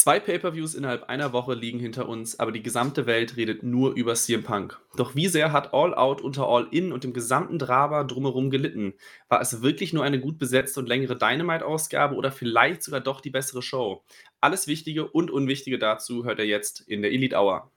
Zwei Pay-per-Views innerhalb einer Woche liegen hinter uns, aber die gesamte Welt redet nur über CM Punk. Doch wie sehr hat All Out unter All In und dem gesamten Drama drumherum gelitten? War es wirklich nur eine gut besetzte und längere Dynamite-Ausgabe oder vielleicht sogar doch die bessere Show? Alles Wichtige und Unwichtige dazu hört ihr jetzt in der Elite Hour.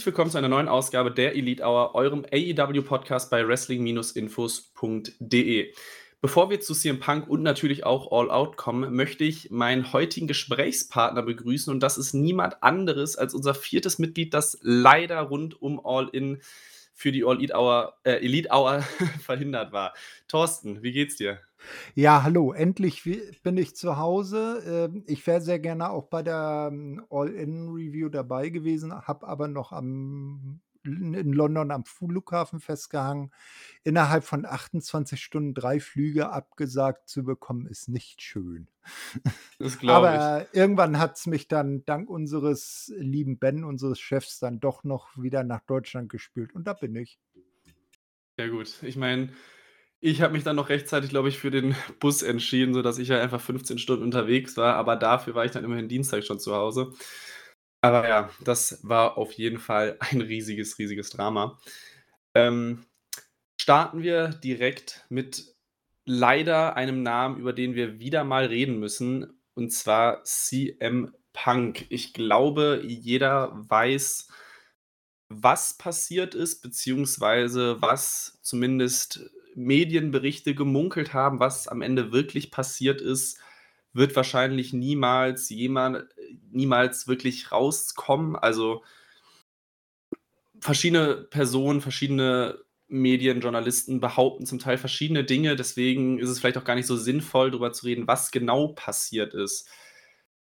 Herzlich willkommen zu einer neuen Ausgabe der Elite Hour, eurem AEW-Podcast bei Wrestling-Infos.de. Bevor wir zu CM Punk und natürlich auch All Out kommen, möchte ich meinen heutigen Gesprächspartner begrüßen und das ist niemand anderes als unser viertes Mitglied, das leider rund um All In für die All Elite Hour, äh, Elite Hour verhindert war. Thorsten, wie geht's dir? Ja, hallo, endlich bin ich zu Hause. Ähm, ich wäre sehr gerne auch bei der ähm, All-In-Review dabei gewesen, habe aber noch am in London am Flughafen festgehangen. Innerhalb von 28 Stunden drei Flüge abgesagt zu bekommen, ist nicht schön. Das glaube ich. Aber irgendwann hat es mich dann dank unseres lieben Ben, unseres Chefs, dann doch noch wieder nach Deutschland gespült und da bin ich. Ja gut, ich meine ich habe mich dann noch rechtzeitig, glaube ich, für den Bus entschieden, sodass ich ja einfach 15 Stunden unterwegs war, aber dafür war ich dann immerhin Dienstag schon zu Hause. Aber ja, das war auf jeden Fall ein riesiges, riesiges Drama. Ähm, starten wir direkt mit leider einem Namen, über den wir wieder mal reden müssen, und zwar CM Punk. Ich glaube, jeder weiß, was passiert ist, beziehungsweise was zumindest Medienberichte gemunkelt haben, was am Ende wirklich passiert ist, wird wahrscheinlich niemals jemand, niemals wirklich rauskommen. Also verschiedene Personen, verschiedene Medien, Journalisten behaupten zum Teil verschiedene Dinge. Deswegen ist es vielleicht auch gar nicht so sinnvoll, darüber zu reden, was genau passiert ist.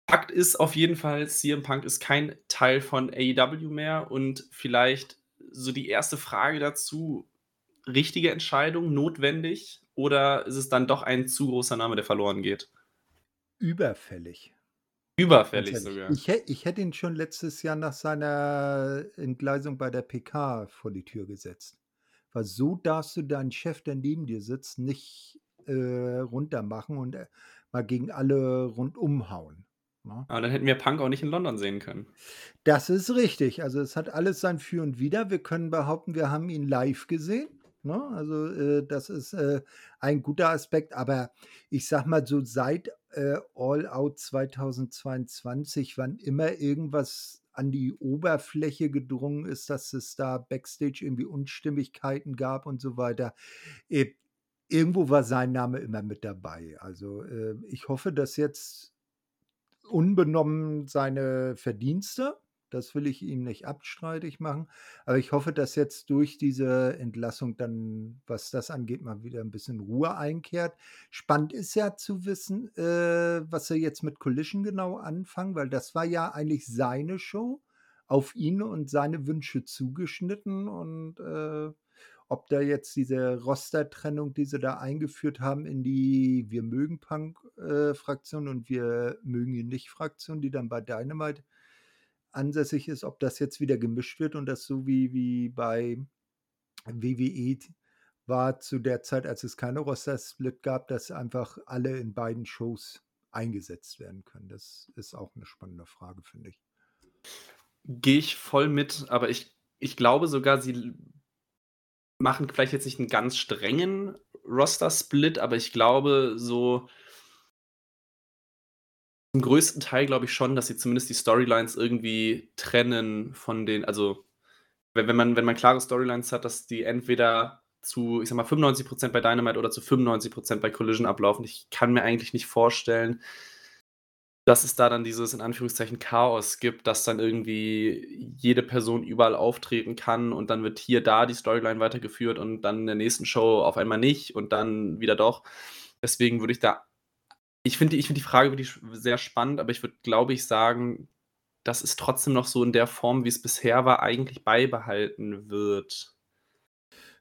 Fakt ist auf jeden Fall, CM Punk ist kein Teil von AEW mehr und vielleicht so die erste Frage dazu, richtige Entscheidung, notwendig oder ist es dann doch ein zu großer Name, der verloren geht? Überfällig. Überfällig sogar. Ich, ich hätte ihn schon letztes Jahr nach seiner Entgleisung bei der PK vor die Tür gesetzt. Weil so darfst du deinen Chef, der neben dir sitzt, nicht äh, runtermachen und äh, mal gegen alle rundum hauen. Ne? Aber dann hätten wir Punk auch nicht in London sehen können. Das ist richtig. Also es hat alles sein Für und Wider. Wir können behaupten, wir haben ihn live gesehen. Ne? Also äh, das ist äh, ein guter Aspekt, aber ich sag mal so seit äh, All Out 2022, wann immer irgendwas an die Oberfläche gedrungen ist, dass es da backstage irgendwie Unstimmigkeiten gab und so weiter. Äh, irgendwo war sein Name immer mit dabei. Also äh, ich hoffe, dass jetzt unbenommen seine Verdienste das will ich ihm nicht abstreitig machen. Aber ich hoffe, dass jetzt durch diese Entlassung dann, was das angeht, mal wieder ein bisschen Ruhe einkehrt. Spannend ist ja zu wissen, äh, was er jetzt mit Collision genau anfangen, weil das war ja eigentlich seine Show, auf ihn und seine Wünsche zugeschnitten und äh, ob da jetzt diese Roster-Trennung, die sie da eingeführt haben in die Wir mögen Punk-Fraktion äh, und Wir mögen ihn nicht Fraktion, die dann bei Dynamite ansässig ist, ob das jetzt wieder gemischt wird und das so wie, wie bei WWE war zu der Zeit, als es keine Roster-Split gab, dass einfach alle in beiden Shows eingesetzt werden können. Das ist auch eine spannende Frage, finde ich. Gehe ich voll mit, aber ich, ich glaube sogar, sie machen vielleicht jetzt nicht einen ganz strengen Roster-Split, aber ich glaube, so zum größten Teil glaube ich schon, dass sie zumindest die Storylines irgendwie trennen von den also, wenn wenn man wenn man klare Storylines hat, dass die entweder zu, ich sage mal, 95% bei Dynamite oder zu 95% bei Collision ablaufen. Ich kann mir eigentlich nicht vorstellen, dass es da dann dieses in Anführungszeichen Chaos gibt, dass dann irgendwie jede Person überall auftreten kann und dann wird hier da die Storyline weitergeführt und dann in der nächsten Show auf einmal nicht und dann wieder doch. Deswegen würde ich da Ich finde die ich finde die Frage wirklich sehr spannend, aber ich würde, glaube ich, sagen, dass es trotzdem noch so in der Form, wie es bisher war, eigentlich beibehalten wird.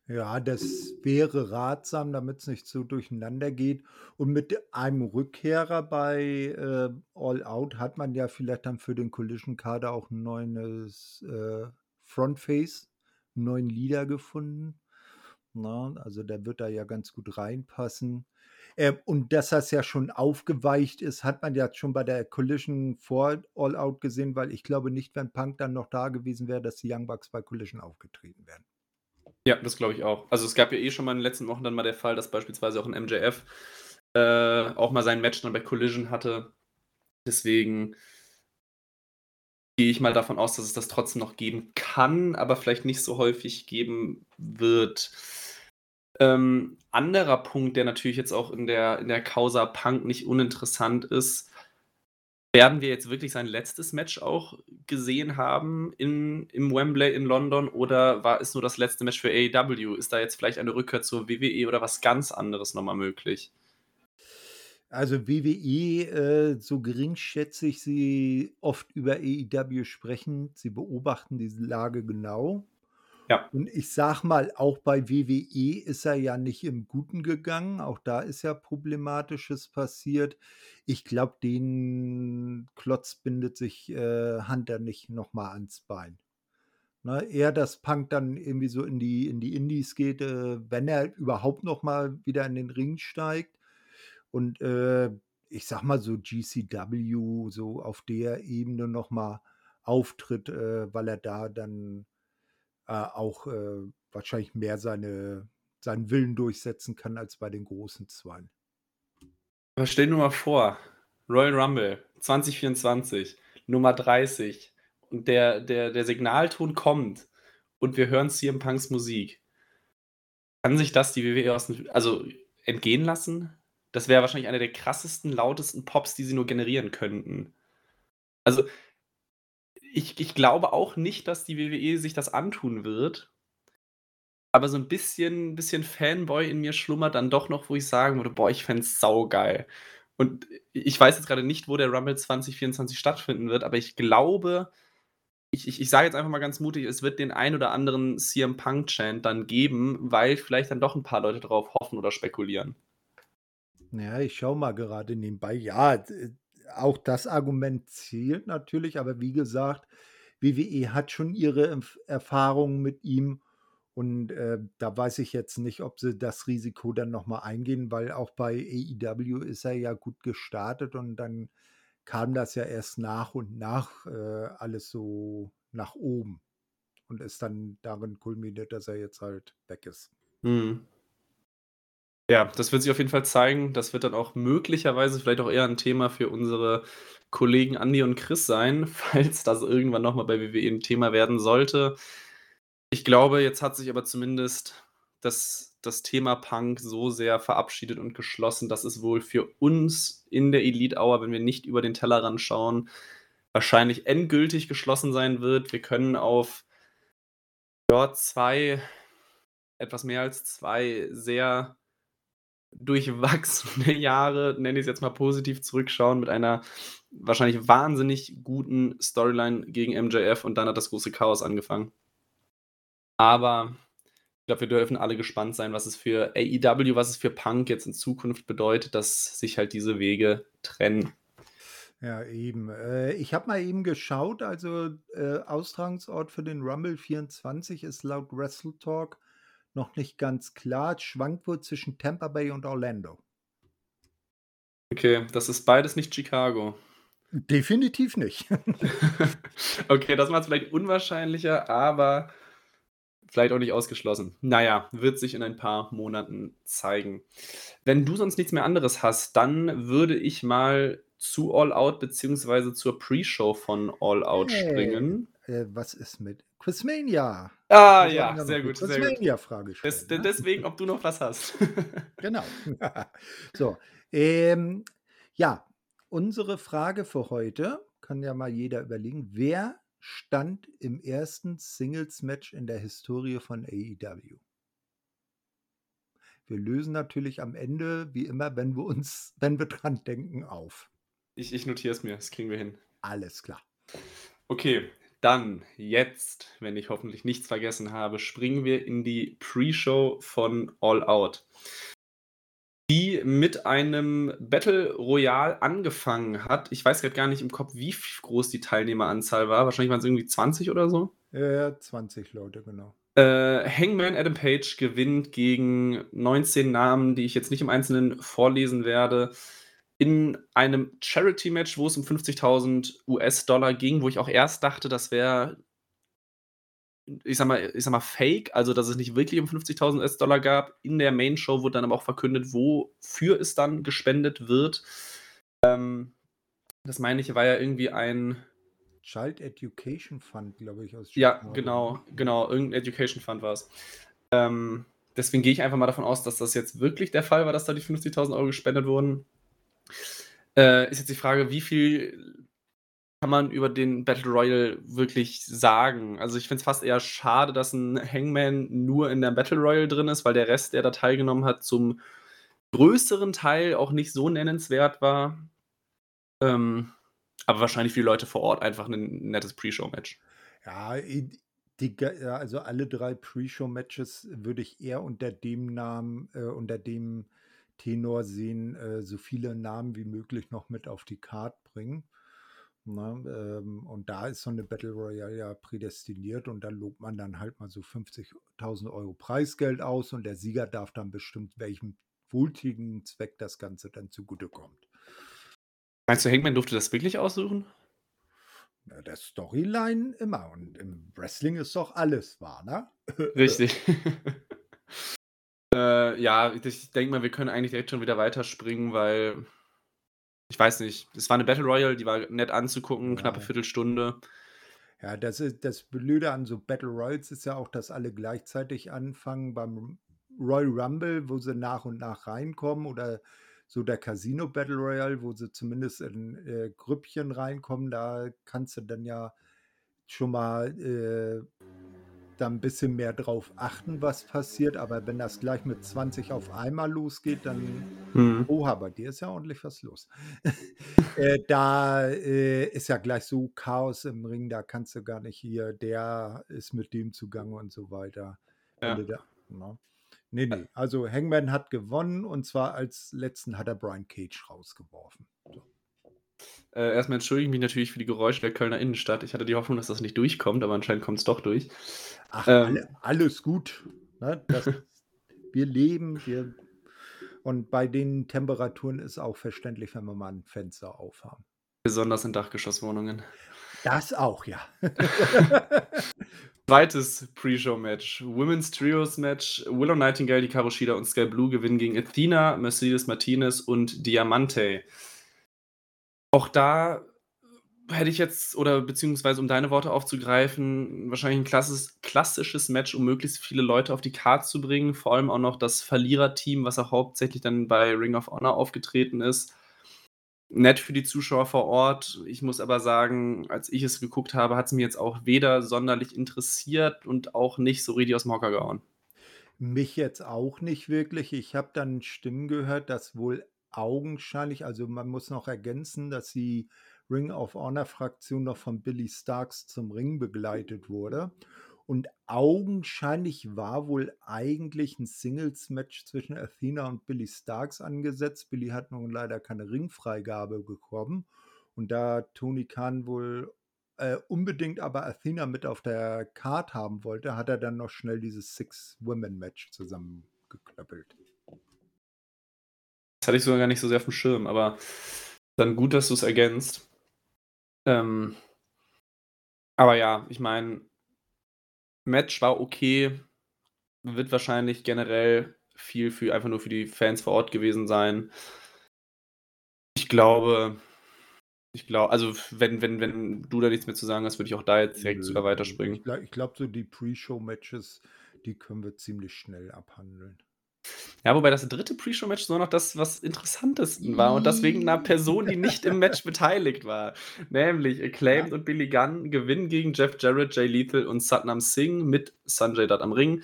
Ja, das wäre ratsam, damit es nicht so durcheinander geht. Und mit einem Rückkehrer bei, äh, All Out hat man ja vielleicht dann für den Collision-Kader auch 'n neues, äh, Frontface, 'n neuen Leader gefunden, ne? Also, der wird da ja ganz gut reinpassen. Ähm, und dass das ja schon aufgeweicht ist, hat man ja schon bei der Collision vor All Out gesehen, weil ich glaube nicht, wenn Punk dann noch da gewesen wäre, dass die Young Bucks bei Collision aufgetreten wären. Ja, das glaube ich auch. Also, es gab ja eh schon mal in den letzten Wochen dann mal der Fall, dass beispielsweise auch 'n MJF, äh, auch mal sein Match dann bei Collision hatte. Deswegen gehe ich mal davon aus, dass es das trotzdem noch geben kann, aber vielleicht nicht so häufig geben wird. Ähm, anderer Punkt, der natürlich jetzt auch in der in der Causa Punk nicht uninteressant ist werden wir jetzt wirklich sein letztes Match auch gesehen haben in im Wembley in London oder war es nur das letzte Match für AEW? Ist da jetzt vielleicht eine Rückkehr zur WWE oder was ganz anderes noch mal möglich? Also, WWE, äh, so gering schätze ich sie oft über AEW sprechen. Sie beobachten diese Lage genau. Ja. Und ich sage mal, auch bei WWE ist er ja nicht im Guten gegangen. Auch da ist ja Problematisches passiert. Ich glaube, den Klotz bindet sich, äh, Hunter nicht noch mal ans Bein. Ne, eher, dass Punk dann irgendwie so in die in die Indies geht, äh, wenn er überhaupt noch mal wieder in den Ring steigt. Und, äh, ich sage mal so GCW, so auf der Ebene noch mal auftritt, äh, weil er da dann auch, äh, wahrscheinlich mehr seine seinen Willen durchsetzen kann als bei den großen Zweien. Aber stell dir mal vor, Royal Rumble 2024, Nummer 30 und der der der Signalton kommt und wir hören CM Punks Musik. Kann sich das die WWE aus dem also entgehen lassen? Das wäre wahrscheinlich einer der krassesten, lautesten Pops, die sie nur generieren könnten. Also ich ich glaube auch nicht, dass die WWE sich das antun wird. Aber so 'n bisschen bisschen Fanboy in mir schlummert dann doch noch, wo ich sagen würde: „Boah, ich fände es saugeil.“ Und ich weiß jetzt grade nicht, wo der Rumble 2024 stattfinden wird, aber ich glaube ich ich ich sage jetzt einfach mal ganz mutig, es wird den ein oder anderen CM Punk Chant dann geben, weil vielleicht dann doch 'n paar Leute drauf hoffen oder spekulieren. Ja, ich schaue mal gerade nebenbei. Ja, auch das Argument zählt natürlich, aber wie gesagt, WWE hat schon ihre Erfahrungen mit ihm und, äh, da weiß ich jetzt nicht, ob sie das Risiko dann noch mal eingehen, weil auch bei AEW ist er ja gut gestartet und dann kam das ja erst nach und nach, äh, alles so nach oben und ist dann darin kulminiert, dass er jetzt halt weg ist. Mhm. Ja, das wird sich auf jeden Fall zeigen. Das wird dann auch möglicherweise vielleicht auch eher 'n Thema für unsere Kollegen Andi und Chris sein, falls das irgendwann noch mal bei WWE 'n Thema werden sollte. Ich glaube, jetzt hat sich aber zumindest das das Thema Punk so sehr verabschiedet und geschlossen, dass es wohl für uns in der Elite Hour, wenn wir nicht über den Tellerrand schauen, wahrscheinlich endgültig geschlossen sein wird. Wir können auf ja, 2 etwas mehr als 2 sehr durchwachsene Jahre, nenne ich's jetzt mal positiv, zurückschauen mit einer wahrscheinlich wahnsinnig guten Storyline gegen MJF und dann hat das große Chaos angefangen. Aber ich glaube, wir dürfen alle gespannt sein, was es für AEW, was es für Punk jetzt in Zukunft bedeutet, dass sich halt diese Wege trennen. Ja, eben. Äh, ich habe mal eben geschaut, also, äh, Austragungsort für den Rumble 24 ist laut Wrestle Talk noch nicht ganz klar. Es schwankt wohl zwischen Tampa Bay und Orlando. Okay, das ist beides nicht Chicago. Definitiv nicht. Okay, das macht's vielleicht unwahrscheinlicher, aber vielleicht auch nicht ausgeschlossen. Na ja, wird sich in ein paar Monaten zeigen. Wenn du sonst nichts mehr anderes hast, dann würde ich mal zu All Out beziehungsweise zur Pre-Show von All Out Hey, springen. Äh, was ist mit Quizmania? Ah, ja, sehr gut, sehr gut. Quizmania-Frage Des ne? deswegen, ob du noch was hast. Genau. So, ähm, ja, unsere Frage für heute kann ja mal jeder überlegen: Wer stand im ersten Singles-Match in der Historie von AEW? Wir lösen natürlich am Ende, wie immer, wenn wir uns wenn wir dran denken, auf. Ich ich notiere es mir, das kriegen wir hin. Alles klar. Okay, dann jetzt, wenn ich hoffentlich nichts vergessen habe, springen wir in die Pre-Show von All Out. Die mit einem Battle Royale angefangen hat. Ich weiß grad gar nicht im Kopf, wie groß die Teilnehmeranzahl war. Wahrscheinlich waren's irgendwie 20 oder so? Ja, ja, 20 Leute, genau. Äh, Hangman Adam Page gewinnt gegen 19 Namen, die ich jetzt nicht im Einzelnen vorlesen werde, in einem Charity-Match, wo es um 50.000 US-Dollar ging, wo ich auch erst dachte, das wäre ich sage mal ich sage mal, fake, also, dass es nicht wirklich um 50.000 US-Dollar gab. In der Main-Show wurde dann aber auch verkündet, wofür es dann gespendet wird. Ähm, das meine ich, war ja irgendwie ein Child Education Fund, glaube ich, aus Ja, Chicago, genau, ne? genau, irgend 'n Education Fund war's. Ähm, deswegen gehe ich einfach mal davon aus, dass das jetzt wirklich der Fall war, dass da die 50.000 € gespendet wurden. Äh, ist jetzt die Frage, wie viel kann man über den Battle Royal wirklich sagen? Also, ich finde es fast eher schade, dass 'n Hangman nur in der Battle Royal drin ist, weil der Rest, der da teilgenommen hat, zum größeren Teil auch nicht so nennenswert war. Ähm, aber wahrscheinlich für die Leute vor Ort einfach 'nen nettes Pre-Show-Match. Ja, die also, alle 3 Pre-Show-Matches würde ich eher unter dem Namen äh, unter dem Tenor sehen, äh, so viele Namen wie möglich noch mit auf die Card bringen, ne? Ähm, und da ist so 'ne Battle Royale ja prädestiniert und da lobt man dann halt mal so 50.000 € Preisgeld aus und der Sieger darf dann bestimmt, welchem wohltätigen Zweck das Ganze dann zugutekommt. Meinst du, Hangman durfte das wirklich aussuchen? Ja, der Storyline immer und im Wrestling ist doch alles wahr, ne? Richtig. Äh, ja, ich denke mal, wir können eigentlich direkt schon wieder weiterspringen, weil ich weiß nicht, es war 'ne Battle Royal, die war nett anzugucken, knappe Ja. Viertelstunde. Ja, das ist das Blöde an so Battle Royals ist ja auch, dass alle gleichzeitig anfangen beim Royal Rumble, wo sie nach und nach reinkommen oder so der Casino Battle Royale, wo sie zumindest in, äh, Grüppchen reinkommen. Da kannst du dann ja schon mal, äh, da 'n bisschen mehr drauf achten, was passiert. Aber wenn das gleich mit 20 auf einmal losgeht, dann Mhm. oha, bei dir ist ja ordentlich was los. Äh, da, äh, ist ja gleich so Chaos im Ring, da kannst du gar nicht hier der ist mit dem zugange und so weiter. Ja. da ne? Ne, ne. Also, Hangman hat gewonnen und zwar als Letzten hat er Brian Cage rausgeworfen. So. Äh, erst mal entschuldige ich mich natürlich für die Geräusche der Kölner Innenstadt. Ich hatte die Hoffnung, dass das nicht durchkommt, aber anscheinend kommt's doch durch. Ach, Ähm alle alles gut, ne? Das wir leben, wir und bei den Temperaturen ist auch verständlich, wenn wir mal 'n Fenster aufhaben. Besonders in Dachgeschosswohnungen. Das auch, ja. 2. Pre-Show-Match, Women's Trios Match. Willow Nightingale, Hikaru Shida und Sky Blue gewinnen gegen Athena, Mercedes Martinez und Diamante. Auch da hätte ich jetzt oder beziehungsweise um deine Worte aufzugreifen, wahrscheinlich 'n klasses klassisches Match, um möglichst viele Leute auf die Card zu bringen. Vor allem auch noch das Verliererteam, was auch hauptsächlich dann bei Ring of Honor aufgetreten ist. Nett für die Zuschauer vor Ort. Ich muss aber sagen, als ich es geguckt habe, hat's mich jetzt auch weder sonderlich interessiert und auch nicht so richtig aus'm Hocker gehauen. Mich jetzt auch nicht wirklich. Ich habe dann Stimmen gehört, dass wohl augenscheinlich also, man muss noch ergänzen, dass die Ring of Honor Fraktion noch von Billy Starkz zum Ring begleitet wurde. Und augenscheinlich war wohl eigentlich 'n Singles-Match zwischen Athena und Billy Starkz angesetzt. Billy hat nun leider keine Ringfreigabe bekommen. Und da Tony Khan wohl, äh, unbedingt aber Athena mit auf der Card haben wollte, hat er dann noch schnell dieses Six-Women-Match zusammengeklöppelt. Hatte ich sogar gar nicht so sehr auf'm Schirm, aber dann gut, dass du's ergänzt. Ähm aber ja, ich meine Match war okay, wird wahrscheinlich generell viel für einfach nur für die Fans vor Ort gewesen sein. Ich glaube ich glau also, wenn wenn wenn du da nichts mehr zu sagen hast, würde ich auch da jetzt direkt Nö, sogar weiterspringen. Ich gla ich glaube, so die Pre-Show-Matches, die können wir ziemlich schnell abhandeln. Ja, wobei das 3. Pre-Show-Match sogar noch das, was interessantesten war und das wegen 'ner Person, die nicht im Match beteiligt war. Nämlich Acclaimed Ja. und Billy Gunn gewinnen gegen Jeff Jarrett, Jay Lethal und Satnam Singh mit Sanjay Dutt am Ring.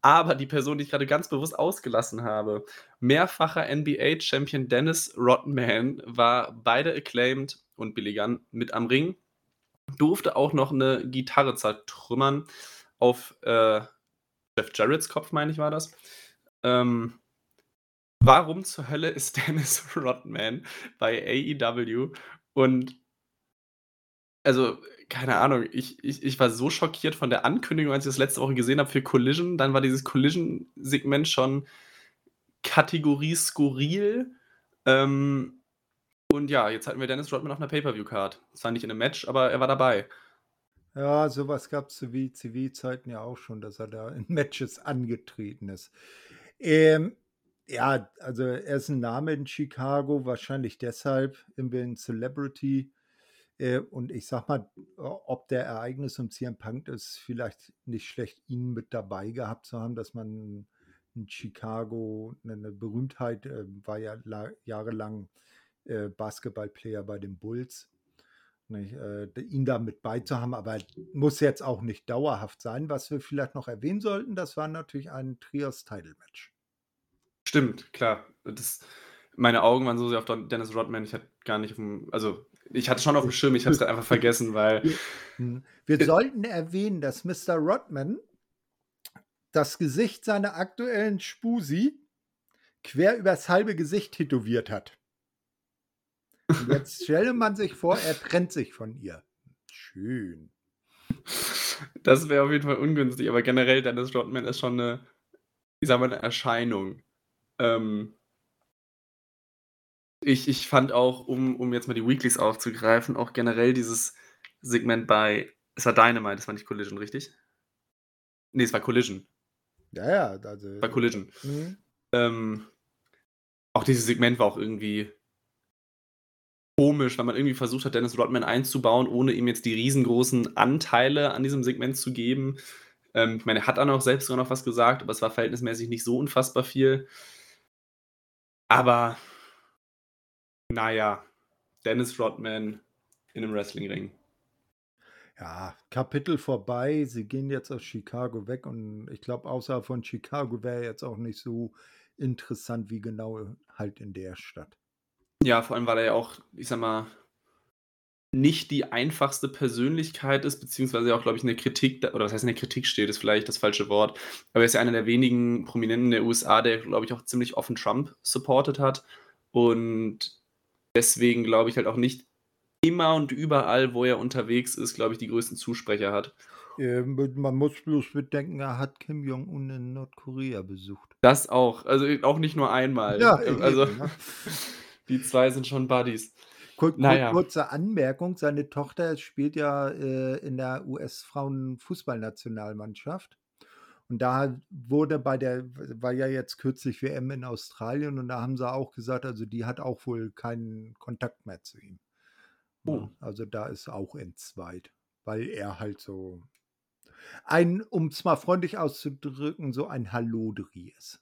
Aber die Person, die ich gerade ganz bewusst ausgelassen habe, mehrfacher NBA-Champion Dennis Rodman war beide acclaimed und Billy Gunn mit am Ring. Durfte auch noch eine Gitarre zertrümmern auf äh, Jeff Jarretts Kopf, meine ich, war das. Ähm, warum zur Hölle ist Dennis Rodman bei AEW? Und also, keine Ahnung, ich, ich, ich war so schockiert von der Ankündigung, als ich das letzte Woche gesehen habe für Collision. Dann war dieses Collision-Segment schon Kategorie skurril. Ähm, und ja, jetzt hatten wir Dennis Rodman auf einer Pay-Per-View-Card. Zwar nicht in einem Match, aber er war dabei. Ja, sowas gab es zu WCW-Zeiten ja auch schon, dass er da in Matches angetreten ist. Ähm, ja, also er ist ein Name in Chicago, wahrscheinlich deshalb irgendwie ein Celebrity. Äh, und ich sag mal, ob der Ereignis um CM Punk ist, vielleicht nicht schlecht, ihn mit dabei gehabt zu haben, dass man in Chicago eine Berühmtheit äh, war ja jahrelang äh, Basketballplayer bei den Bulls. Nicht, äh, ihn da mit beizuhaben, aber muss jetzt auch nicht dauerhaft sein. Was wir vielleicht noch erwähnen sollten, das war natürlich ein Trios-Title-Match. Stimmt, klar. Das, meine Augen waren so sehr auf Dennis Rodman, ich hatte gar nicht auf dem, also ich hatte schon auf dem Schirm, ich habe es einfach vergessen, weil. Hm. Wir sollten erwähnen, dass Mr. Rodman das Gesicht seiner aktuellen Spusi quer übers halbe Gesicht tätowiert hat. Jetzt stelle man sich vor, er trennt sich von ihr. Schön. Das wäre auf jeden Fall ungünstig, aber generell Dennis Rodman ist schon eine, ich sag mal, eine Erscheinung. Ähm, ich, ich fand auch, um, um jetzt mal die Weeklies aufzugreifen, auch generell dieses Segment bei, es war Dynamite, das war nicht Collision, richtig? Nee, es war Collision. Ja, ja, also. Bei Collision. Mhm. Ähm, auch dieses Segment war auch irgendwie komisch, weil man irgendwie versucht hat, Dennis Rodman einzubauen, ohne ihm jetzt die riesengroßen Anteile an diesem Segment zu geben. Ähm, ich meine, er hat dann auch selbst sogar noch was gesagt, aber es war verhältnismäßig nicht so unfassbar viel. Aber naja, Dennis Rodman in einem Wrestlingring. Ja, Kapitel vorbei. Sie gehen jetzt aus Chicago weg und ich glaube, außerhalb von Chicago wäre jetzt auch nicht so interessant wie genau halt in der Stadt. Ja, vor allem, weil er ja auch, ich sag mal, nicht die einfachste Persönlichkeit ist, beziehungsweise auch, glaube ich, in der Kritik, oder was heißt in der Kritik steht, ist vielleicht das falsche Wort, aber er ist ja einer der wenigen Prominenten der USA, der, glaube ich, auch ziemlich offen Trump supportet hat und deswegen glaube ich halt auch nicht immer und überall, wo er unterwegs ist, glaube ich, die größten Zusprecher hat. Ja, man muss bloß bedenken, er hat Kim Jong-un in Nordkorea besucht. Das auch. Also auch nicht nur einmal. Ja, also eben, ne? die zwei sind schon Buddies. Kur naja. Kurze Anmerkung: Seine Tochter spielt ja äh, in der US-Frauenfußballnationalmannschaft. Und da wurde bei der, war ja jetzt kürzlich WM in Australien und da haben sie auch gesagt, also die hat auch wohl keinen Kontakt mehr zu ihm. Oh. Also da ist auch entzweit, weil er halt so ein, um es mal freundlich auszudrücken, so ein Hallodri ist.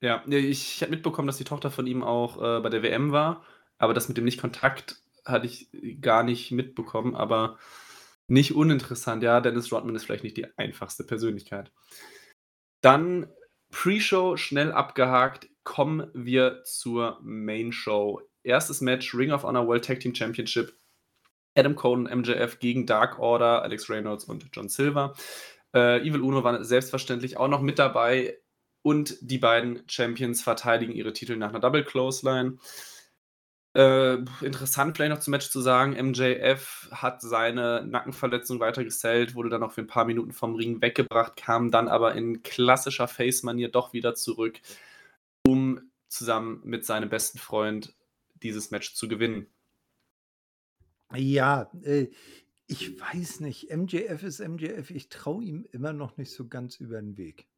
Ja, ich habe mitbekommen, dass die Tochter von ihm auch äh, bei der WM war, aber das mit dem Nicht-Kontakt hatte ich gar nicht mitbekommen, aber nicht uninteressant. Ja, Dennis Rodman ist vielleicht nicht die einfachste Persönlichkeit. Dann Pre-Show schnell abgehakt, kommen wir zur Main Show. Erstes Match, Ring of Honor World Tag Team Championship. Adam Cole und MJF gegen Dark Order, Alex Reynolds und John Silver. Äh, Evil Uno war selbstverständlich auch noch mit dabei und die beiden Champions verteidigen ihre Titel nach einer Double Clothesline. Äh, interessant vielleicht noch zum Match zu sagen, MJF hat seine Nackenverletzung weiter gesellt, wurde dann noch für ein paar Minuten vom Ring weggebracht, kam dann aber in klassischer Face-Manier doch wieder zurück, um zusammen mit seinem besten Freund dieses Match zu gewinnen. Ja, äh, ich weiß nicht. MJF ist MJF. Ich traue ihm immer noch nicht so ganz über den Weg.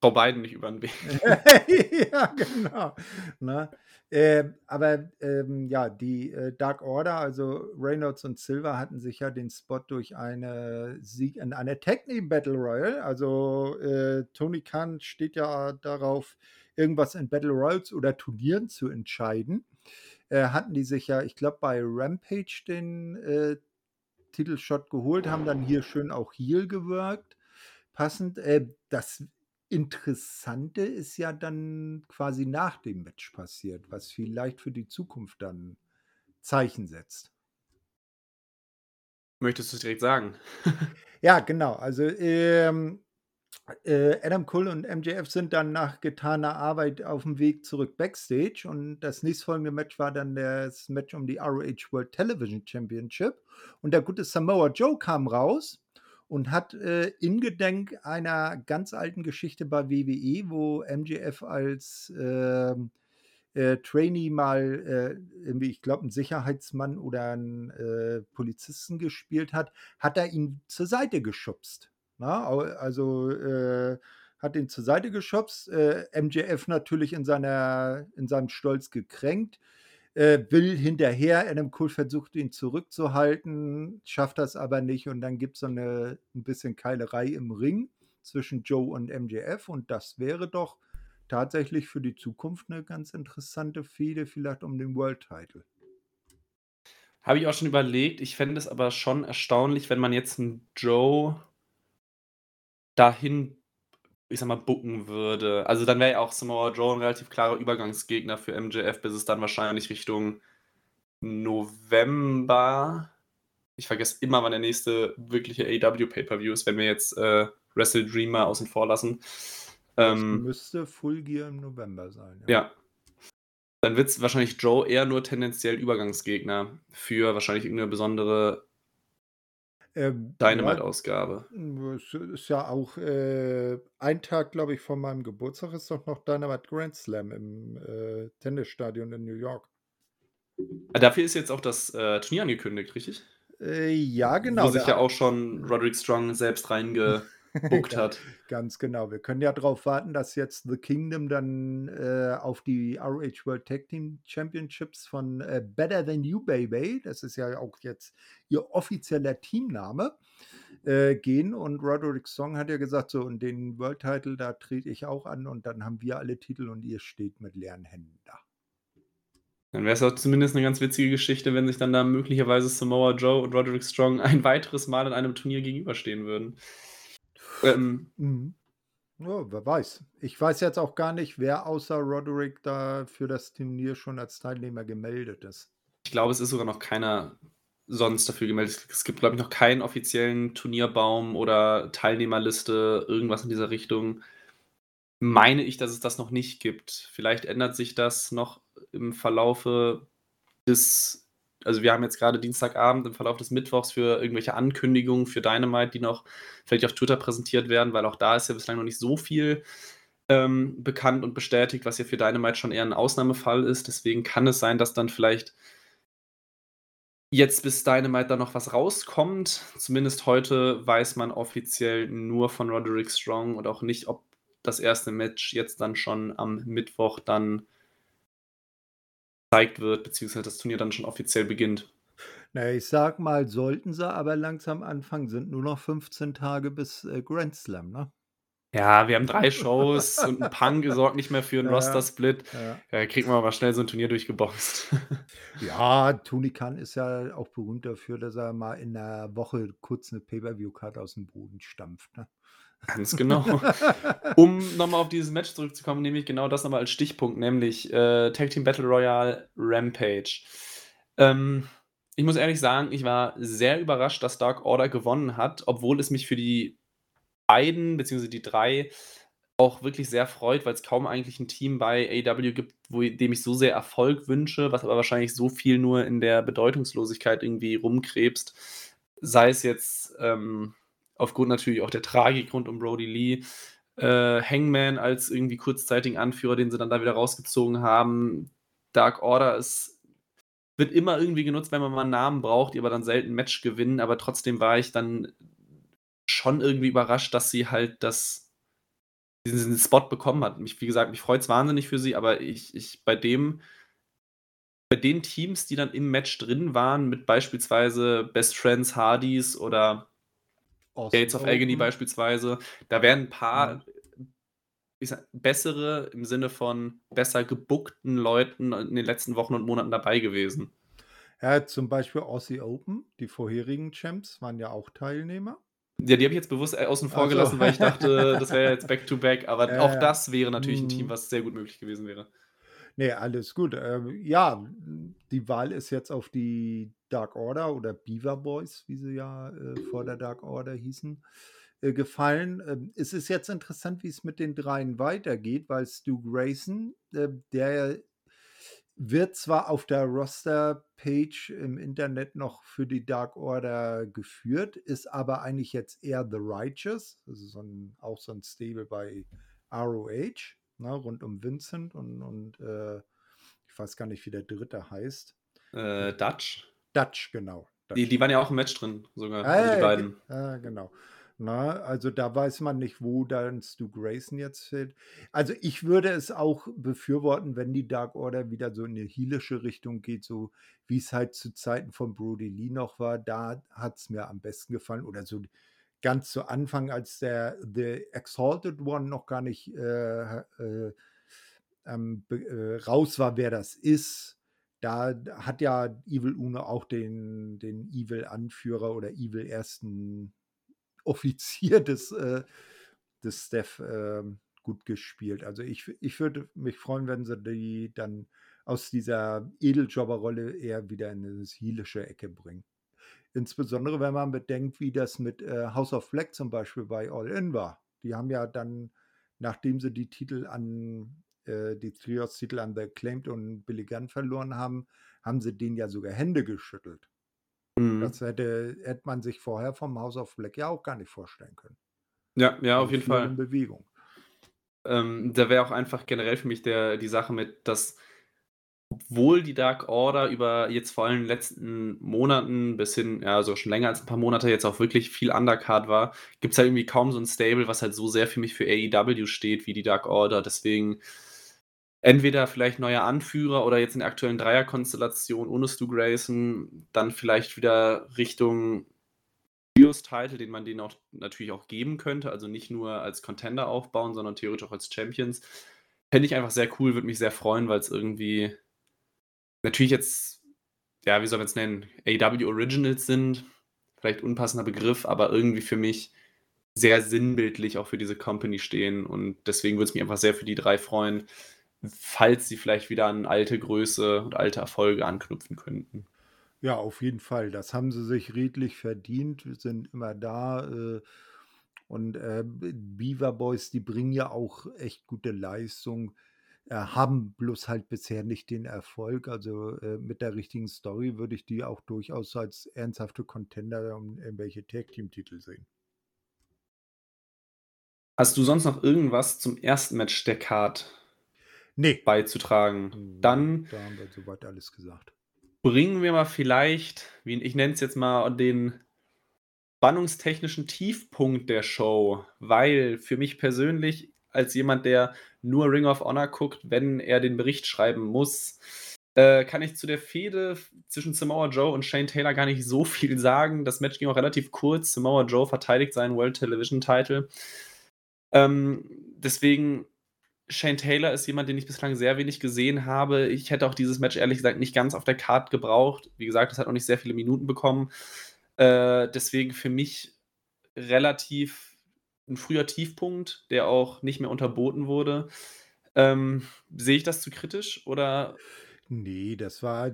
Frau Biden nicht über den Weg. ja, genau. Ne? Äh, aber ähm, ja, die äh, Dark Order, also Reynolds und Silver, hatten sich ja den Spot durch eine Sieg in einer Technik Battle Royale. Also äh, Tony Khan steht ja darauf, irgendwas in Battle Royals oder Turnieren zu entscheiden. Äh, hatten die sich ja, ich glaube, bei Rampage den äh, Titelshot geholt, haben dann hier schön auch Heal gewirkt. Passend. Äh, das Interessante ist ja dann quasi nach dem Match passiert, was vielleicht für die Zukunft dann Zeichen setzt. Möchtest du's direkt sagen? Ja, genau. Also, ähm, äh, Adam Cole und MJF sind dann nach getaner Arbeit auf'm Weg zurück backstage und das nächstfolgende Match war dann das Match um die ROH World Television Championship und der gute Samoa Joe kam raus und hat, äh, in Gedenk einer ganz alten Geschichte bei WWE, wo MJF als, ähm, äh, Trainee mal, äh, ich glaube, 'n Sicherheitsmann oder 'n, äh, Polizisten gespielt hat, hat er ihn zur Seite geschubst, ne? Au also, äh, hat ihn zur Seite geschubst, äh, MJF natürlich in seiner in seinem Stolz gekränkt, äh, will hinterher. Adam Cole versucht, ihn zurückzuhalten, schafft das aber nicht und dann gibt's so 'ne 'n bisschen Keilerei im Ring zwischen Joe und MJF und das wäre doch tatsächlich für die Zukunft 'ne ganz interessante Fehde vielleicht um den World Title. Habe ich auch schon überlegt. Ich fände es aber schon erstaunlich, wenn man jetzt 'n Joe dahin, ich sage mal, booken würde. Also, dann wäre ja auch Samoa Joe 'n relativ klarer Übergangsgegner für MJF, bis es dann wahrscheinlich Richtung November ich vergesse immer, wann der nächste wirkliche AEW Pay-per-View ist, wenn wir jetzt, äh, Wrestle Dream mal außen vor lassen. Das Ähm müsste Full Gear im November sein, ja. Ja. Dann wird's wahrscheinlich Joe eher nur tendenziell Übergangsgegner für wahrscheinlich irgend 'ne besondere Ähm, Dynamite-Ausgabe. hm, es ist ja auch, äh, ein Tag, glaube ich, vor meinem Geburtstag ist doch noch Dynamite Grand Slam im, äh, Tennisstadion in New York. Ah, dafür ist jetzt auch das, äh, Turnier angekündigt, richtig? Äh, ja, Wo genau, sich ja auch schon Roderick Strong selbst Ga hat. ganz genau. Wir können ja drauf warten, dass jetzt The Kingdom dann, äh, auf die ROH World Tag Team Championships von, äh, Better Than You Baby, das ist ja auch jetzt ihr offizieller Teamname, äh, gehen und Roderick Strong hat ja gesagt: „So, und den World Title, da trete ich auch an und dann haben wir alle Titel und ihr steht mit leeren Händen da.“ Dann wäre es auch zumindest 'ne ganz witzige Geschichte, wenn sich dann da möglicherweise Samoa Joe und Roderick Strong ein weiteres Mal in einem Turnier gegenüberstehen würden. Ähm Mhm. Ja, wer weiß. Ich weiß jetzt auch gar nicht, wer außer Roderick da für das Turnier schon als Teilnehmer gemeldet ist. Ich glaube, es ist sogar noch keiner sonst dafür gemeldet. Es gibt, glaube ich, noch keinen offiziellen Turnierbaum oder Teilnehmerliste, irgendwas in dieser Richtung. Meine ich, dass es das noch nicht gibt. Vielleicht ändert sich das noch im Verlaufe des also, wir haben jetzt grade Dienstagabend, im Verlauf des Mittwochs für irgendwelche Ankündigungen für Dynamite, die noch vielleicht auf Twitter präsentiert werden, weil auch da ist ja bislang noch nicht so viel, ähm, bekannt und bestätigt, was ja für Dynamite schon eher 'n Ausnahmefall ist. Deswegen kann es sein, dass dann vielleicht jetzt bis Dynamite da noch was rauskommt. Zumindest heute weiß man offiziell nur von Roderick Strong und auch nicht, ob das 1. Match jetzt dann schon am Mittwoch dann gezeigt wird, beziehungsweise das Turnier dann schon offiziell beginnt. Na ja, ich sage mal, sollten sie aber langsam anfangen, sind nur noch 15 Tage bis, äh, Grand Slam, ne? Ja, wir haben 3 Shows und 'n Punk sorgt nicht mehr für 'n Ja, Roster-Split. ja. Da kriegen wir mal schnell so 'n Turnier durchgeboxt. Ja, Tony Khan ist ja auch berühmt dafür, dass er mal in 'ner Woche kurz 'ne Pay-per-View-Card aus'm Boden stampft, ne? Ganz genau. Um noch mal auf dieses Match zurückzukommen, nehme ich genau das noch mal als Stichpunkt, nämlich, äh, Tag Team Battle Royale Rampage. Ähm, ich muss ehrlich sagen, ich war sehr überrascht, dass Dark Order gewonnen hat, obwohl es mich für die beiden beziehungsweise die 3 auch wirklich sehr freut, weil's kaum eigentlich 'n Team bei AEW gibt, wo dem ich so sehr Erfolg wünsche, was aber wahrscheinlich so viel nur in der Bedeutungslosigkeit irgendwie rumkrebst. Sei es jetzt, ähm, aufgrund natürlich auch der Tragik rund um Brodie Lee, äh, Hangman als irgendwie kurzzeitigen Anführer, den sie dann da wieder rausgezogen haben. Dark Order ist wird immer irgendwie genutzt, wenn man mal 'n Namen braucht, die aber dann selten 'n Match gewinnen, aber trotzdem war ich dann schon irgendwie überrascht, dass sie halt das diesen Spot bekommen hat. Mich wie gesagt, mich freut's wahnsinnig für sie, aber ich ich bei dem bei den Teams, die dann im Match drin waren, mit beispielsweise Best Friends, Hardys oder Aussie Gates of Agony Open. beispielsweise, da wären 'n Mhm. paar, sage bessere im Sinne von besser gebookten Leuten in den letzten Wochen und Monaten dabei gewesen. Ja, zum Beispiel Aussie Open, die vorherigen Champs waren ja auch Teilnehmer. Ja, die habe ich jetzt bewusst äh, außen vor Ach so. gelassen, weil ich dachte, das wäre jetzt back to back, aber Ja, auch das wäre natürlich 'n Team, Mhm. was sehr gut möglich gewesen wäre. Ne, alles gut. Ähm, ja, die Wahl ist jetzt auf die Dark Order oder Beaver Boys, wie sie ja, äh, vor der Dark Order hießen, äh, gefallen. Ähm, es ist jetzt interessant, wie es mit den dreien weitergeht, weil Stu Grayson, äh, der wird zwar auf der Roster-Page im Internet noch für die Dark Order geführt, ist aber eigentlich jetzt eher The Righteous, also so 'n auch so 'n Stable bei ROH, ne, rund um Vincent und und, äh, ich weiß gar nicht, wie der Dritte heißt. Äh, Dutch? Dutch, genau, Die Dutch. die waren ja auch im Match drin sogar, Ah, also ja, die ja, beiden. ah, genau. Ne, also da weiß man nicht, wo dann Stu Grayson jetzt steht. Also, ich würde es auch befürworten, wenn die Dark Order wieder so in 'ne heelische Richtung geht, so wie's halt zu Zeiten von Brodie Lee noch war. Da hat's mir am besten gefallen oder so ganz zu Anfang, als der The Exalted One noch gar nicht, äh, äh, ähm, äh, raus war, wer das ist. Da hat ja Evil Uno auch den den Evil-Anführer oder Evil 1. Offizier des, äh des Steph, ähm, gut gespielt. Also, ich ich würde mich freuen, wenn sie die dann aus dieser Edeljobber-Rolle eher wieder in 'ne heelische Ecke bringen. Insbesondere, wenn man bedenkt, wie das mit, äh, House of Black zum Beispiel bei All In war. Die haben ja dann, nachdem sie die Titel an äh, die Trios-Titel an The Acclaimed und Billy Gunn verloren haben, haben sie denen ja sogar Hände geschüttelt. Mhm. Das hätte hätte man sich vorher vom House of Black ja auch gar nicht vorstellen können. Ja, ja, auf jeden viel in Fall. Bewegung. Ähm, da wäre auch einfach generell für mich der die Sache mit, dass obwohl die Dark Order über jetzt vor allem in den letzten Monaten bis hin ja, so schon länger als 'n paar Monate jetzt auch wirklich viel Undercard war, gibt's halt irgendwie kaum so 'n Stable, was halt so sehr für mich für AEW steht wie die Dark Order. Deswegen entweder vielleicht neuer Anführer oder jetzt in der aktuellen Dreierkonstellation ohne Stu Grayson, dann vielleicht wieder Richtung Trios-Title, den man denen auch natürlich auch geben könnte, also nicht nur als Contender aufbauen, sondern theoretisch auch als Champions. Fände ich einfach sehr cool, würde mich sehr freuen, weil's irgendwie natürlich jetzt ja, wie soll man's nennen, AEW Originals sind, vielleicht unpassender Begriff, aber irgendwie für mich sehr sinnbildlich auch für diese Company stehen und deswegen würde es mich einfach sehr für die 3 freuen, falls sie vielleicht wieder an alte Größe und alte Erfolge anknüpfen könnten. Ja, auf jeden Fall. Das haben sie sich redlich verdient, sind immer da, äh, und, äh, Beaver Boys, die bringen ja auch echt gute Leistung, haben bloß halt bisher nicht den Erfolg. Also, äh, mit der richtigen Story würde ich die auch durchaus als ernsthafte Contender um irgendwelche Tag-Team-Titel sehen. Hast du sonst noch irgendwas zum ersten Match der Card Ne. beizutragen? Hm, Dann da haben wir soweit alles gesagt. bringen wir mal vielleicht, wie ich nenne es jetzt mal, den spannungstechnischen Tiefpunkt der Show, weil für mich persönlich als jemand, der nur Ring of Honor guckt, wenn er den Bericht schreiben muss, äh, kann ich zu der Fehde zwischen Samoa Joe und Shane Taylor gar nicht so viel sagen. Das Match ging auch relativ kurz. Samoa Joe verteidigt seinen World Television Title. Ähm, deswegen Shane Taylor ist jemand, den ich bislang sehr wenig gesehen habe. Ich hätte auch dieses Match ehrlich gesagt nicht ganz auf der Card gebraucht. Wie gesagt, es hat auch nicht sehr viele Minuten bekommen. Äh, deswegen für mich relativ 'n früher Tiefpunkt, der auch nicht mehr unterboten wurde. Ähm, sehe ich das zu kritisch oder Ne, das war,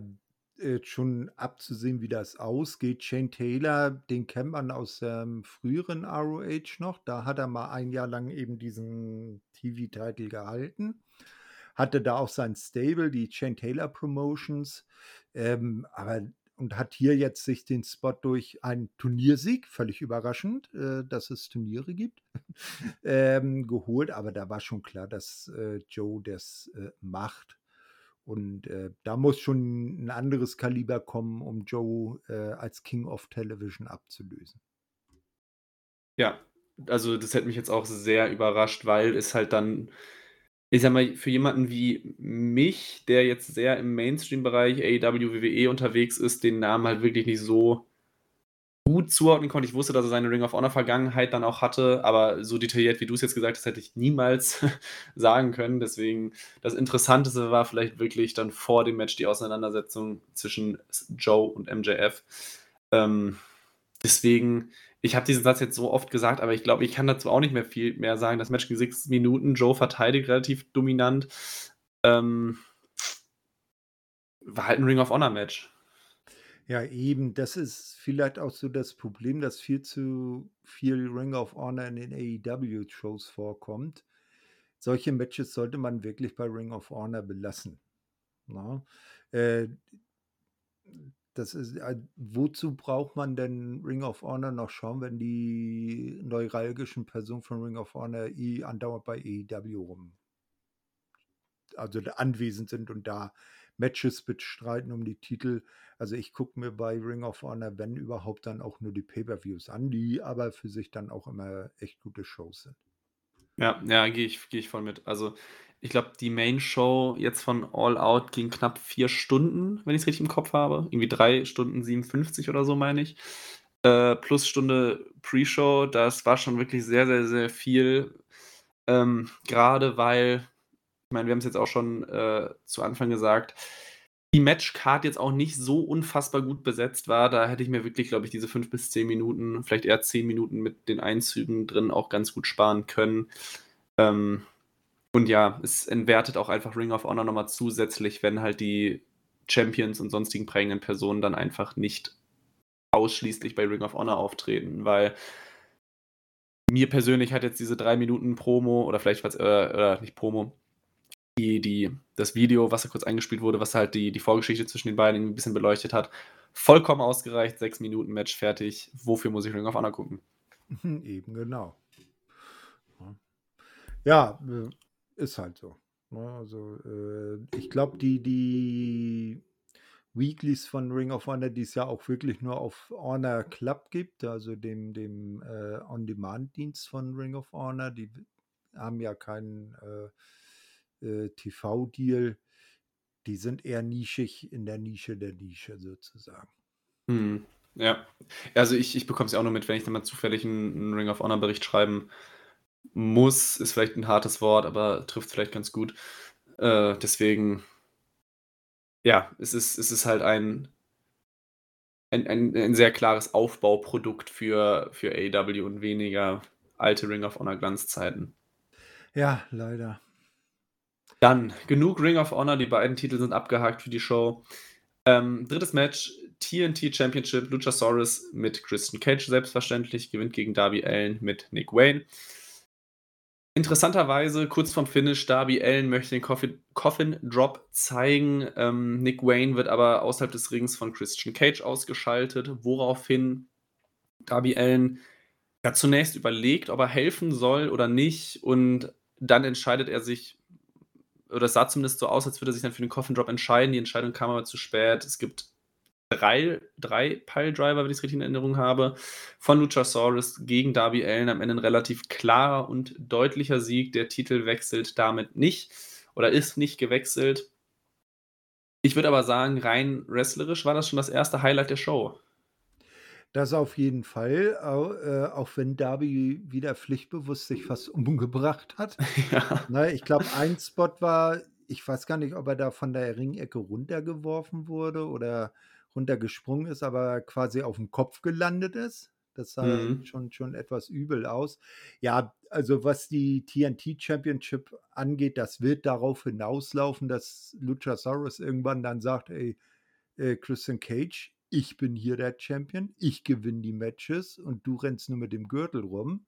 äh, schon abzusehen, wie das ausgeht. Shane Taylor, den kennt man aus dem früheren ROH noch. Da hat er mal 1 Jahr lang eben diesen TV-Title gehalten. Hatte da auch sein Stable, die Shane Taylor Promotions, ähm, aber und hat hier jetzt sich den Spot durch einen Turniersieg, völlig überraschend, äh, dass es Turniere gibt, ähm, geholt. Aber da war schon klar, dass, äh, Joe das, äh, macht. Und, äh, da muss schon 'n anderes Kaliber kommen, um Joe, äh, als King of Television abzulösen. Ja, also das hätte mich jetzt auch sehr überrascht, weil es halt dann ich sage mal, für jemanden wie mich, der jetzt sehr im Mainstream-Bereich AEW, WWE unterwegs ist, den Namen halt wirklich nicht so gut zuordnen konnte. Ich wusste, dass er seine Ring of Honor Vergangenheit dann auch hatte, aber so detailliert, wie du's jetzt gesagt hast, hätte ich niemals sagen können. Deswegen das Interessanteste war vielleicht wirklich dann vor dem Match die Auseinandersetzung zwischen Joe und MJF. Ähm, Deswegen, ich habe diesen Satz jetzt so oft gesagt, aber ich glaube, ich kann dazu auch nicht mehr viel mehr sagen. Das Match ging sechs Minuten. Joe verteidigt relativ dominant. Ähm, war halt ein Ring of Honor Match. Ja, eben, das ist vielleicht auch so das Problem, dass viel zu viel Ring of Honor in den AEW-Shows vorkommt. Solche Matches sollte man wirklich bei Ring of Honor belassen. Na? Äh, das ist, äh, wozu braucht man denn Ring of Honor noch schauen, wenn die neuralgischen Personen von Ring of Honor eh andauernd bei AEW rum also anwesend sind und da Matches bestreiten um die Titel. Also ich gucke mir bei Ring of Honor, wenn überhaupt, dann auch nur die Pay-per-Views an, die aber für sich dann auch immer echt gute Shows sind. Ja, ja, gehe ich, geh ich voll mit. Also ich glaube, die Main-Show jetzt von All Out ging knapp vier Stunden, wenn ich es richtig im Kopf habe. Irgendwie drei Stunden 57 oder so, meine ich. Äh, plus Stunde Pre-Show. Das war schon wirklich sehr, sehr, sehr viel. Ähm, Gerade weil ich meine, wir haben es jetzt auch schon äh, zu Anfang gesagt, die Matchcard jetzt auch nicht so unfassbar gut besetzt war. Da hätte ich mir wirklich, glaube ich, diese fünf bis zehn Minuten, vielleicht eher zehn Minuten mit den Einzügen drin auch ganz gut sparen können. Ähm, und ja, es entwertet auch einfach Ring of Honor nochmal zusätzlich, wenn halt die Champions und sonstigen prägenden Personen dann einfach nicht ausschließlich bei Ring of Honor auftreten, weil mir persönlich hat jetzt diese drei Minuten Promo oder vielleicht was, äh, oder nicht Promo, die, die, das Video, was da kurz eingespielt wurde, was halt die, die Vorgeschichte zwischen den beiden ein bisschen beleuchtet hat, vollkommen ausgereicht. Sechs Minuten Match fertig. Wofür muss ich Ring of Honor gucken? Eben genau. Ja, äh, ist halt so. Ne? Also, äh, ich glaube, die, die Weeklies von Ring of Honor, die es ja auch wirklich nur auf Honor Club gibt, also dem, dem äh, On-Demand-Dienst von Ring of Honor, die haben ja keinen äh, äh, TV-Deal, die sind eher nischig in der Nische der Nische sozusagen. Mhm. Ja, also ich, ich bekomme es ja auch nur mit, wenn ich dann mal zufällig einen, einen Ring of Honor Bericht schreiben muss, ist vielleicht ein hartes Wort, aber trifft vielleicht ganz gut. Äh, deswegen, ja, es ist, es ist halt ein, ein, ein, ein sehr klares Aufbauprodukt für, für AW und weniger alte Ring of Honor Glanzzeiten. Ja, leider. Dann genug Ring of Honor, die beiden Titel sind abgehakt für die Show. Ähm, drittes Match, TNT Championship, Luchasaurus mit Christian Cage selbstverständlich, gewinnt gegen Darby Allen mit Nick Wayne. Interessanterweise, kurz vorm Finish, Darby Allen möchte den Coffin, Coffin Drop zeigen. Ähm, Nick Wayne wird aber außerhalb des Rings von Christian Cage ausgeschaltet, woraufhin Darby Allen ja zunächst überlegt, ob er helfen soll oder nicht. Und dann entscheidet er sich oder es sah zumindest so aus, als würde er sich dann für den Coffin Drop entscheiden. Die Entscheidung kam aber zu spät. Es gibt drei, drei Piledriver, wenn ich es richtig in Erinnerung habe, von Luchasaurus gegen Darby Allen. Am Ende ein relativ klarer und deutlicher Sieg. Der Titel wechselt damit nicht oder ist nicht gewechselt. Ich würde aber sagen, rein wrestlerisch war das schon das erste Highlight der Show. Das auf jeden Fall, äh, auch wenn Darby wieder pflichtbewusst sich fast umgebracht hat. Ja. Ich glaube, ein Spot war ich weiß gar nicht, ob er da von der Ringecke runtergeworfen wurde oder runtergesprungen ist, aber quasi auf dem Kopf gelandet ist. Das sah Mhm. schon schon etwas übel aus. Ja, also was die TNT Championship angeht, das wird darauf hinauslaufen, dass Luchasaurus irgendwann dann sagt: „Ey, äh, Christian Cage, ich bin hier der Champion, ich gewinne die Matches und du rennst nur mit dem Gürtel rum,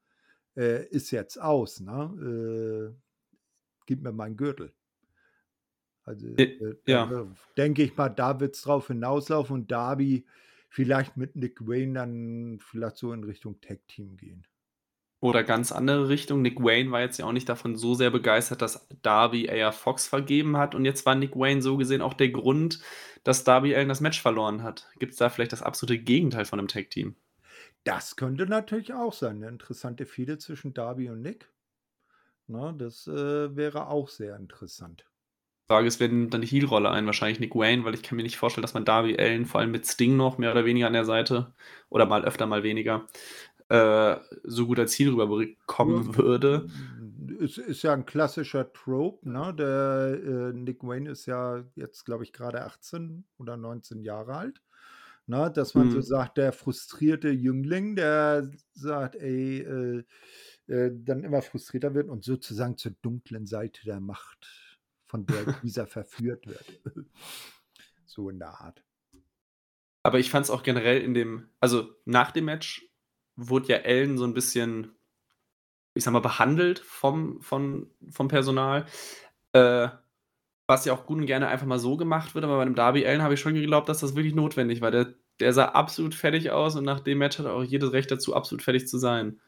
äh, ist jetzt aus, ne? Äh, gib mir meinen Gürtel. Also, äh, ja. denke ich mal, da wird es drauf hinauslaufen und Darby vielleicht mit Nick Wayne dann vielleicht so in Richtung Tag Team gehen. Oder ganz andere Richtung. Nick Wayne war jetzt ja auch nicht davon so sehr begeistert, dass Darby eher Fox vergeben hat. Und jetzt war Nick Wayne so gesehen auch der Grund, dass Darby Allen das Match verloren hat. Gibt es da vielleicht das absolute Gegenteil von einem Tag-Team? Das könnte natürlich auch sein. Eine interessante Fehde zwischen Darby und Nick. Na, das äh, wäre auch sehr interessant. Frage ist, wer nimmt dann die Heel-Rolle ein? Wahrscheinlich Nick Wayne, weil ich kann mir nicht vorstellen, dass man Darby Allen vor allem mit Sting noch mehr oder weniger an der Seite oder mal öfter, mal weniger äh, so gut als Ziel rüberkommen würde. Es ist ja ein klassischer Trope, ne? Der äh, Nick Wayne ist ja jetzt, glaube ich, gerade 18 oder 19 Jahre alt. Ne, dass man so Mhm. sagt, der frustrierte Jüngling, der sagt: „Ey“ äh, äh, dann immer frustrierter wird und sozusagen zur dunklen Seite der Macht, von der dieser verführt wird. So in der Art. Aber ich fand's auch generell in dem also, nach dem Match wurde ja Ellen so 'n bisschen ich sage mal, behandelt vom von vom Personal, äh, was ja auch gut und gerne einfach mal so gemacht wird, aber bei dem Darby Allin habe ich schon geglaubt, dass das wirklich notwendig war. Der der sah absolut fertig aus und nach dem Match hat er auch jedes Recht dazu, absolut fertig zu sein.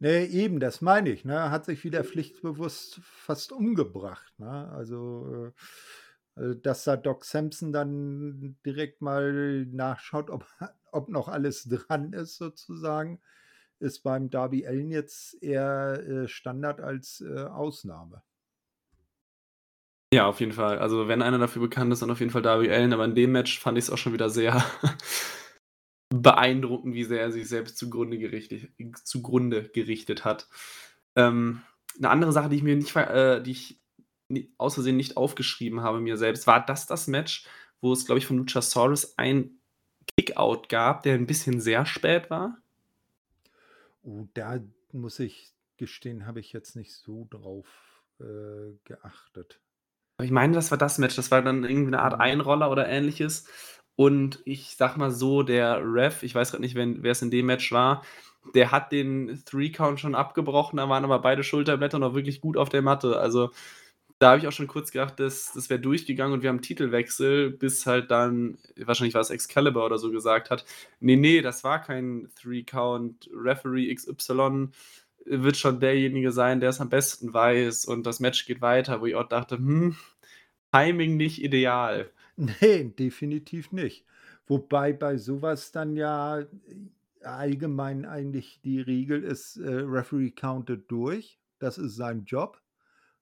Ne, eben, das meine ich, ne? Hat sich wieder pflichtbewusst fast umgebracht, ne? Also, äh, äh, dass da Doc Sampson dann direkt mal nachschaut, ob ob noch alles dran ist sozusagen, ist beim Darby Allin jetzt eher, äh, Standard als, Ausnahme. Ja, auf jeden Fall. Also, wenn einer dafür bekannt ist, dann auf jeden Fall Darby Allin, aber in dem Match fand ich's auch schon wieder sehr beeindruckend, wie sehr er sich selbst zugrunde gerichtet zugrunde gerichtet hat. Ähm, 'ne andere Sache, die ich mir nicht äh, die ich Versehen nicht aufgeschrieben habe mir selbst, war das das Match, wo es, glaube ich, von Luchasaurus ein Kickout gab, der 'n bisschen sehr spät war? Oh, da muss ich gestehen, habe ich jetzt nicht so drauf, äh, geachtet. Ich meine, das war das Match. Das war dann irgendwie 'ne Art Mhm. Einroller oder Ähnliches. Und ich sage mal so, der Ref, ich weiß grad nicht, wen wer's in dem Match war, der hat den Three Count schon abgebrochen, da waren aber beide Schulterblätter noch wirklich gut auf der Matte. Also, da habe ich auch schon kurz gedacht, das das wäre durchgegangen und wir haben Titelwechsel, bis halt dann wahrscheinlich war's Excalibur oder so gesagt hat: „Ne, ne, das war kein Three Count. Referee XY wird schon derjenige sein, der's am besten weiß und das Match geht weiter.“ Wo ich auch dachte: „Hm, Timing nicht ideal.“ Ne, definitiv nicht. Wobei bei so was dann ja, äh, allgemein eigentlich die Regel ist, äh, Referee countet durch. Das ist sein Job,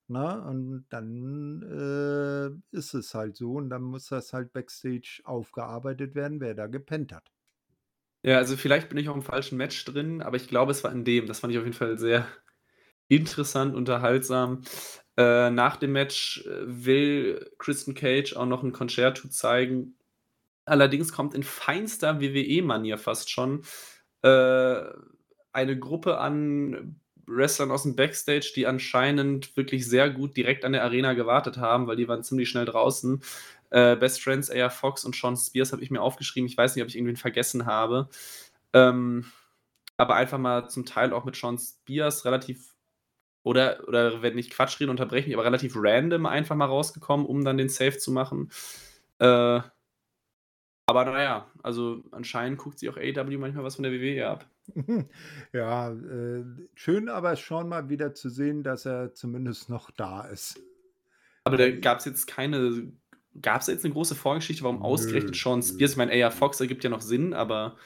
ne? Und dann, äh, ist es halt so und dann muss das halt backstage aufgearbeitet werden, wer da gepennt hat. Ja, also, vielleicht bin ich auch im falschen Match drin, aber ich glaube, es war in dem. Das fand ich auf jeden Fall sehr interessant, unterhaltsam. Äh, nach dem Match, äh, will Christian Cage auch noch 'n Concerto zeigen. Allerdings kommt in feinster WWE-Manier fast schon, äh, eine Gruppe an Wrestlern aus'm Backstage, die anscheinend wirklich sehr gut direkt an der Arena gewartet haben, weil die waren ziemlich schnell draußen. Äh, Best Friends, AR Fox und Shawn Spears habe ich mir aufgeschrieben. Ich weiß nicht, ob ich irgendwen vergessen habe. Ähm, aber einfach mal zum Teil auch mit Shawn Spears relativ oder oder wenn ich Quatsch rede, unterbreche mich, aber relativ random einfach mal rausgekommen, um dann den Save zu machen. Äh aber na ja, also, anscheinend guckt sich auch AEW manchmal was von der WWE ab. Ja, äh, schön aber schon mal wieder zu sehen, dass er zumindest noch da ist. Aber da Weil gab's jetzt keine gab's da jetzt 'ne große Vorgeschichte, warum ausgerechnet nö. Spears ich meine, AR Fox ergibt ja noch Sinn, aber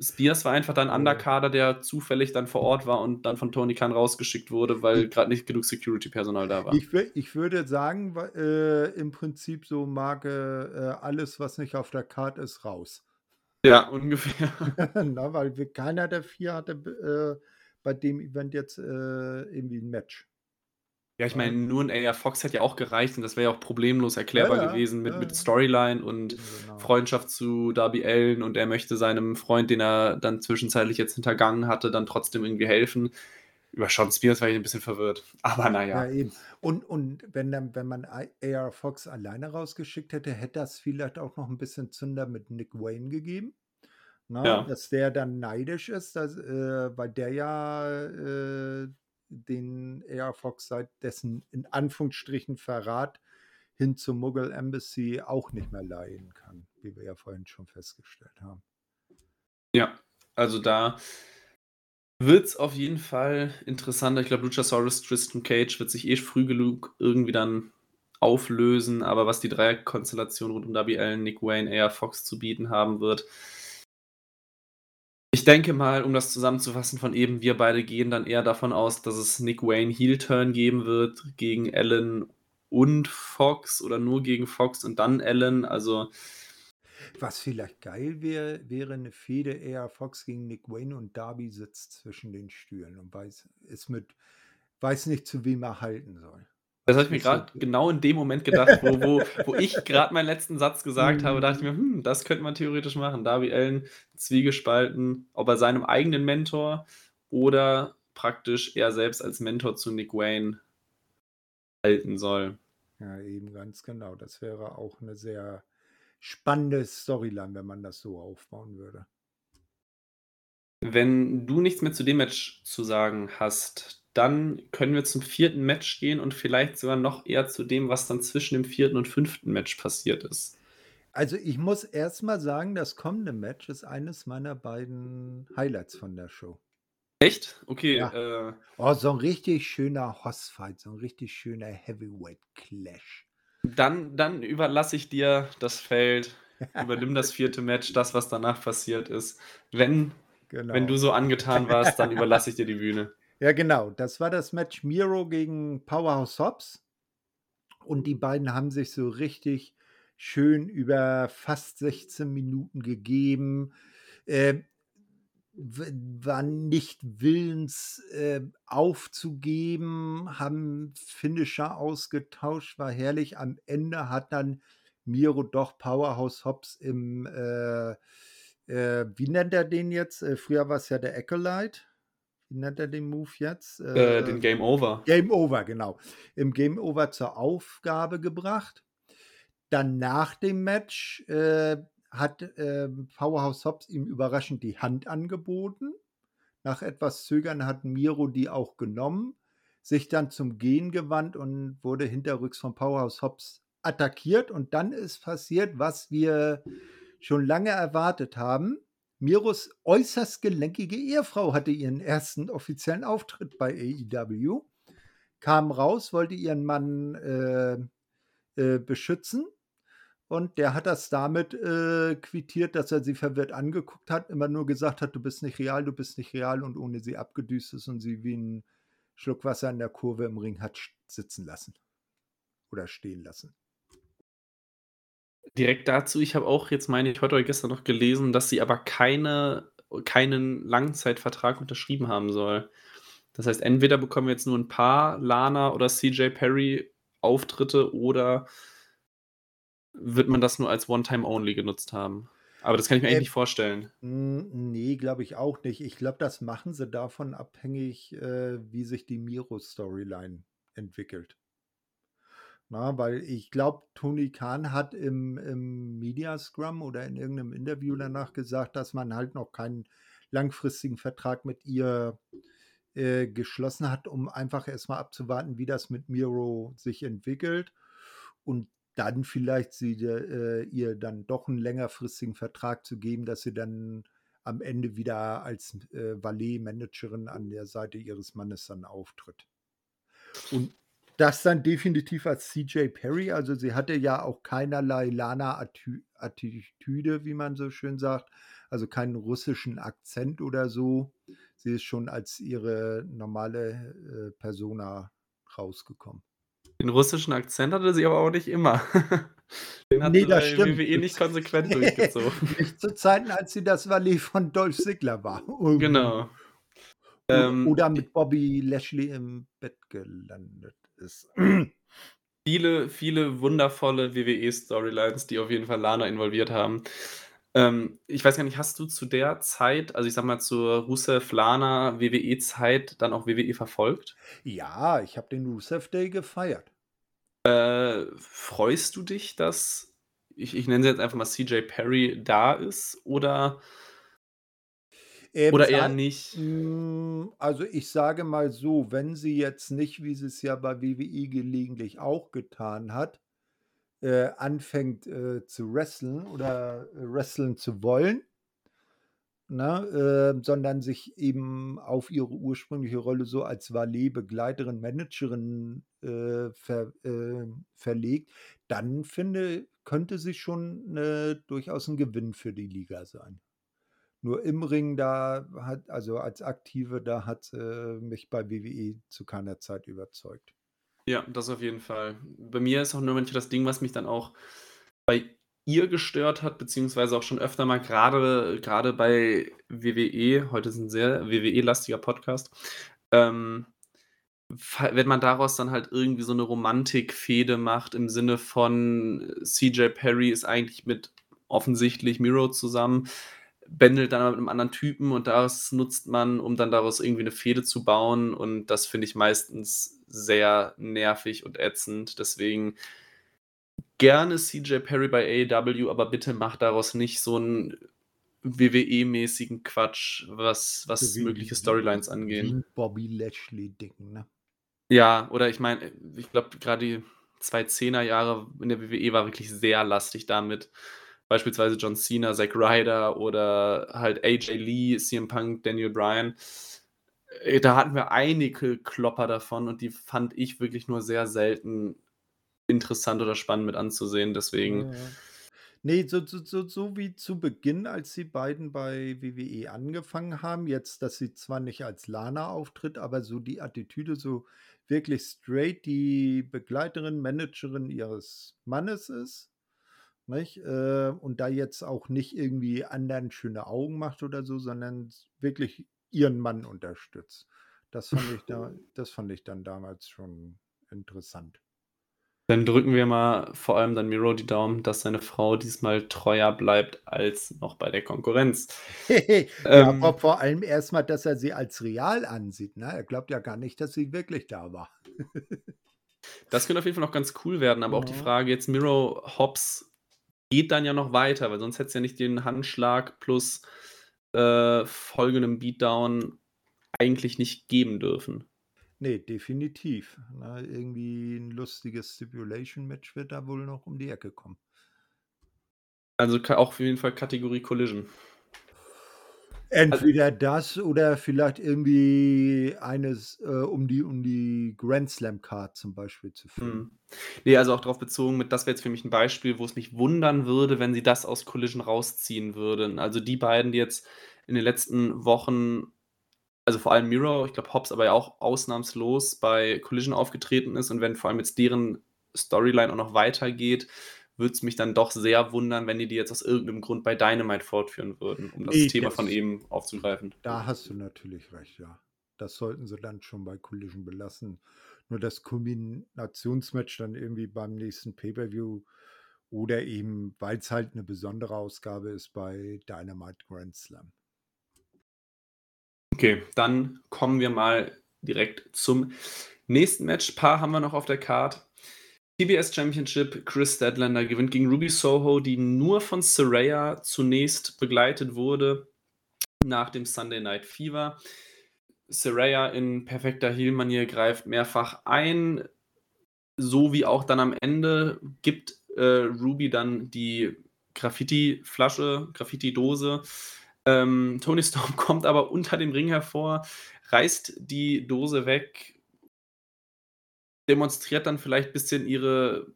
Spears war einfach dann Äh Undercarder, der zufällig dann vor Ort war und dann von Tony Khan rausgeschickt wurde, weil I grad nicht genug Security-Personal da war. Ich ich würde sagen, äh, im Prinzip so Marke, äh, alles, was nicht auf der Card ist, raus. Ja, ungefähr. Na, weil keiner der 4 hatte äh, bei dem Event jetzt, äh, irgendwie 'n Match. Ja, ich meine, nur 'n AR Fox hätte ja auch gereicht und das wäre ja auch problemlos erklärbar ja, gewesen mit ja, mit. Storyline und genau. Freundschaft zu Darby Allin und er möchte seinem Freund, den er dann zwischenzeitlich jetzt hintergangen hatte, dann trotzdem irgendwie helfen. Über Shawn Spears war ich 'n bisschen verwirrt, aber na Ja, eben. Und und wenn dann wenn man AR Fox alleine rausgeschickt hätte, hätte das vielleicht auch noch 'n bisschen Zunder mit Nick Wayne gegeben, ne? Ja. Dass der dann neidisch ist, dass äh, weil der ja, äh, den AR Fox seit dessen in Anführungsstrichen Verrat hin zur Mogul Embassy auch nicht mehr leiden kann, wie wir ja vorhin schon festgestellt haben. Ja, also, da wird's auf jeden Fall interessanter. Ich glaube, Luchasaurus, Christian Cage wird sich eh früh genug irgendwie dann auflösen, aber was die Dreierkonstellation rund um Darby Nick Wayne, AR Fox zu bieten haben wird ich denke mal, um das zusammenzufassen von eben, wir beide gehen dann eher davon aus, dass es Nick Wayne Heel Turn geben wird gegen Allin und Fox oder nur gegen Fox und dann Allin. Also Was vielleicht geil wäre, wäre 'ne Fehde AR Fox gegen Nick Wayne und Darby sitzt zwischen den Stühlen und weiß ist mit weiß nicht, zu wem er halten soll. Das habe ich mir gerade genau in dem Moment gedacht, wo wo wo ich gerade meinen letzten Satz gesagt habe, dachte ich mir: „Hm, das könnte man theoretisch machen.“ Darby Allin zwiegespalten, ob er seinem eigenen Mentor oder praktisch er selbst als Mentor zu Nick Wayne halten soll. Ja, eben ganz genau. Das wäre auch eine sehr spannende Storyline, wenn man das so aufbauen würde. Wenn du nichts mehr zu dem Match zu sagen hast, dann können wir zum vierten Match gehen und vielleicht sogar noch eher zu dem, was dann zwischen dem vierten und fünften Match passiert ist. Also, ich muss erst mal sagen, das kommende Match ist eines meiner beiden Highlights von der Show. Echt? Okay, Ja. äh Oh, so 'n richtig schöner Hoss-Fight, so 'n richtig schöner Heavyweight-Clash. Dann dann überlasse ich dir das Feld. Übernimm das vierte Match, das, was danach passiert ist. Wenn wenn Genau. du so angetan warst, dann überlasse ich dir die Bühne. Ja, genau. Das war das Match Miro gegen Powerhouse Hobbs. Und die beiden haben sich so richtig schön über fast 16 Minuten gegeben. Ähm, w waren nicht willens, äh, aufzugeben, haben Finisher ausgetauscht, war herrlich. Am Ende hat dann Miro doch Powerhouse Hobbs im, äh äh, wie nennt er den jetzt? Äh, früher war's ja der Acolyte. Wie nennt er den Move jetzt? Äh, den Äh, Game Over. Game Over, genau. Im Game Over zur Aufgabe gebracht. Dann nach dem Match, äh, hat, ähm, Powerhouse Hobbs ihm überraschend die Hand angeboten. Nach etwas Zögern hat Miro die auch genommen, sich dann zum Gehen gewandt und wurde hinterrücks von Powerhouse Hobbs attackiert. Und dann ist passiert, was wir schon lange erwartet haben. Miros äußerst gelenkige Ehefrau hatte ihren ersten offiziellen Auftritt bei AEW, kam raus, wollte ihren Mann, äh, äh, beschützen und der hat das damit, äh, quittiert, dass er sie verwirrt angeguckt hat, immer nur gesagt hat: „Du bist nicht real, du bist nicht real“ und ohne sie abgedüst ist und sie wie 'n Schluck Wasser in der Kurve im Ring hat sitzen lassen oder stehen lassen. Direkt dazu, ich habe auch jetzt, meine ich, heute oder gestern noch gelesen, dass sie aber keine keinen Langzeitvertrag unterschrieben haben soll. Das heißt, entweder bekommen wir jetzt nur 'n paar Lana oder CJ Perry Auftritte oder wird man das nur als One Time Only genutzt haben. Aber das kann ich mir eigentlich Ähm, nicht vorstellen. hm, ne, glaube ich auch nicht. Ich glaube, das machen sie davon abhängig, äh, wie sich die Miro-Storyline entwickelt. Na, weil ich glaube, Tony Khan hat im im Media Scrum oder in irgend 'nem Interview danach gesagt, dass man halt noch keinen langfristigen Vertrag mit ihr, äh, geschlossen hat, um einfach erst mal abzuwarten, wie das mit Miro sich entwickelt und dann vielleicht sie äh, ihr dann doch 'n längerfristigen Vertrag zu geben, dass sie dann am Ende wieder als, äh, Valet-Managerin an der Seite ihres Mannes dann auftritt. Und das dann definitiv als CJ Perry. Also, sie hatte ja auch keinerlei Lana-Atü Attitüde, wie man so schön sagt, also keinen russischen Akzent oder so. Sie ist schon als ihre normale, äh, Persona rausgekommen. Den russischen Akzent hatte sie aber auch nicht immer. Den hat Ne, sie das bei stimmt. WWE nicht konsequent durchgezogen. nicht zu Zeiten, als sie das Valet von Dolph Ziggler war. Genau. Ähm, oder i mit Bobby Lashley im Bett gelandet ist. Viele, viele wundervolle WWE-Storylines, die auf jeden Fall Lana involviert haben. Ähm, ich weiß gar nicht, hast du zu der Zeit, also ich sage mal zur Rusev-Lana WWE-Zeit dann auch WWE verfolgt? Ja, ich habe den Rusev Day gefeiert. Äh, freust du dich, dass ich ich nenne sie jetzt einfach mal CJ Perry da ist oder Ähm, oder eher nicht? hm, also, ich sage mal so, wenn sie jetzt nicht, wie sie's ja bei WWE gelegentlich auch getan hat, äh, anfängt, äh, zu wresteln oder wresteln zu wollen ne, äh, sondern sich eben auf ihre ursprüngliche Rolle so als Valet, Begleiterin, Managerin, äh, ver ähm, verlegt, dann finde könnte sie schon, äh, durchaus 'n Gewinn für die Liga sein. Nur im Ring, da hat also als Aktive, da hat sie mich bei WWE zu keiner Zeit überzeugt. Ja, das auf jeden Fall. Bei mir ist auch nur manchmal das Ding, was mich dann auch bei ihr gestört hat, beziehungsweise auch schon öfter mal grade grade bei WWE heute ist 'n sehr WWE-lastiger Podcast, ähm wenn man daraus dann halt irgendwie so 'ne Romantikfehde macht im Sinne von CJ Perry ist eigentlich mit offensichtlich Miro zusammen, bändelt dann mit 'nem anderen Typen und das nutzt man, um dann daraus irgendwie 'ne Fehde zu bauen und das finde ich meistens sehr nervig und ätzend. Deswegen gerne CJ Perry bei AEW, aber bitte macht daraus nicht so 'n WWE-mäßigen Quatsch, was was Wie mögliche Storylines angehen. 'n Bobby Lashley-Ding, ne? Ja, oder ich meine, ich glaube, grad die 2010er Jahre in der WWE war wirklich sehr lastig damit. Beispielsweise John Cena, Zack Ryder oder halt AJ Lee, CM Punk, Daniel Bryan. Äh, da hatten wir einige Klopper davon und die fand ich wirklich nur sehr selten interessant oder spannend mit anzusehen, deswegen Ja, ja. Ne, so so so so wie zu Beginn, als die beiden bei WWE angefangen haben, jetzt, dass sie zwar nicht als Lana auftritt, aber so die Attitüde so wirklich straight die Begleiterin, Managerin ihres Mannes ist, nicht? Äh, und da jetzt auch nicht irgendwie anderen schöne Augen macht oder so, sondern wirklich ihren Mann unterstützt. Das fand ich da das fand ich dann damals schon interessant. Dann drücken wir mal vor allem dann Miro die Daumen, dass seine Frau diesmal treuer bleibt als noch bei der Konkurrenz. Ja, aber Ähm vor allem erst mal, dass er sie als real ansieht, ne? Er glaubt ja gar nicht, dass sie wirklich da war. Das könnte auf jeden Fall noch ganz cool werden, aber auch die. Frage jetzt Miro Hobbs geht dann ja noch weiter, weil sonst hätt's ja nicht den Handschlag plus, äh, folgendem Beatdown eigentlich nicht geben dürfen. Ne, definitiv, ne? Irgendwie 'n lustiges Stipulation-Match wird da wohl noch um die Ecke kommen. Also auch auf jeden Fall Kategorie Collision. Al Entweder das oder vielleicht irgendwie eines, äh, um die um die Grand Slam Card zum Beispiel zu füllen. Mhm. Ne, also auch drauf bezogen mit das wäre jetzt für mich 'n Beispiel, wo es mich wundern würde, wenn sie das aus Collision rausziehen würden. Also die beiden, die jetzt in den letzten Wochen also vor allem Miro, ich glaube Hobbs aber ja auch ausnahmslos bei Collision aufgetreten ist und wenn vor allem jetzt deren Storyline auch noch weitergeht, würde es mich dann doch sehr wundern, wenn die die jetzt aus irgend 'nem Grund bei Dynamite fortführen würden, um das Ne, Thema von das eben aufzugreifen. Da hast du natürlich recht, ja. Das sollten sie dann schon bei Collision belassen. Nur das Kulminationsmatch dann irgendwie beim nächsten Pay-per-View oder eben, weil's halt 'ne besondere Ausgabe ist, bei Dynamite Grand Slam. Okay, dann kommen wir mal direkt zum nächsten Match. Paar haben wir noch auf der Card. TBS Championship, Kris Statlander gewinnt gegen Ruby Soho, die nur von Saraya zunächst begleitet wurde nach dem Sunday Night Fever. Saraya in perfekter Heel-Manier greift mehrfach ein, so wie auch dann am Ende gibt, äh, Ruby dann die Graffiti-Flasche, Graffiti-Dose. Ähm, Toni Storm kommt aber unter dem Ring hervor, reißt die Dose weg demonstriert dann vielleicht bisschen ihre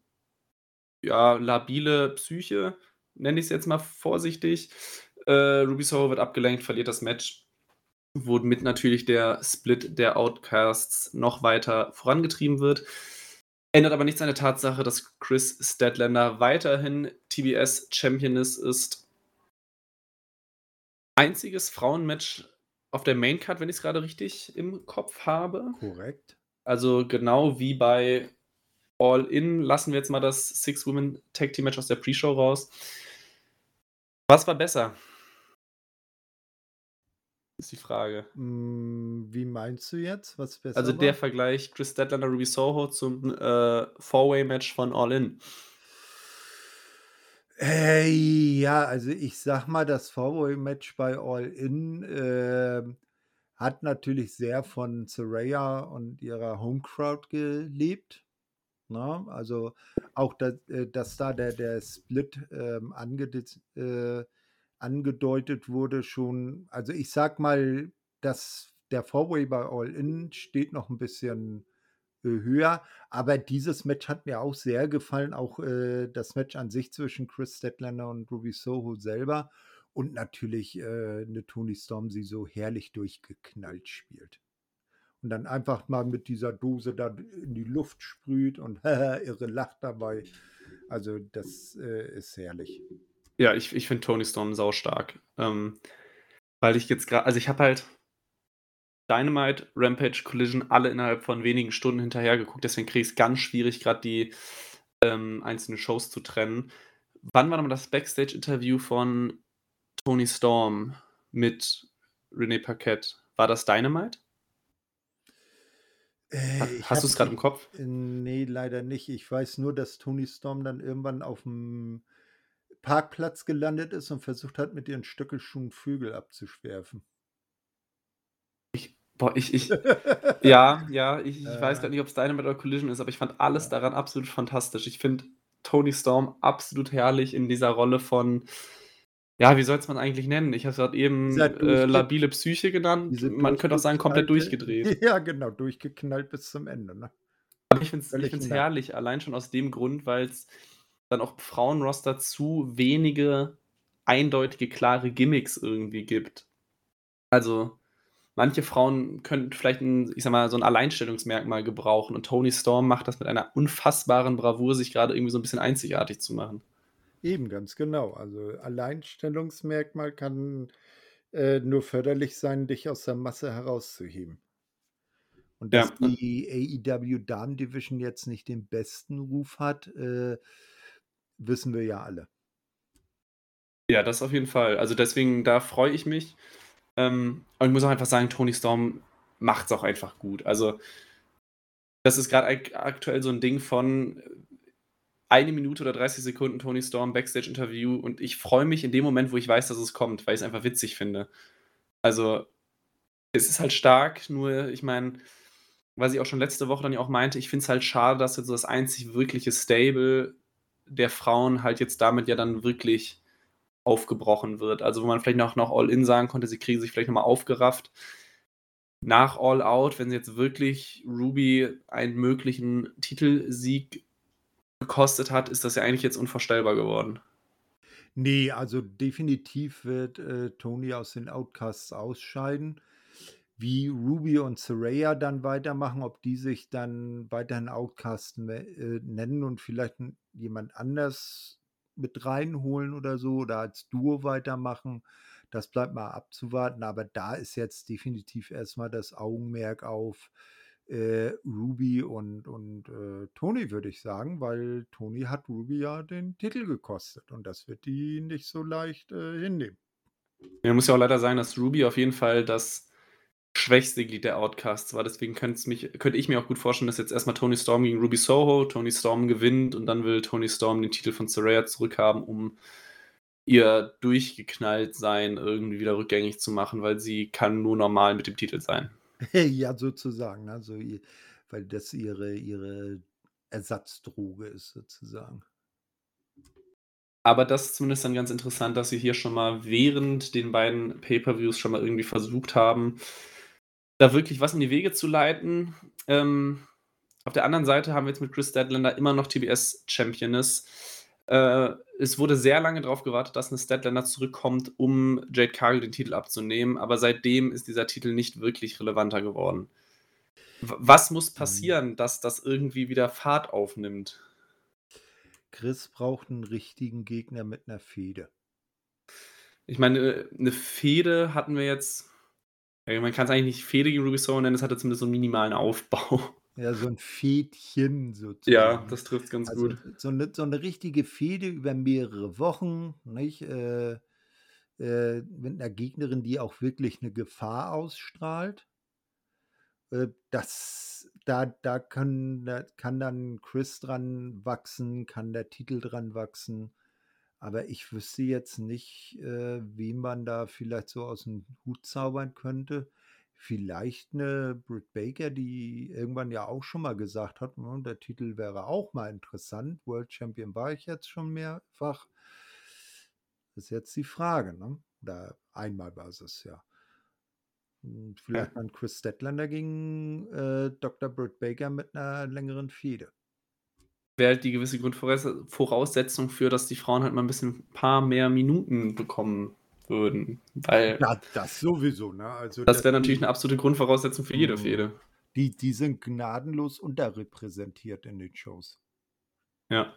ja, labile Psyche, nenne ich's jetzt mal vorsichtig. Äh, Ruby Soho wird abgelenkt, verliert das Match, womit natürlich der Split der Outcasts noch weiter vorangetrieben wird. Ändert aber nichts an der Tatsache, dass Kris Statlander weiterhin TBS Championess ist. Einziges Frauenmatch auf der Main Card, wenn ich's grade richtig im Kopf habe. Korrekt. Also genau wie bei All In lassen wir jetzt mal das Six Women Tag Team Match aus der Pre-Show raus. Was war besser? Ist die Frage. Hm, wie meinst du jetzt, was Also besser der war? Vergleich Kris Statlander, Ruby Soho zum, äh, Four-Way-Match von All In. Äh, ja, also ich sage mal, das Four-Way-Match bei All In, ähm, hat natürlich sehr von Saraya und ihrer Home Crowd gelebt, ne? Also auch da äh, dass da der der Split, ähm, angedit äh, angedeutet wurde schon also ich sage mal, dass der Four-Way bei All In steht noch 'n bisschen, äh, höher, aber dieses Match hat mir auch sehr gefallen, auch, äh, das Match an sich zwischen Kris Statlander und Ruby Soho selber und natürlich, äh, 'ne Toni Storm, die so herrlich durchgeknallt spielt. Und dann einfach mal mit dieser Dose da in die Luft sprüht und irre lacht dabei. Also das, äh, ist herrlich. Ja, ich ich finde Toni Storm saustark, ähm, weil ich jetzt gra also ich habe halt Dynamite, Rampage, Collision alle innerhalb von wenigen Stunden hinterher geguckt, deswegen kriege ich's ganz schwierig, grad die, ähm, einzelnen Shows zu trennen. Wann war noch mal das Backstage-Interview von Toni Storm mit Renee Paquette? War das Dynamite? Äh, hast habe du's grad im Kopf? äh, ne, leider nicht. Ich weiß nur, dass Toni Storm dann irgendwann auf'm Parkplatz gelandet ist und versucht hat, mit ihren Stöckelschuhen Vögel abzuschwerfen. Ich boah, ich ich ja, ja, ich ich weiß Äh. grad nicht, ob's Dynamite oder Collision ist, aber ich fand alles daran absolut fantastisch. Ich finde Toni Storm absolut herrlich in dieser Rolle von ja, wie soll's man eigentlich nennen? Ich habe es Dieser eben, äh, durchge labile Psyche genannt. Man könnte auch sagen, komplett durchgedreht. ja, genau, durchgeknallt bis zum Ende, ne? Aber ich finde es es herrlich, allein schon aus dem Grund, weil's dann auch Frauenroster zu wenige eindeutige, klare Gimmicks irgendwie gibt. Also, manche Frauen könnten vielleicht 'n ich sage mal, so 'n Alleinstellungsmerkmal gebrauchen und Toni Storm macht das mit einer unfassbaren Bravour, sich grade irgendwie so 'n bisschen einzigartig zu machen. Eben, ganz genau. Also, Alleinstellungsmerkmal kann, äh, nur förderlich sein, dich aus der Masse herauszuheben. Und dass Ja, die AEW Damen Division jetzt nicht den besten Ruf hat, äh, wissen wir ja alle. Ja, das auf jeden Fall. Also, deswegen, da freue ich mich. Ähm, und ich muss auch einfach sagen, Toni Storm macht's auch einfach gut. Also das ist grad ak aktuell so 'n Ding von 1 Minute oder 30 Sekunden Toni Storm Backstage-Interview und ich freue mich in dem Moment, wo ich weiß, dass es kommt, weil ich's einfach witzig finde. Also, es ist halt stark, nur ich meine, was ich auch schon letzte Woche dann ja auch meinte, ich finde es halt schade, dass jetzt so das einzig wirkliche Stable der Frauen halt jetzt damit ja dann wirklich aufgebrochen wird. Also, wo man vielleicht noch noch All In sagen konnte, sie kriegen sich vielleicht noch mal aufgerafft. Nach All Out, wenn sie jetzt wirklich Ruby einen möglichen Titelsieg gekostet hat, ist das ja eigentlich jetzt unvorstellbar geworden. Ne, also definitiv wird, äh, Toni aus den Outcasts ausscheiden. Wie Ruby und Saraya dann weitermachen, ob die sich dann weiterhin Outcast ne äh, nennen und vielleicht jemand anders mit reinholen oder so oder als Duo weitermachen, das bleibt mal abzuwarten. Aber da ist jetzt definitiv erst mal das Augenmerk auf, äh, Ruby und und, äh, Toni, würde ich sagen, weil Toni hat Ruby ja den Titel gekostet und das wird die nicht so leicht, äh, hinnehmen. Man muss ja auch leider sagen, dass Ruby auf jeden Fall das schwächste Glied der Outcasts war. Deswegen könnte mich könnte ich mir auch gut vorstellen, dass jetzt erst mal Toni Storm gegen Ruby Soho Toni Storm gewinnt und dann will Toni Storm den Titel von Saraya zurückhaben, um ihr Durchgeknalltsein irgendwie wieder rückgängig zu machen, weil sie kann nur normal mit dem Titel sein. Ja, sozusagen, also weil das ihre ihre Ersatzdroge ist sozusagen. Aber das ist zumindest dann ganz interessant, dass sie hier schon mal während den beiden Pay-per-Views schon mal irgendwie versucht haben, da wirklich was in die Wege zu leiten. Ähm, auf der anderen Seite haben wir jetzt mit Kris Statlander immer noch TBS-Champion ist. Äh, es wurde sehr lange drauf gewartet, dass 'ne Statlander zurückkommt, um Jade Cargill den Titel abzunehmen, aber seitdem ist dieser Titel nicht wirklich relevanter geworden. W was muss Mhm. passieren, dass das irgendwie wieder Fahrt aufnimmt? Kris braucht 'n richtigen Gegner mit 'ner Fehde. Ich meine, äh, 'ne Fehde hatten wir jetzt man kann's eigentlich nicht Fehde gegen Ruby Soho nennen, es hatte zumindest so 'n minimalen Aufbau. Ja, so 'n Fädchen Ja, sozusagen. das trifft's ganz Also, gut. so 'ne so 'ne richtige Fehde über mehrere Wochen, nicht? Äh, äh, mit 'ner Gegnerin, die auch wirklich 'ne Gefahr ausstrahlt. Äh, das da da können da kann dann Kris dran wachsen, kann der Titel dran wachsen. Aber ich wüsste jetzt nicht, äh, wen man da vielleicht so aus'm Hut zaubern könnte. Vielleicht 'ne Britt Baker, die irgendwann ja auch schon mal gesagt hat, ne, der Titel wäre auch mal interessant. World Champion war ich jetzt schon mehrfach. Ist jetzt die Frage, ne? Oder einmal war sie's ja. Und Ja. vielleicht dann Kris Statlander gegen, äh, Dr. Britt Baker mit 'ner längeren Fehde. Wäre halt die gewisse Grundvoraus Voraussetzung für, dass die Frauen halt mal 'n bisschen paar mehr Minuten bekommen würden, weil Ja, das sowieso, ne? Also, das wäre natürlich 'ne die absolute Grundvoraussetzung für jede Mhm. Fehde. Die die sind gnadenlos unterrepräsentiert in den Shows. Ja.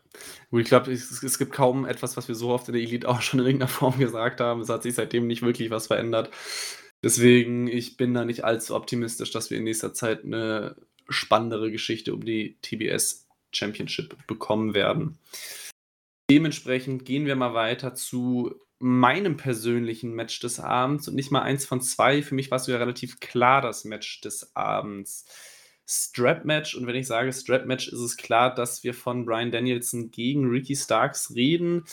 Gut, ich glaube, es es gibt kaum etwas, was wir so oft in der Elite auch schon in irgend 'ner Form gesagt haben. Es hat sich seitdem nicht wirklich was verändert. Deswegen, ich bin da nicht allzu optimistisch, dass wir in nächster Zeit eine spannendere Geschichte um die TBS Championship bekommen werden. Dementsprechend gehen wir mal weiter zu meinem persönlichen Match des Abends und nicht mal eins von zwei. Für mich war es sogar relativ klar das Match des Abends. Strap-Match und wenn ich sage Strap-Match, ist es klar, dass wir von Brian Danielson gegen Ricky Starks reden,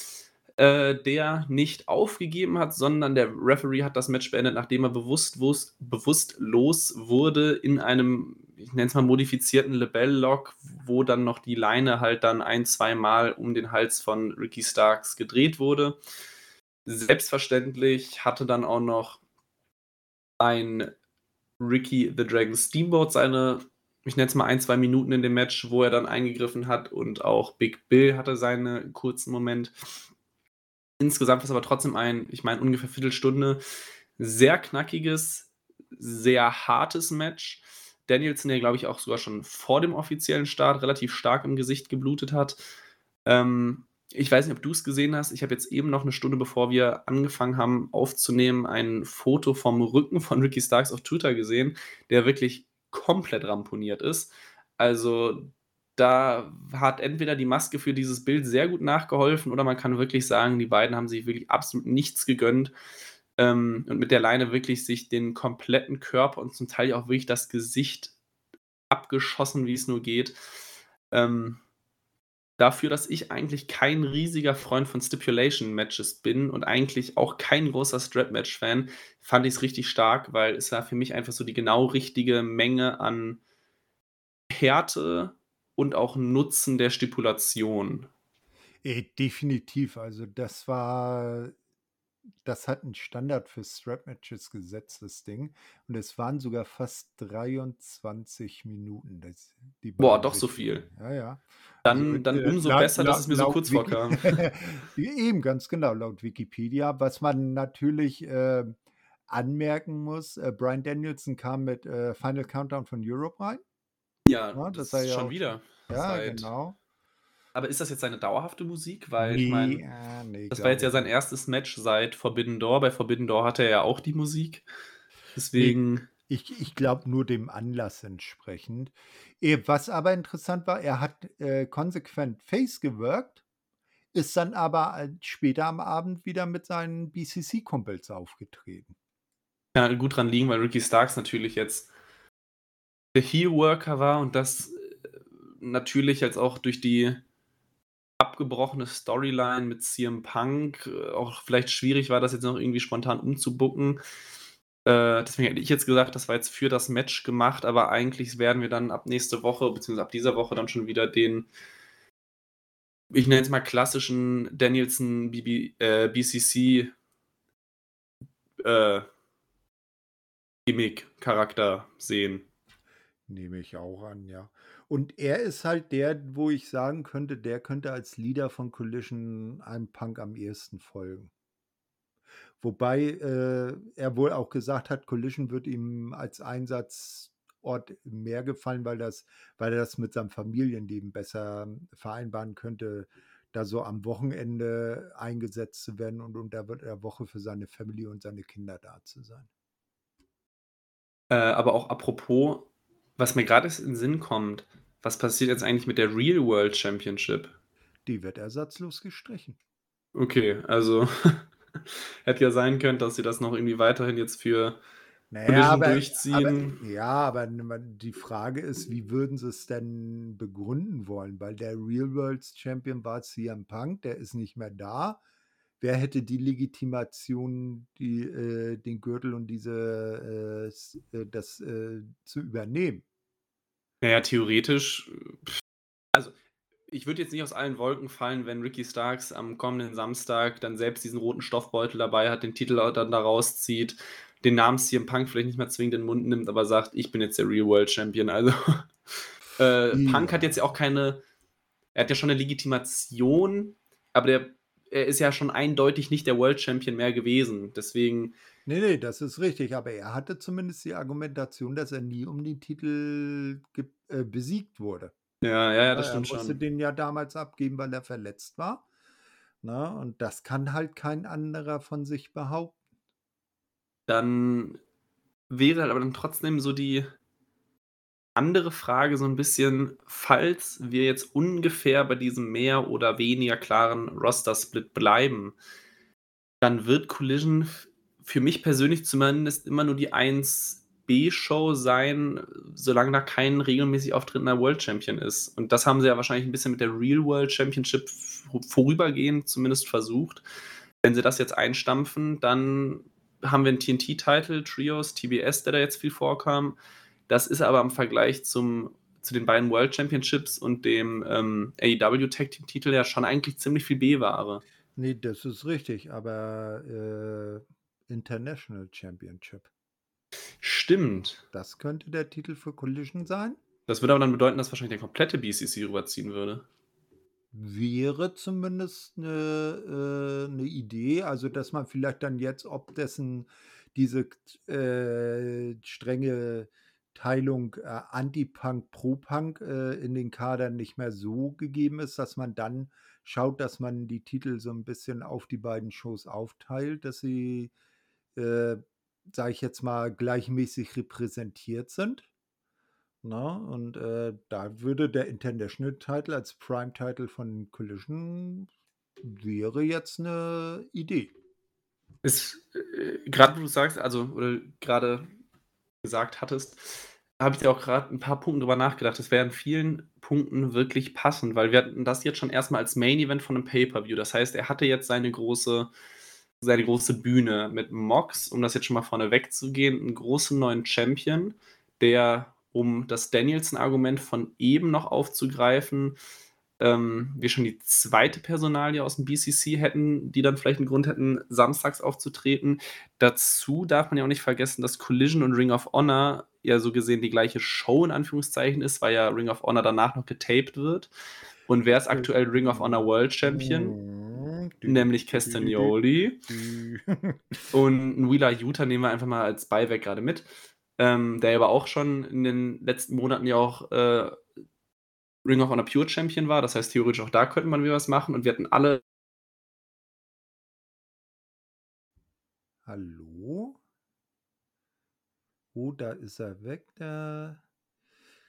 äh, der nicht aufgegeben hat, sondern der Referee hat das Match beendet, nachdem er bewusst, bewusstlos wurde in einem, ich nenne es mal modifizierten Lebell-Lock, wo dann noch die Leine halt dann ein, zweimal um den Hals von Ricky Starks gedreht wurde. Selbstverständlich hatte dann auch noch ein Ricky the Dragon Steamboat seine ich nenne es mal ein, zwei Minuten in dem Match, wo er dann eingegriffen hat und auch Big Bill hatte seinen kurzen Moment. Insgesamt war es aber trotzdem ein, ich meine, ungefähr Viertelstunde, sehr knackiges, sehr hartes Match. Danielson, der glaube ich auch sogar schon vor dem offiziellen Start relativ stark im Gesicht geblutet hat. Ähm, ich weiß nicht, ob du es gesehen hast. Ich habe jetzt eben noch eine Stunde, bevor wir angefangen haben aufzunehmen, ein Foto vom Rücken von Ricky Starks auf Twitter gesehen, der wirklich komplett ramponiert ist. Also da hat entweder die Maske für dieses Bild sehr gut nachgeholfen oder man kann wirklich sagen, die beiden haben sich wirklich absolut nichts gegönnt ähm, und mit der Leine wirklich sich den kompletten Körper und zum Teil auch wirklich das Gesicht abgeschossen, wie es nur geht. Ähm, dafür, dass ich eigentlich kein riesiger Freund von Stipulation-Matches bin und eigentlich auch kein großer Strap-Match-Fan, fand ich es richtig stark, weil es war für mich einfach so die genau richtige Menge an Härte und auch Nutzen der Stipulation. Definitiv. Also das war das hat ein Standard für Strap-Matches gesetzt, das Ding. Und es waren sogar fast 23 Minuten. Das, Boah, doch so viel. Ja, ja. Dann, also, dann äh, umso laut, besser, dass es mir so kurz Wiki vorkam. Eben, ganz genau, laut Wikipedia. Was man natürlich äh, anmerken muss, äh, Brian Danielson kam mit äh, Final Countdown von Europe rein. Ja, ja das, das ist ja schon wieder. Ja, Seit genau. Aber ist das jetzt seine dauerhafte Musik? Weil ich meine, äh, nee, das war jetzt ja sein erstes Match seit Forbidden Door. Bei Forbidden Door hatte er ja auch die Musik. Deswegen. Ich, ich glaube nur dem Anlass entsprechend. Eh, was aber interessant war, er hat äh, konsequent Face gewirkt, ist dann aber später am Abend wieder mit seinen BCC-Kumpels aufgetreten. Ja, gut dran liegen, weil Ricky Starks natürlich jetzt der Heel-Worker war und das äh, natürlich jetzt auch durch die abgebrochene Storyline mit CM Punk äh, auch vielleicht schwierig war, das jetzt noch irgendwie spontan umzubucken. Äh, deswegen hätte ich jetzt gesagt, das war jetzt für das Match gemacht, aber eigentlich werden wir dann ab nächste Woche, beziehungsweise ab dieser Woche dann schon wieder den, ich nenne es mal klassischen Danielson BB, äh, BCC äh, Gimmick-Charakter sehen. Nehme ich auch an, ja. Und er ist halt der, wo ich sagen könnte, der könnte als Leader von Collision einem Punk am ehesten folgen. Wobei äh, er wohl auch gesagt hat, Collision wird ihm als Einsatzort mehr gefallen, weil, das, weil er das mit seinem Familienleben besser vereinbaren könnte, da so am Wochenende eingesetzt zu werden und unter der Woche für seine Family und seine Kinder da zu sein. Äh, aber auch apropos was mir gerade in den Sinn kommt, was passiert jetzt eigentlich mit der Real World Championship? Die wird ersatzlos gestrichen. Okay, also hätte ja sein können, dass sie das noch irgendwie weiterhin jetzt für naja, aber, durchziehen. Aber, ja, aber die Frage ist, wie würden sie es denn begründen wollen? Weil der Real World Champion war CM Punk, der ist nicht mehr da wer hätte die Legitimation, die, äh, den Gürtel und diese äh, äh das äh, zu übernehmen? Naja, theoretisch, also ich würde jetzt nicht aus allen Wolken fallen, wenn Ricky Starks am kommenden Samstag dann selbst diesen roten Stoffbeutel dabei hat, den Titel dann da rauszieht, den Namen CM Punk vielleicht nicht mehr zwingend in den Mund nimmt, aber sagt, ich bin jetzt der Real World Champion. Also äh, ja. Punk hat jetzt ja auch keine, er hat ja schon eine Legitimation, aber der er ist ja schon eindeutig nicht der World Champion mehr gewesen. Deswegen. Nee, nee, das ist richtig. Aber er hatte zumindest die Argumentation, dass er nie um den Titel äh, besiegt wurde. Ja, ja, ja, das stimmt schon. Er musste den ja damals abgeben, weil er verletzt war. Na, und das kann halt kein anderer von sich behaupten. Dann wäre halt aber dann trotzdem so die andere Frage so ein bisschen, falls wir jetzt ungefähr bei diesem mehr oder weniger klaren Roster-Split bleiben, dann wird Collision für mich persönlich zumindest immer nur die 1B-Show sein, solange da kein regelmäßig auftretender World Champion ist. Und das haben sie ja wahrscheinlich ein bisschen mit der Real World Championship vorübergehend zumindest versucht. Wenn sie das jetzt einstampfen, dann haben wir einen TNT-Title, Trios, TBS, der da jetzt viel vorkam. Das ist aber im Vergleich zum, zu den beiden World Championships und dem ähm, AEW Tag Team Titel ja schon eigentlich ziemlich viel B-Ware. Nee, das ist richtig, aber äh, International Championship. Stimmt. Das könnte der Titel für Collision sein. Das würde aber dann bedeuten, dass wahrscheinlich der komplette BCC rüberziehen würde. Wäre zumindest eine, äh, 'ne Idee, also, dass man vielleicht dann jetzt ob dessen diese äh, strenge Teilung, äh, Anti-Punk, Pro-Punk, äh, in den Kadern nicht mehr so gegeben ist, dass man dann schaut, dass man die Titel so ein bisschen auf die beiden Shows aufteilt, dass sie, äh, sage ich jetzt mal, gleichmäßig repräsentiert sind. Ne? Und äh, da würde der International Title als Prime Title von Collision wäre jetzt eine Idee. Ist äh, gerade, wo du sagst, also oder gerade gesagt hattest, habe ich ja auch gerade ein paar Punkte drüber nachgedacht. Das wäre in vielen Punkten wirklich passend, weil wir hatten das jetzt schon erstmal als Main Event von einem Pay-Per-View. Das heißt, er hatte jetzt seine große seine große Bühne mit Mox, um das jetzt schon mal vorne wegzugehen, einen großen neuen Champion, der um das Danielson-Argument von eben noch aufzugreifen, ähm, wir schon die zweite Personalie aus dem BCC hätten, die dann vielleicht einen Grund hätten, samstags aufzutreten. Dazu darf man ja auch nicht vergessen, dass Collision und Ring of Honor ja so gesehen die gleiche Show in Anführungszeichen ist, weil ja Ring of Honor danach noch getaped wird. Und wer ist aktuell Ring of Honor World Champion? Nämlich Castagnoli. und Wheeler Utah nehmen wir einfach mal als Beiwerk gerade mit ähm, der aber auch schon in den letzten Monaten ja auch äh, Ring of Honor Pure Champion war. Das heißt, theoretisch auch da könnte man wieder was machen. Und wir hatten alle. Hallo? Oh, da ist er weg, der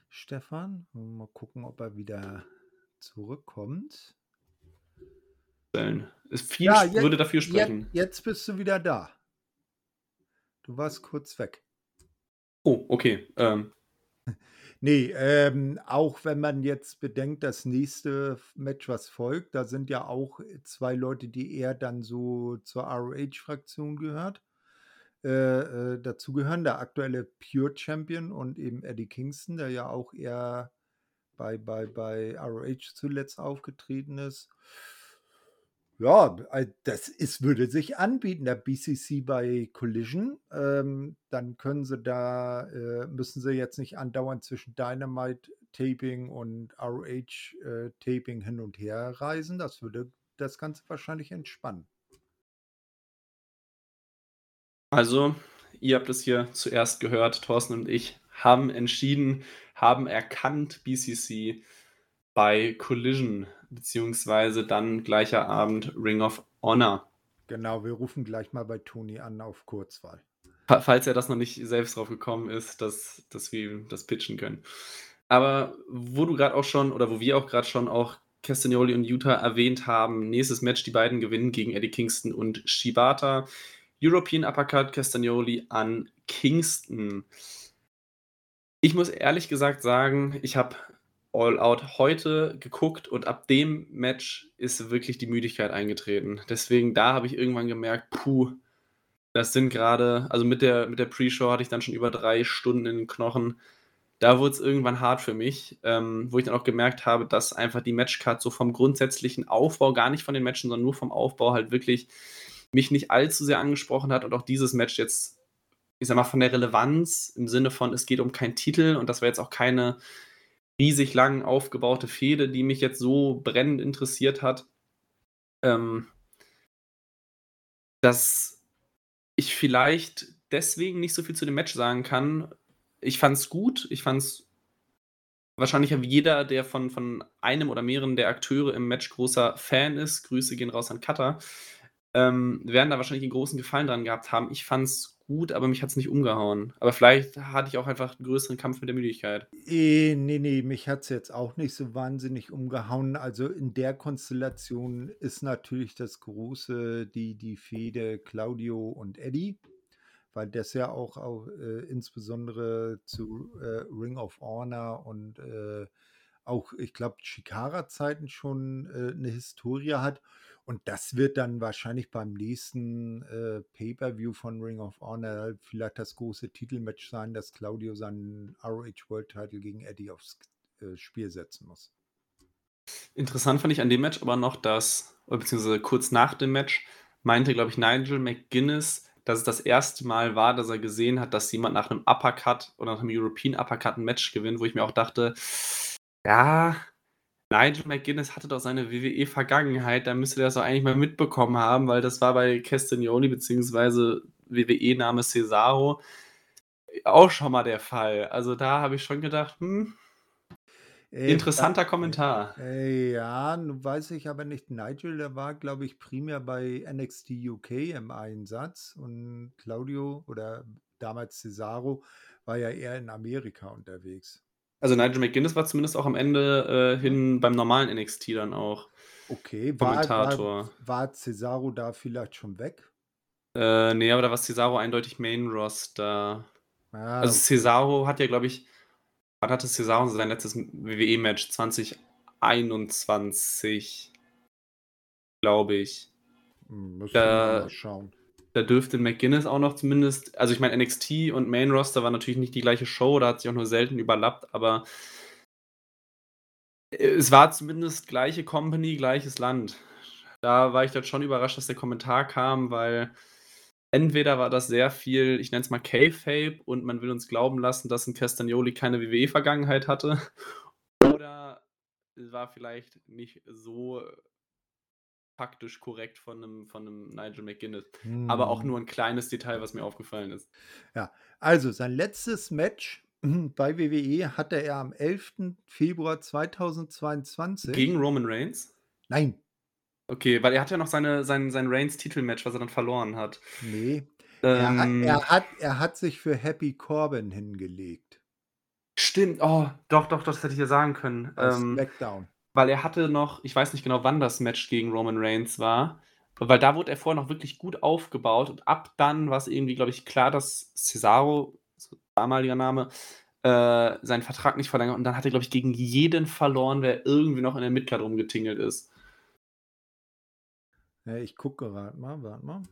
Stefan. Mal gucken, ob er wieder zurückkommt. Ist viel ja, jetzt, würde dafür sprechen. Jetzt, jetzt bist du wieder da. Du warst kurz weg. Oh, okay. Ähm. Ne, ähm, auch wenn man jetzt bedenkt, das nächste Match, was folgt, da sind ja auch äh, zwei Leute, die eher dann so zur ROH-Fraktion gehört, äh, äh, dazugehören. Der aktuelle Pure Champion und eben Eddie Kingston, der ja auch eher bei, bei, bei ROH zuletzt aufgetreten ist. Ja, das ist, würde sich anbieten, der BCC bei Collision. Ähm, dann können sie da, äh, müssen sie jetzt nicht andauernd zwischen Dynamite Taping und ROH äh, hin und her reisen. Das würde das Ganze wahrscheinlich entspannen. Also, ihr habt es hier zuerst gehört, Thorsten und ich haben entschieden, haben erkannt, BCC bei Collision beziehungsweise dann gleicher Abend Ring of Honor. Genau, wir rufen gleich mal bei Toni an auf Kurzwahl. Falls er das noch nicht selbst drauf gekommen ist, dass, dass wir das pitchen können. Aber wo du gerade auch schon, oder wo wir auch gerade schon auch Castagnoli und Utah erwähnt haben, nächstes Match, die beiden gewinnen gegen Eddie Kingston und Shibata. European Uppercut Castagnoli an Kingston. Ich muss ehrlich gesagt sagen, ich habe All Out heute geguckt und ab dem Match ist wirklich die Müdigkeit eingetreten. Deswegen, da habe ich irgendwann gemerkt, puh, das sind gerade, also mit der, mit der Pre-Show hatte ich dann schon über drei Stunden in den Knochen. Da wurde es irgendwann hart für mich, ähm, wo ich dann auch gemerkt habe, dass einfach die Matchcard so vom grundsätzlichen Aufbau, gar nicht von den Matchen, sondern nur vom Aufbau halt wirklich mich nicht allzu sehr angesprochen hat und auch dieses Match jetzt, ich sag mal, von der Relevanz im Sinne von, es geht um keinen Titel und das war jetzt auch keine riesig lang aufgebaute Fehde, die mich jetzt so brennend interessiert hat, ähm, dass ich vielleicht deswegen nicht so viel zu dem Match sagen kann. Ich fand es gut, ich fand es wahrscheinlich jeder, der von, von einem oder mehreren der Akteure im Match großer Fan ist, Grüße gehen raus an Cutter, ähm, werden da wahrscheinlich einen großen Gefallen dran gehabt haben. Ich fand es gut, aber mich hat es nicht umgehauen. Aber vielleicht hatte ich auch einfach 'n größeren Kampf mit der Müdigkeit. Äh, ne, ne, mich hat's jetzt auch nicht so wahnsinnig umgehauen. Also, in der Konstellation ist natürlich das Große die die Fehde Claudio und Eddie, weil das ja auch auch, äh, insbesondere zu, äh, Ring of Honor und, äh, auch, ich glaube, Chikara-Zeiten schon, äh, 'ne Historie hat. Und das wird dann wahrscheinlich beim nächsten, äh, Pay-per-View von Ring of Honor vielleicht das große Titelmatch sein, dass Claudio seinen ROH World Title gegen Eddie aufs äh, Spiel setzen muss. Interessant fand ich an dem Match aber noch, dass beziehungsweise kurz nach dem Match meinte, glaube ich, Nigel McGuinness, dass es das erste Mal war, dass er gesehen hat, dass jemand nach 'nem Uppercut oder nach 'nem European Uppercut 'n Match gewinnt, wo ich mir auch dachte: „Ja, Nigel McGuinness hatte doch seine WWE-Vergangenheit, da müsste der das doch eigentlich mal mitbekommen haben“, weil das war bei Castagnoli beziehungsweise WWE-Name Cesaro auch schon mal der Fall. Also, da habe ich schon gedacht: „Hm“ Äh, interessanter da Kommentar. äh, ja, nun weiß ich aber nicht. Nigel, der war, glaube ich, primär bei NXT UK im Einsatz und Claudio oder damals Cesaro war ja eher in Amerika unterwegs. Also, Nigel McGuinness war zumindest auch am Ende, äh, hin beim normalen NXT dann auch Okay, war war Kommentator. war Cesaro da vielleicht schon weg? Äh, ne, aber da war Cesaro eindeutig Main Roster. Ah, Also, okay. Cesaro hat ja, glaube ich wann hatte Cesaro sein letztes WWE-Match? 2021 glaube ich. Hm, müssten wir mal Da schauen. Da dürfte McGuinness auch noch zumindest also, ich meine, NXT und Main Roster war natürlich nicht die gleiche Show, da hat sich auch nur selten überlappt, aber es war zumindest gleiche Company, gleiches Land. Da war ich dann schon überrascht, dass der Kommentar kam, weil entweder war das sehr viel, ich nenne es mal Kayfabe und man will uns glauben lassen, dass 'n Castagnoli keine WWE-Vergangenheit hatte oder es war vielleicht nicht so faktisch korrekt von 'nem von 'nem Nigel McGuinness. Aber auch Mhm. nur 'n kleines Detail, was mir aufgefallen ist. Ja, also, sein letztes Match bei WWE hatte er am 11. Februar 2022 Gegen Roman Reigns? Nein. Okay, weil er hatte ja noch seine sein sein Reigns-Titelmatch, was er dann verloren hat. Ne, er hat er Ähm hat er hat sich für Happy Corbin hingelegt. Stimmt, oh, doch, doch, das hätte ich dir sagen können. Ähm, SmackDown. Weil er hatte noch ich weiß nicht genau, wann das Match gegen Roman Reigns war, weil da wurde er vorher noch wirklich gut aufgebaut und ab dann war's irgendwie, glaube ich, klar, dass Cesaro, so damaliger Name, äh, seinen Vertrag nicht verlängert und dann hat er, glaube ich, gegen jeden verloren, der irgendwie noch in der Midcard rumgetingelt ist. Ja, ich gucke gerade mal, warte mal.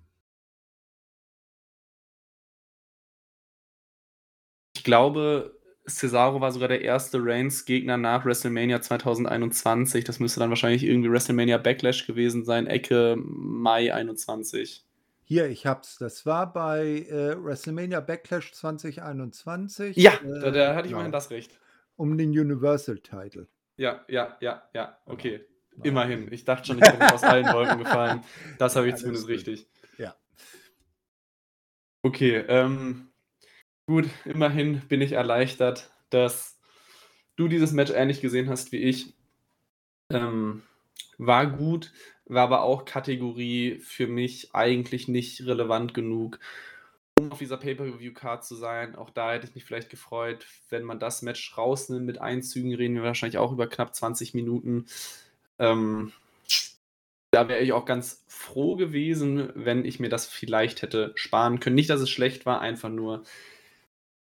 Ich glaube, Cesaro war sogar der erste Reigns-Gegner nach WrestleMania 2021. Das müsste dann wahrscheinlich irgendwie WrestleMania Backlash gewesen sein, Ecke Mai 21. Hier, ich habe es. Das war bei, äh, WrestleMania Backlash 2021, Ja, da äh, da hatte ich immerhin genau, das recht. um den Universal Title. Ja, ja, ja, ja, Genau. okay. Ja. Immerhin. Ich dachte schon, ich bin aus allen Wolken gefallen. Das habe ich Alles zumindest richtig. Ja. Okay, ähm, gut, immerhin bin ich erleichtert, dass du dieses Match ähnlich gesehen hast wie ich. Ähm, war gut, war aber auch Kategorie für mich eigentlich nicht relevant genug, um auf dieser Pay-per-View-Card zu sein. Auch da hätte ich mich vielleicht gefreut, wenn man das Match rausnimmt. Mit Einzügen reden wir wahrscheinlich auch über knapp 20 Minuten. Ähm, da wäre ich auch ganz froh gewesen, wenn ich mir das vielleicht hätte sparen können. Nicht, dass es schlecht war, einfach nur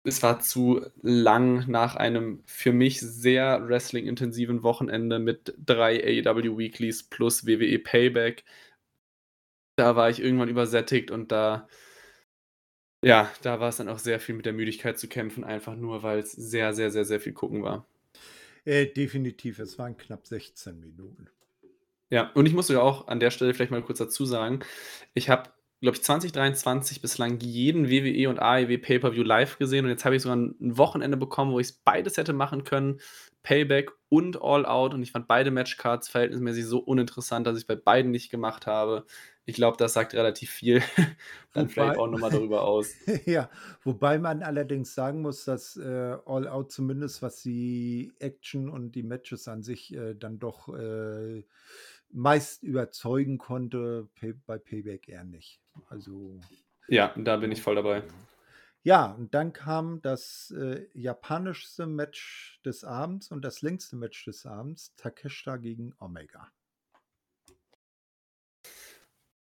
es war zu lang nach einem für mich sehr wrestling-intensiven Wochenende mit 3 AEW Weeklys plus WWE Payback. Da war ich irgendwann übersättigt und da ja, da war's dann auch sehr viel mit der Müdigkeit zu kämpfen, einfach nur, weil's sehr, sehr, sehr, sehr viel gucken war. Äh, definitiv, es waren knapp 16 Minuten. Ja, und ich muss sogar auch an der Stelle vielleicht mal kurz dazu sagen, ich habe, glaube ich, 2023 bislang jeden WWE und AEW Pay-per-View live gesehen und jetzt habe ich sogar 'n 'n Wochenende bekommen, wo ich's beides hätte machen können, Payback und All Out und ich fand beide Matchcards verhältnismäßig so uninteressant, dass ich's bei beiden nicht gemacht habe. Ich glaube, das sagt relativ viel dann vielleicht Wobei auch noch mal darüber aus. ja, wobei man allerdings sagen muss, dass, äh, All Out zumindest, was die Action und die Matches an sich, äh, dann doch, äh, meist überzeugen konnte, bei Payback eher nicht. Also Ja, da bin ich voll dabei. Ja, und dann kam das, äh, japanischste Match des Abends und das längste Match des Abends, Takeshita gegen Omega.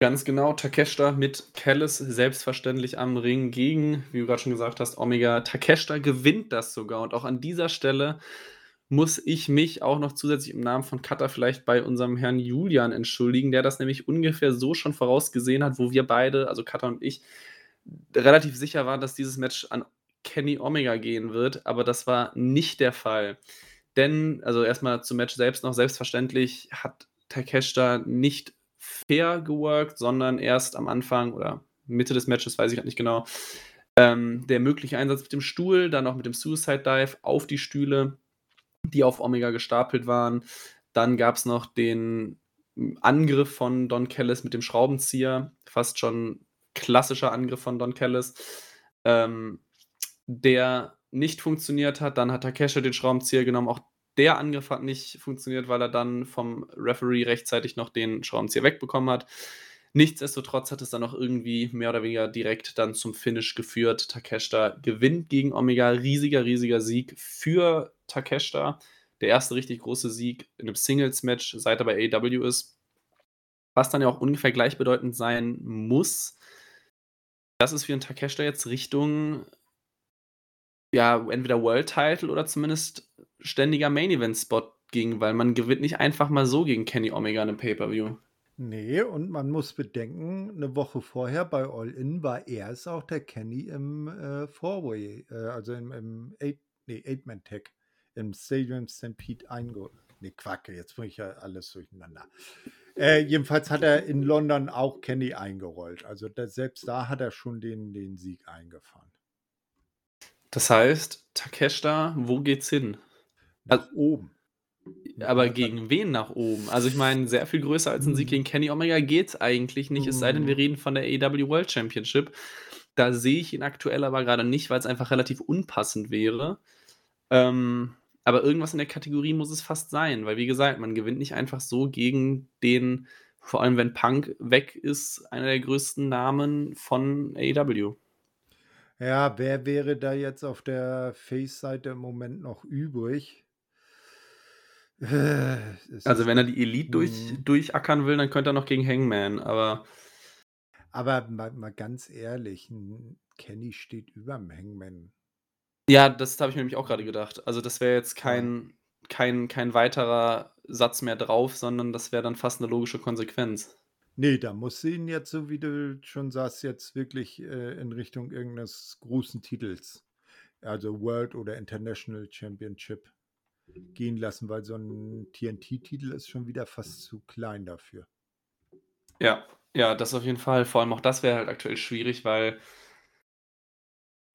Ganz genau, Takeshita mit Callis selbstverständlich am Ring gegen, wie du gerade schon gesagt hast, Omega. Takeshita gewinnt das sogar und auch an dieser Stelle muss ich mich auch noch zusätzlich im Namen von Kata vielleicht bei unserem Herrn Julian entschuldigen, der das nämlich ungefähr so schon vorausgesehen hat, wo wir beide, also Kata und ich, relativ sicher waren, dass dieses Match an Kenny Omega gehen wird, aber das war nicht der Fall. Denn, also erstmal zum Match selbst noch, selbstverständlich hat Takeshita nicht fair geworkt, sondern erst am Anfang oder Mitte des Matches, weiß ich gerade nicht genau, ähm, der mögliche Einsatz mit dem Stuhl, dann auch mit dem Suicide Dive auf die Stühle, die auf Omega gestapelt waren. Dann gab es noch den Angriff von Don Kellis mit dem Schraubenzieher, fast schon klassischer Angriff von Don Kellis, ähm, der nicht funktioniert hat. Dann hat Takeshi den Schraubenzieher genommen. Auch der Angriff hat nicht funktioniert, weil er dann vom Referee rechtzeitig noch den Schraubenzieher wegbekommen hat. Nichtsdestotrotz hat es dann noch irgendwie mehr oder weniger direkt dann zum Finish geführt. Takeshita gewinnt gegen Omega. Riesiger, riesiger Sieg für Takeshita. Der erste richtig große Sieg in einem Singles-Match, seit er bei AEW ist. Was dann ja auch ungefähr gleichbedeutend sein muss, dass es für einen Takeshita jetzt Richtung ja, entweder World Title oder zumindest ständiger Main Event Spot ging, weil man gewinnt nicht einfach mal so gegen Kenny Omega in einem Pay-Per-View. Nee, und man muss bedenken, eine Woche vorher bei All In war er es auch der Kenny im äh, Four-Way, äh, also im, im Eight, nee, Eight-Man-Tag, im Stadium Stampede eingeholt. Nee, Quacke, jetzt bringe ich ja alles durcheinander. Äh, jedenfalls hat er in London auch Kenny eingerollt. Also da, selbst da hat er schon den, den Sieg eingefahren. Das heißt, Takeshita, wo geht's hin? Nach also, oben. Aber gegen wen nach oben? Also ich meine, sehr viel größer als ein Sieg gegen Kenny Omega geht es eigentlich nicht, es sei denn, wir hm. reden von der AEW World Championship. Da sehe ich ihn aktuell aber gerade nicht, weil es einfach relativ unpassend wäre. Ähm, aber irgendwas in der Kategorie muss es fast sein, weil wie gesagt, man gewinnt nicht einfach so gegen den, vor allem wenn Punk weg ist, einer der größten Namen von AEW. Ja, wer wäre da jetzt auf der Face-Seite im Moment noch übrig? Also, wenn er die Elite durch, mhm. durchackern will, dann könnte er noch gegen Hangman, aber. Aber mal, mal ganz ehrlich, Kenny steht über dem Hangman. Ja, das habe ich mir nämlich auch gerade gedacht. Also, das wäre jetzt kein, kein, kein weiterer Satz mehr drauf, sondern das wäre dann fast eine logische Konsequenz. Nee, da muss sie ihn jetzt, so wie du schon sagst, jetzt wirklich äh, in Richtung irgendeines großen Titels, also World oder International Championship, gehen lassen, weil so ein TNT-Titel ist schon wieder fast zu klein dafür. Ja, ja, das auf jeden Fall. Vor allem auch das wäre halt aktuell schwierig, weil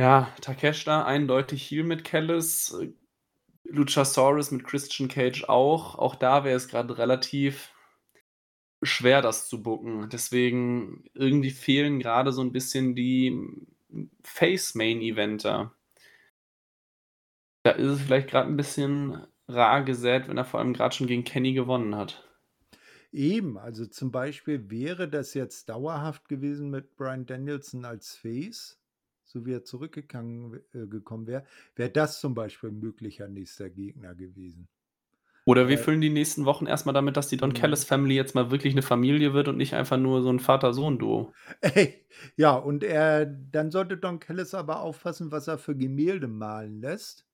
ja, Takeshita eindeutig hier mit Kellis, Luchasaurus mit Christian Cage auch. Auch da wäre es gerade relativ schwer, das zu bucken. Deswegen irgendwie fehlen gerade so ein bisschen die Face-Main-Eventer. Da ist es vielleicht gerade ein bisschen rar gesät, wenn er vor allem gerade schon gegen Kenny gewonnen hat. Eben, also zum Beispiel wäre das jetzt dauerhaft gewesen mit Brian Danielson als Face, so wie er zurückgekommen äh, gekommen wäre, wäre das zum Beispiel ein möglicher nächster Gegner gewesen. Oder wir füllen die nächsten Wochen erstmal damit, dass die Don mhm. Family jetzt mal wirklich eine Familie wird und nicht einfach nur so ein Vater-Sohn-Duo. Ey, ja, und er, dann sollte Don Kellis aber aufpassen, was er für Gemälde malen lässt.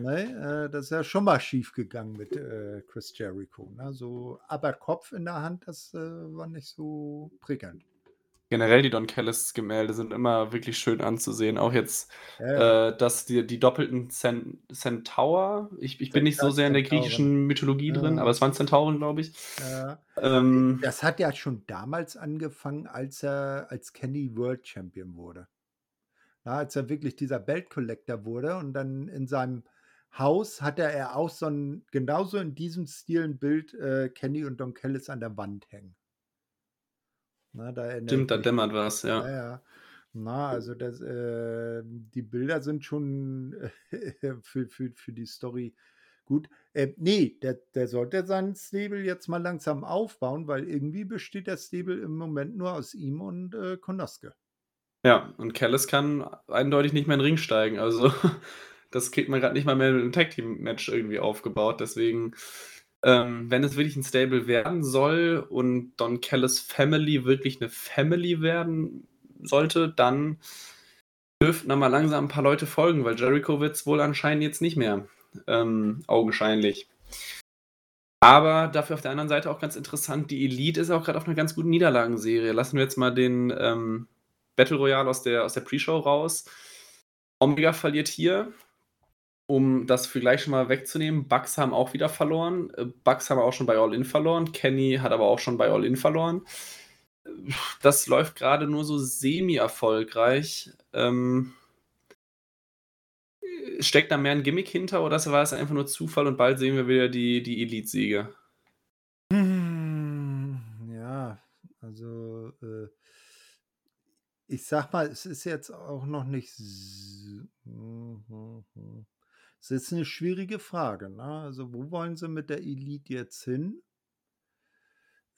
Ne, äh, das ist ja schon mal schief gegangen mit äh, Chris Jericho. Ne? So, aber Kopf in der Hand, das äh, war nicht so prickelnd. Generell die Don Kellis Gemälde sind immer wirklich schön anzusehen. Auch jetzt, ja. äh, dass die, die doppelten Centaur, ich, ich bin nicht so sehr in der griechischen Mythologie ja. drin, aber es waren Zentauren, glaube ich. Ja. Ähm, das hat ja schon damals angefangen, als er als Kenny World Champion wurde. Na, als er wirklich dieser Belt Collector wurde und dann in seinem Haus hatte er auch so ein, genauso in diesem Stil ein Bild äh, Kenny und Don Kellis an der Wand hängen. Na, da Stimmt, da dämmert was, ja. Ja, ja. Na, also das, äh, die Bilder sind schon für, für, für die Story gut. Äh, nee, der, der sollte seinen Stable jetzt mal langsam aufbauen, weil irgendwie besteht der Stable im Moment nur aus ihm und äh, Konoske. Ja, und Callis kann eindeutig nicht mehr in den Ring steigen. Also, das kriegt man grad nicht mal mehr mit 'nem Tag-Team-Match irgendwie aufgebaut. Deswegen, ähm, wenn es wirklich 'n Stable werden soll und Don Callis Family wirklich 'ne Family werden sollte, dann dürften da mal langsam 'n paar Leute folgen, weil Jericho wird's wohl anscheinend jetzt nicht mehr, ähm, augenscheinlich. Aber dafür auf der anderen Seite auch ganz interessant, die Elite ist auch grad auf 'ner ganz guten Niederlagenserie. Lassen wir jetzt mal den, ähm, Battle Royale aus der aus der Pre-Show raus. Omega verliert hier. Um das vielleicht schon mal wegzunehmen, Bucks haben auch wieder verloren. Äh, Bucks haben auch schon bei All In verloren. Kenny hat aber auch schon bei All In verloren. Das läuft grade nur so semi-erfolgreich. Ähm äh, steckt da mehr 'n Gimmick hinter oder war es einfach nur Zufall und bald sehen wir wieder die die Elite-Siege? Hm, ja, also, äh ich sage mal, es ist jetzt auch noch nicht s hm, hm, hm. Es ist 'ne schwierige Frage, ne? Also, wo wollen sie mit der Elite jetzt hin?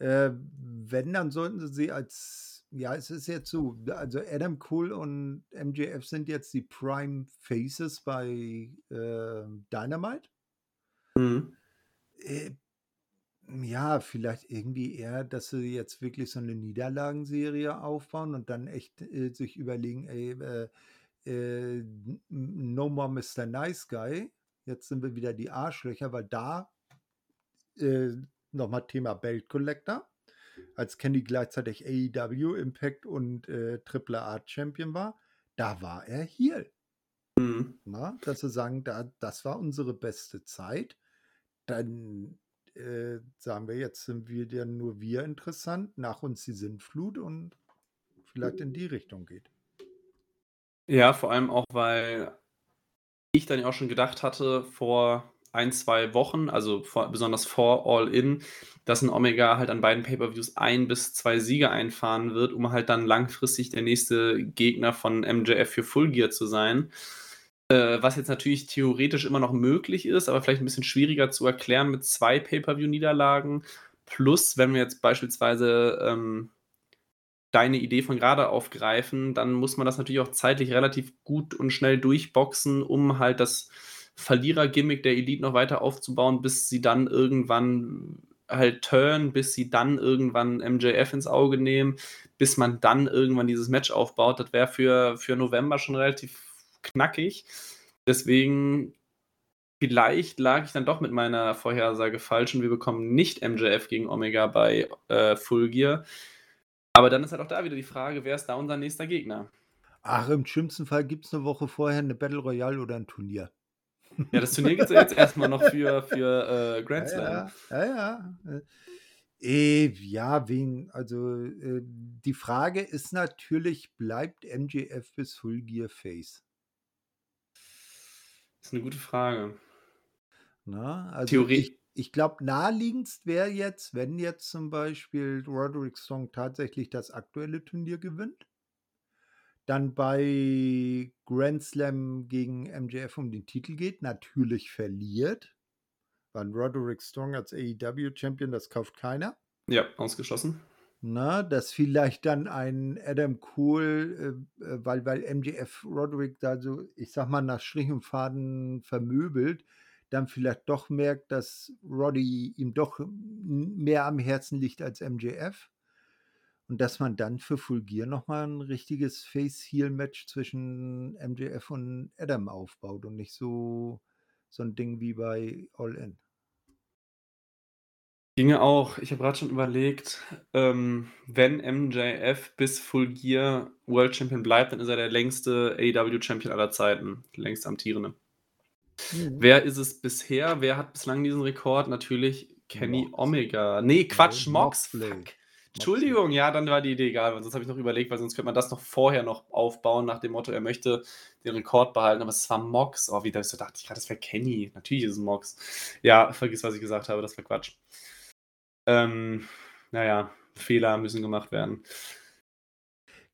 Äh, wenn, dann sollten sie sie als ja, es ist jetzt so, also Adam Cole und MJF sind jetzt die Prime Faces bei, ähm, Dynamite. Mhm. Äh, ja, vielleicht irgendwie eher, dass sie jetzt wirklich so 'ne Niederlagenserie aufbauen und dann echt, äh, sich überlegen: „Ey, äh, äh, no more Mr. Nice Guy. Jetzt sind wir wieder die Arschlöcher“, weil da äh, noch mal Thema Belt Collector, als Kenny gleichzeitig AEW, Impact und, äh, Triple A Champion war, da war er Heel. Mhm. Ne? Dass sie sagen: „Da das war unsere beste Zeit.“ Dann, äh, sagen wir, jetzt sind wieder nur wir interessant, nach uns die Sintflut und vielleicht in die Richtung geht. Ja, vor allem auch, weil ich dann ja auch schon gedacht hatte vor 1, 2 Wochen, also vor besonders vor All In, dass 'n Omega halt an beiden Pay-per-Views 1 bis 2 Siege einfahren wird, um halt dann langfristig der nächste Gegner von MJF für Full Gear zu sein. Äh, was jetzt natürlich theoretisch immer noch möglich ist, aber vielleicht 'n bisschen schwieriger zu erklären mit 2 Pay-per-View-Niederlagen. Plus, wenn wir jetzt beispielsweise, ähm, deine Idee von grade aufgreifen, dann muss man das natürlich auch zeitlich relativ gut und schnell durchboxen, um halt das Verlierer-Gimmick der Elite noch weiter aufzubauen, bis sie dann irgendwann halt turnen, bis sie dann irgendwann MJF ins Auge nehmen, bis man dann irgendwann dieses Match aufbaut. Das wäre für für November schon relativ knackig. Deswegen vielleicht lag ich dann doch mit meiner Vorhersage falsch und wir bekommen nicht MJF gegen Omega bei, äh, Full Gear. Aber dann ist halt auch da wieder die Frage, wer ist da unser nächster Gegner? Ach, im schlimmsten Fall gibt's 'ne Woche vorher 'ne Battle Royale oder 'n Turnier. Ja, das Turnier gibt's ja jetzt erst mal noch für für, äh, Grand Slam. Ja, ja. Ja, ja. Äh, äh, ja, wen also, äh, die Frage ist natürlich, bleibt MJF bis Full Gear Face? Ist 'ne gute Frage. Ne? Also, Theore ich ich glaube, naheliegendst wäre jetzt, wenn jetzt zum Beispiel Roderick Strong tatsächlich das aktuelle Turnier gewinnt dann bei Grand Slam gegen MJF um den Titel geht, natürlich verliert, weil Roderick Strong als AEW Champion, das kauft keiner. Ja, ausgeschlossen. Ne, dass vielleicht dann ein Adam Cole, äh, äh, weil weil MJF Roderick da so, ich sage mal, nach Strich und Faden vermöbelt, dann vielleicht doch merkt, dass Roddy ihm doch mehr am Herzen liegt als MJF. Und dass man dann für Full Gear noch mal 'n richtiges Face-Heel-Match zwischen MJF und Adam aufbaut und nicht so so 'n Ding wie bei All In. Ginge auch. Ich habe grad schon überlegt, ähm, wenn MJF bis Full Gear World Champion bleibt, dann ist er der längste AEW Champion aller Zeiten, längst amtierende. Mhm. Wer ist es bisher? Wer hat bislang diesen Rekord? Natürlich Kenny Mox. Omega. Ne, Quatsch, Ne, Mox. Moxley. Fuck. Entschuldigung, ja, dann war die Idee egal, weil sonst habe ich noch überlegt, weil sonst könnte man das noch vorher noch aufbauen nach dem Motto, er möchte den Rekord behalten, aber es war Mox. Oh, wie da so dachte ich grad, das wäre Kenny. Natürlich ist es Mox. Ja, vergiss, was ich gesagt habe, das war Quatsch. Ähm, na ja, Fehler müssen gemacht werden.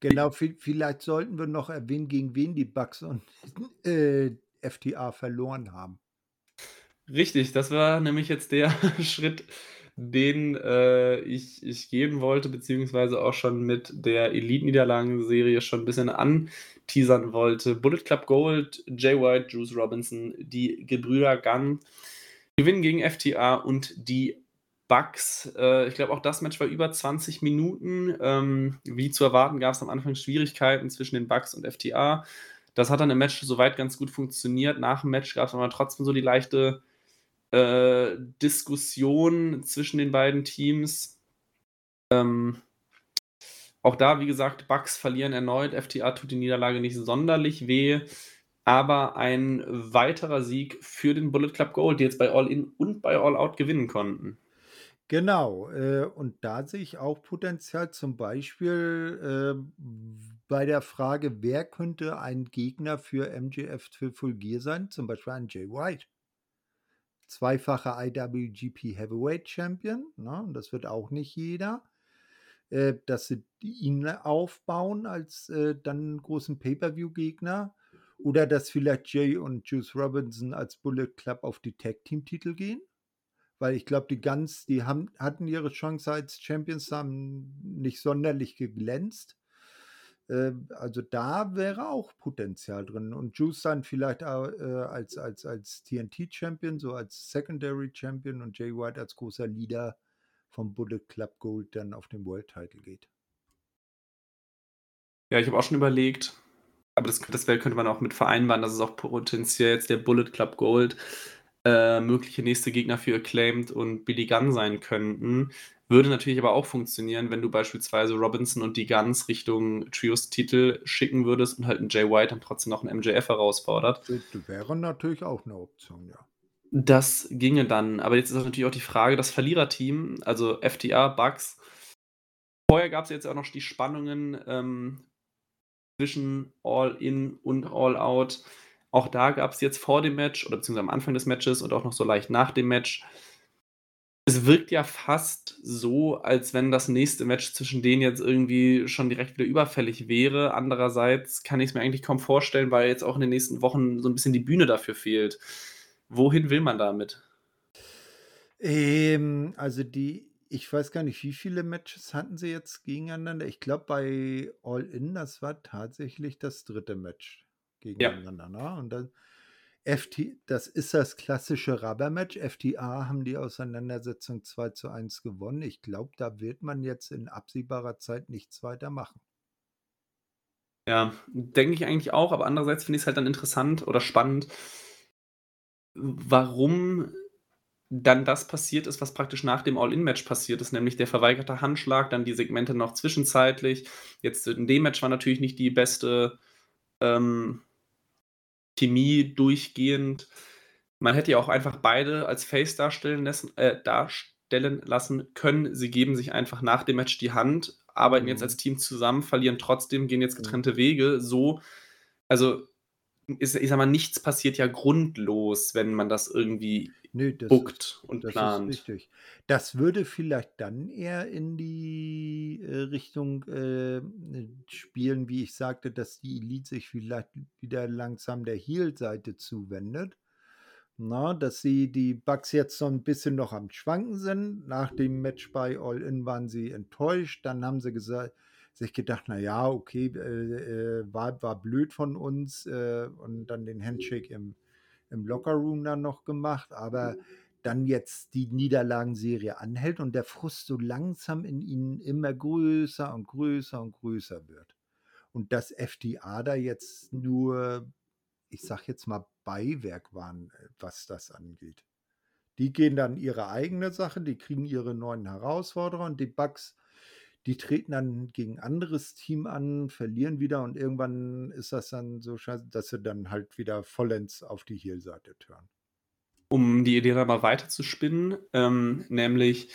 Genau, vi vielleicht sollten wir noch erwähnen, gegen wen die Bucks und, äh, FTA verloren haben. Richtig, das war nämlich jetzt der Schritt, den äh, ich, ich gehen wollte, beziehungsweise auch schon mit der Elite-Niederlagen-Serie schon ein bisschen anteasern wollte. Bullet Club Gold, Jay White, Juice Robinson, die Gebrüder Gunn gewinnen gegen FTA und die Bucks. Äh, ich glaube, auch das Match war über 20 Minuten. Ähm, wie zu erwarten, gab es am Anfang Schwierigkeiten zwischen den Bucks und FTA. Das hat dann im Match soweit ganz gut funktioniert. Nach dem Match gab es aber trotzdem so die leichte äh, Diskussion zwischen den beiden Teams. Ähm, auch da, wie gesagt, Bucks verlieren erneut. FTA tut die Niederlage nicht sonderlich weh. Aber ein weiterer Sieg für den Bullet Club Gold, die jetzt bei All In und bei All Out gewinnen konnten. Genau, äh, und da sehe ich auch Potenzial zum Beispiel äh, bei der Frage, wer könnte ein Gegner für MJF Full Gear sein? Zum Beispiel ein Jay White. Zweifacher IWGP Heavyweight Champion, ne? das wird auch nicht jeder. Äh, dass sie ihn aufbauen als äh, dann großen Pay-Per-View-Gegner. Oder dass vielleicht Jay und Juice Robinson als Bullet Club auf die Tag-Team-Titel gehen weil ich glaube, die Guns, die haben, hatten ihre Chance als Champions, haben nicht sonderlich geglänzt. Äh, also da wäre auch Potenzial drin. Und Juice dann vielleicht äh, als, als, als TNT-Champion, so als Secondary Champion und Jay White als großer Leader vom Bullet Club Gold dann auf den World Title geht. Ja, ich habe auch schon überlegt, aber das, das könnte man auch mit vereinbaren, dass es auch potenziell jetzt der Bullet Club Gold äh, mögliche nächste Gegner für Acclaimed und Billy Gunn sein könnten. Würde natürlich aber auch funktionieren, wenn du beispielsweise Robinson und die Guns Richtung Trios-Titel schicken würdest und halt ein Jay White dann trotzdem noch einen MJF herausfordert. Das wäre natürlich auch eine Option, ja. Das ginge dann. Aber jetzt ist natürlich auch die Frage, das Verliererteam, also FTA, Bucks. Vorher gab es jetzt auch noch die Spannungen ähm, zwischen All-In und All-Out. Auch da gab es jetzt vor dem Match oder beziehungsweise am Anfang des Matches und auch noch so leicht nach dem Match. Es wirkt ja fast so, als wenn das nächste Match zwischen denen jetzt irgendwie schon direkt wieder überfällig wäre. Andererseits kann ich es mir eigentlich kaum vorstellen, weil jetzt auch in den nächsten Wochen so ein bisschen die Bühne dafür fehlt. Wohin will man damit? Ähm, also die, ich weiß gar nicht, wie viele Matches hatten sie jetzt gegeneinander. Ich glaube, bei All In, das war tatsächlich das dritte Match gegeneinander. Ja. Ne? Und dann FT, das ist das klassische Rubber-Match. FTA haben die Auseinandersetzung 2 zu 1 gewonnen. Ich glaube, da wird man jetzt in absehbarer Zeit nichts weiter machen. Ja, denke ich eigentlich auch, aber andererseits finde ich es halt dann interessant oder spannend, warum dann das passiert ist, was praktisch nach dem All-In-Match passiert ist, nämlich der verweigerte Handschlag, dann die Segmente noch zwischenzeitlich. Jetzt in dem Match war natürlich nicht die beste ähm, Chemie durchgehend. Man hätte ja auch einfach beide als Face darstellen lassen, äh, darstellen lassen können. Sie geben sich einfach nach dem Match die Hand, arbeiten mhm. jetzt als Team zusammen, verlieren trotzdem, gehen jetzt getrennte Wege. So, also ist, ich sag mal, nichts passiert ja grundlos, wenn man das irgendwie Nö, das bookt und das plant. Ist richtig. Das würde vielleicht dann eher in die äh, Richtung äh, spielen, wie ich sagte, dass die Elite sich vielleicht wieder langsam der Heel-Seite zuwendet. Na, dass sie die Bugs jetzt so ein bisschen noch am Schwanken sind. Nach dem Match bei All In waren sie enttäuscht. Dann haben sie gesagt, sich gedacht, na ja, okay, äh, äh, war, war blöd von uns äh, und dann den Handshake im, im Lockerroom dann noch gemacht, aber dann jetzt die Niederlagenserie anhält und der Frust so langsam in ihnen immer größer und größer und größer wird. Und dass FDA da jetzt nur, ich sag jetzt mal, Beiwerk waren, äh, was das angeht. Die gehen dann ihre eigene Sache, die kriegen ihre neuen Herausforderer und die Bugs die treten dann gegen ein anderes Team an, verlieren wieder und irgendwann ist das dann so scheiße, dass sie dann halt wieder vollends auf die Heel-Seite turnen. Um die Idee dann mal weiter zu spinnen, ähm, nämlich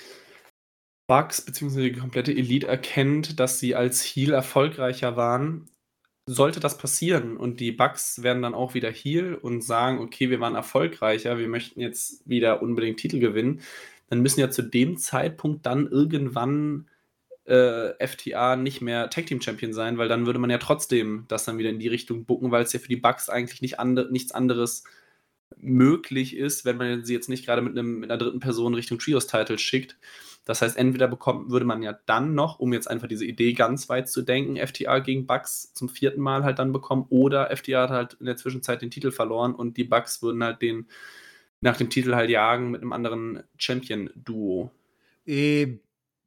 Bugs bzw. die komplette Elite erkennt, dass sie als Heal erfolgreicher waren. Sollte das passieren und die Bugs werden dann auch wieder Heal und sagen, okay, wir waren erfolgreicher, wir möchten jetzt wieder unbedingt Titel gewinnen, dann müssen ja zu dem Zeitpunkt dann irgendwann äh, FTA nicht mehr Tag Team Champion sein, weil dann würde man ja trotzdem das dann wieder in die Richtung bucken, weil es ja für die Bugs eigentlich nicht ande nichts anderes möglich ist, wenn man sie jetzt nicht gerade mit, mit einer dritten Person Richtung Trios-Title schickt. Das heißt, entweder bekommt, würde man ja dann noch, um jetzt einfach diese Idee ganz weit zu denken, FTA gegen Bucks zum vierten Mal halt dann bekommen, oder FTA hat halt in der Zwischenzeit den Titel verloren und die Bucks würden halt den nach dem Titel halt jagen mit einem anderen Champion-Duo. Äh,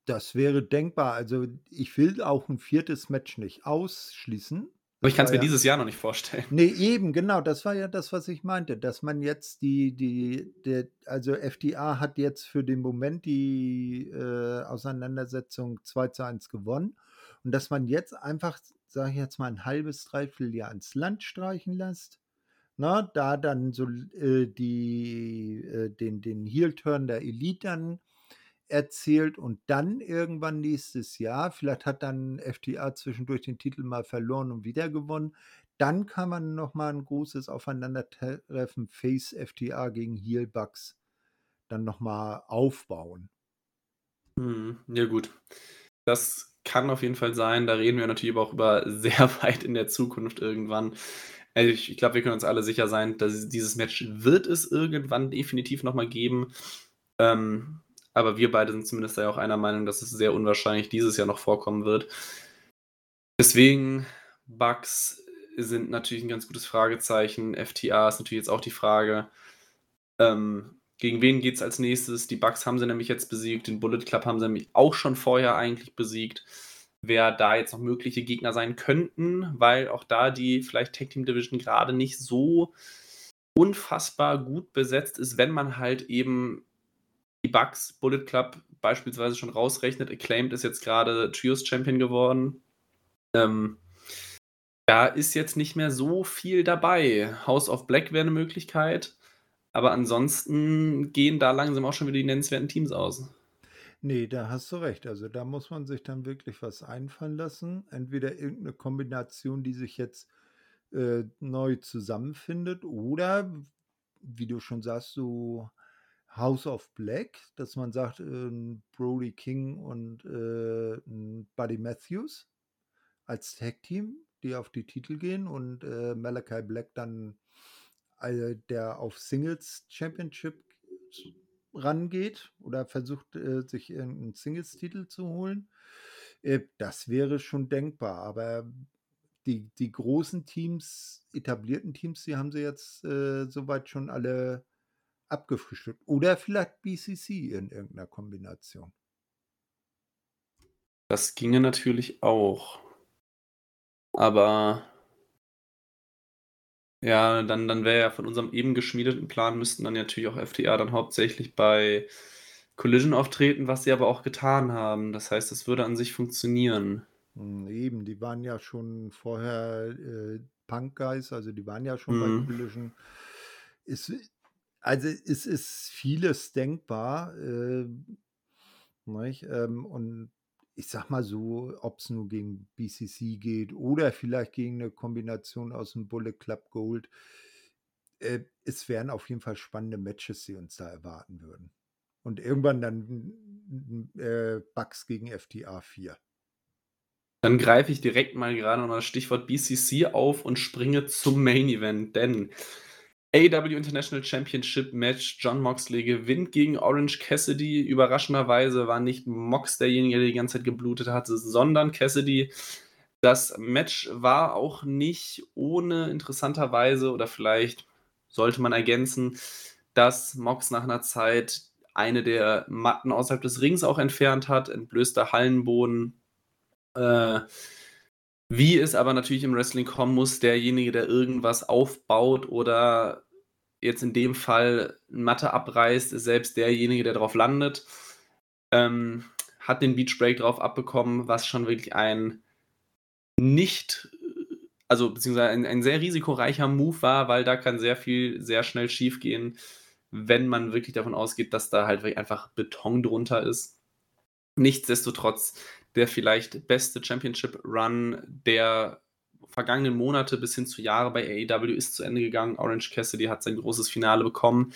das wäre denkbar. Also ich will auch ein viertes Match nicht ausschließen. Aber ich kann es mir ja, dieses Jahr noch nicht vorstellen. Nee, eben, genau. Das war ja das, was ich meinte. Dass man jetzt die, die, der, also FDA hat jetzt für den Moment die äh, Auseinandersetzung 2 zu 1 gewonnen. Und dass man jetzt einfach, sage ich jetzt mal, ein halbes, dreiviertel Jahr ins Land streichen lässt. Na, da dann so äh, die, äh, den, den Heel-Turn der Elite dann erzählt und dann irgendwann nächstes Jahr, vielleicht hat dann FTA zwischendurch den Titel mal verloren und wieder gewonnen, dann kann man nochmal ein großes Aufeinandertreffen Face FTA gegen Heel Bucks dann nochmal aufbauen. Hm, ja gut, das kann auf jeden Fall sein. Da reden wir natürlich aber auch über sehr weit in der Zukunft irgendwann. Also ich, ich glaube, wir können uns alle sicher sein, dass dieses Match wird es irgendwann definitiv nochmal geben. Ähm, aber wir beide sind zumindest ja auch einer Meinung, dass es sehr unwahrscheinlich dieses Jahr noch vorkommen wird. Deswegen, Bugs sind natürlich ein ganz gutes Fragezeichen. FTA ist natürlich jetzt auch die Frage. Ähm, gegen wen geht es als nächstes? Die Bugs haben sie nämlich jetzt besiegt, den Bullet Club haben sie nämlich auch schon vorher eigentlich besiegt. Wer da jetzt noch mögliche Gegner sein könnten, weil auch da die vielleicht Tag Team Division gerade nicht so unfassbar gut besetzt ist, wenn man halt eben die Bugs Bullet Club beispielsweise schon rausrechnet. Acclaimed ist jetzt gerade Trios Champion geworden. Ähm, da ist jetzt nicht mehr so viel dabei. House of Black wäre eine Möglichkeit, aber ansonsten gehen da langsam auch schon wieder die nennenswerten Teams aus. Nee, da hast du recht. Also da muss man sich dann wirklich was einfallen lassen. Entweder irgendeine Kombination, die sich jetzt äh, neu zusammenfindet, oder wie du schon sagst, so House of Black, dass man sagt, äh, Brody King und äh, Buddy Matthews als Tag-Team, die auf die Titel gehen und äh, Malachi Black dann, äh, der auf Singles Championship rangeht oder versucht, äh, sich irgendeinen Singles-Titel zu holen. Äh, das wäre schon denkbar, aber die, die großen Teams, etablierten Teams, die haben sie jetzt soweit schon alle abgefrühstückt. Oder vielleicht BCC in irgendeiner Kombination. Das ginge natürlich auch. Aber ja, dann, dann wäre ja von unserem eben geschmiedeten Plan, müssten dann natürlich auch FTA dann hauptsächlich bei Collision auftreten, was sie aber auch getan haben. Das heißt, es würde an sich funktionieren. Hm, eben, die waren ja schon vorher äh, Punk Guys, also die waren ja schon mhm. bei Collision. Es, also es ist vieles denkbar. Äh? Ähm, und ich sag mal so, ob es nur gegen BCC geht oder vielleicht gegen eine Kombination aus dem Bullet Club Gold. Äh, es wären auf jeden Fall spannende Matches, die uns da erwarten würden. Und irgendwann dann äh, Bugs gegen FTA 4. Dann greife ich direkt mal gerade noch das Stichwort BCC auf und springe zum Main Event, denn AEW International Championship Match. John Moxley gewinnt gegen Orange Cassidy. Überraschenderweise war nicht Mox derjenige, der die ganze Zeit geblutet hatte, sondern Cassidy. Das Match war auch nicht ohne interessanterweise oder vielleicht sollte man ergänzen, dass Mox nach einer Zeit eine der Matten außerhalb des Rings auch entfernt hat, entblößter Hallenboden. Äh, wie es aber natürlich im Wrestling kommen muss, derjenige, der irgendwas aufbaut oder jetzt in dem Fall Matte abreißt, ist selbst derjenige, der drauf landet. Ähm, hat den Beach Break drauf abbekommen, was schon wirklich ein nicht, also beziehungsweise ein, ein sehr risikoreicher Move war, weil da kann sehr viel sehr schnell schief gehen, wenn man wirklich davon ausgeht, dass da halt einfach Beton drunter ist. Nichtsdestotrotz der vielleicht beste Championship Run der vergangenen Monate bis hin zu Jahre bei AEW ist zu Ende gegangen. Orange Cassidy hat sein großes Finale bekommen,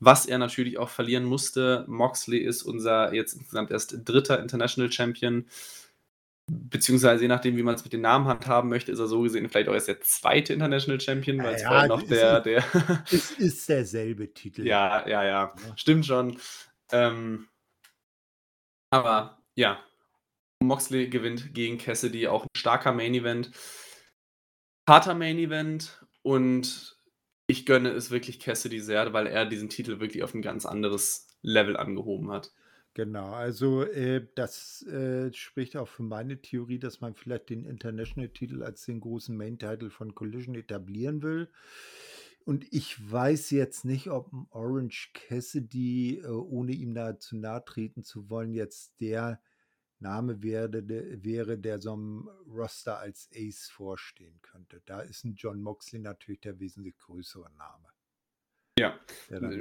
was er natürlich auch verlieren musste. Moxley ist unser jetzt insgesamt erst dritter International Champion. beziehungsweise je nachdem, wie man es mit den Namen handhaben möchte, ist er so gesehen vielleicht auch erst der zweite International Champion, weil es Ja, vorher noch der, ist, der es ist derselbe Titel. ja, ja, ja, Ja. stimmt schon. Ähm, aber ja, Moxley gewinnt gegen Cassidy, auch ein starker Main Event. Harter Main Event und ich gönne es wirklich Cassidy sehr, weil er diesen Titel wirklich auf ein ganz anderes Level angehoben hat. Genau, also äh, das äh, spricht auch für meine Theorie, dass man vielleicht den International-Titel als den großen Main-Title von Collision etablieren will. Und ich weiß jetzt nicht, ob Orange Cassidy, äh, ohne ihm da zu nahe treten zu wollen, jetzt der Name wäre, der, wäre, der so einem Roster als Ace vorstehen könnte. Da ist ein John Moxley natürlich der wesentlich größere Name. Ja,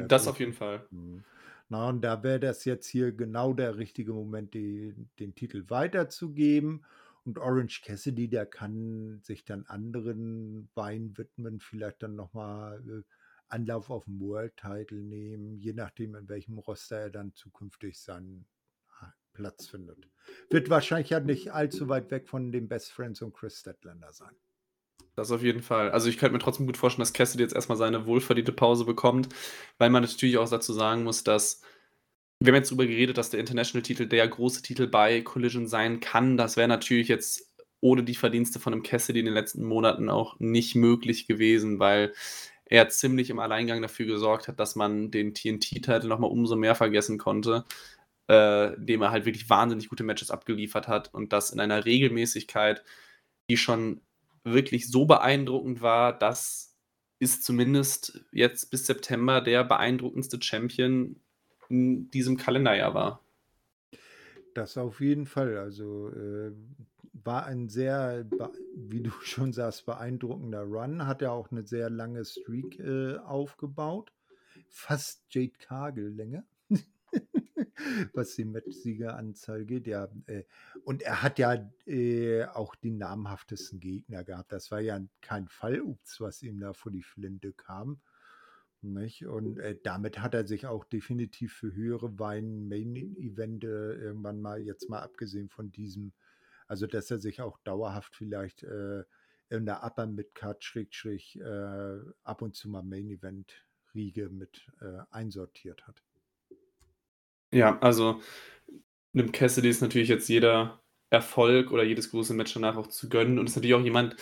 das auf jeden Fall. Mhm. Na, und da wäre das jetzt hier genau der richtige Moment, die, den Titel weiterzugeben. Und Orange Cassidy, der kann sich dann anderen Weinen widmen, vielleicht dann nochmal äh, Anlauf auf den World Title nehmen, je nachdem, in welchem Roster er dann zukünftig seinen ah, Platz findet. Wird wahrscheinlich ja nicht allzu weit weg von den Best Friends und Chris Statlander sein. Das auf jeden Fall. Also ich könnte mir trotzdem gut vorstellen, dass Cassidy jetzt erstmal seine wohlverdiente Pause bekommt, weil man natürlich auch dazu sagen muss, dass wir haben jetzt darüber geredet, dass der International-Titel der große Titel bei Collision sein kann. Das wäre natürlich jetzt ohne die Verdienste von einem Cassidy in den letzten Monaten auch nicht möglich gewesen, weil er ziemlich im Alleingang dafür gesorgt hat, dass man den TNT-Titel nochmal umso mehr vergessen konnte, äh, indem er halt wirklich wahnsinnig gute Matches abgeliefert hat und das in einer Regelmäßigkeit, die schon wirklich so beeindruckend war, dass ist zumindest jetzt bis September der beeindruckendste Champion in diesem Kalenderjahr war. Das auf jeden Fall. Also äh, war ein sehr, wie du schon sagst, beeindruckender Run. Hat ja auch eine sehr lange Streak äh, aufgebaut. Fast Jade Cargill-Länge. Was die Matchsiegeranzahl geht, ja. Äh, und er hat ja äh, auch die namhaftesten Gegner gehabt. Das war ja kein Fallups, was ihm da vor die Flinte kam. Nicht? Und äh, damit hat er sich auch definitiv für höhere Wein-Main-Evente irgendwann mal, jetzt mal abgesehen von diesem, also dass er sich auch dauerhaft vielleicht äh, in der Upper Midcard Schrägstrich äh, ab und zu mal Main-Event-Riege mit äh, einsortiert hat. Ja, also einem Cassidy ist natürlich jetzt jeder Erfolg oder jedes große Match danach auch zu gönnen und ist natürlich auch jemand,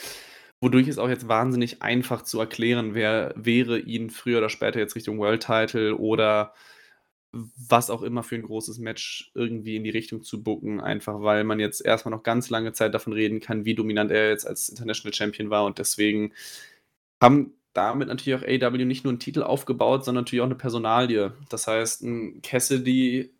wodurch es auch jetzt wahnsinnig einfach zu erklären wär, wäre, ihn früher oder später jetzt Richtung World Title oder was auch immer für ein großes Match irgendwie in die Richtung zu booken, einfach weil man jetzt erstmal noch ganz lange Zeit davon reden kann, wie dominant er jetzt als International Champion war und deswegen haben damit natürlich auch AW nicht nur einen Titel aufgebaut, sondern natürlich auch eine Personalie. Das heißt, ein Cassidy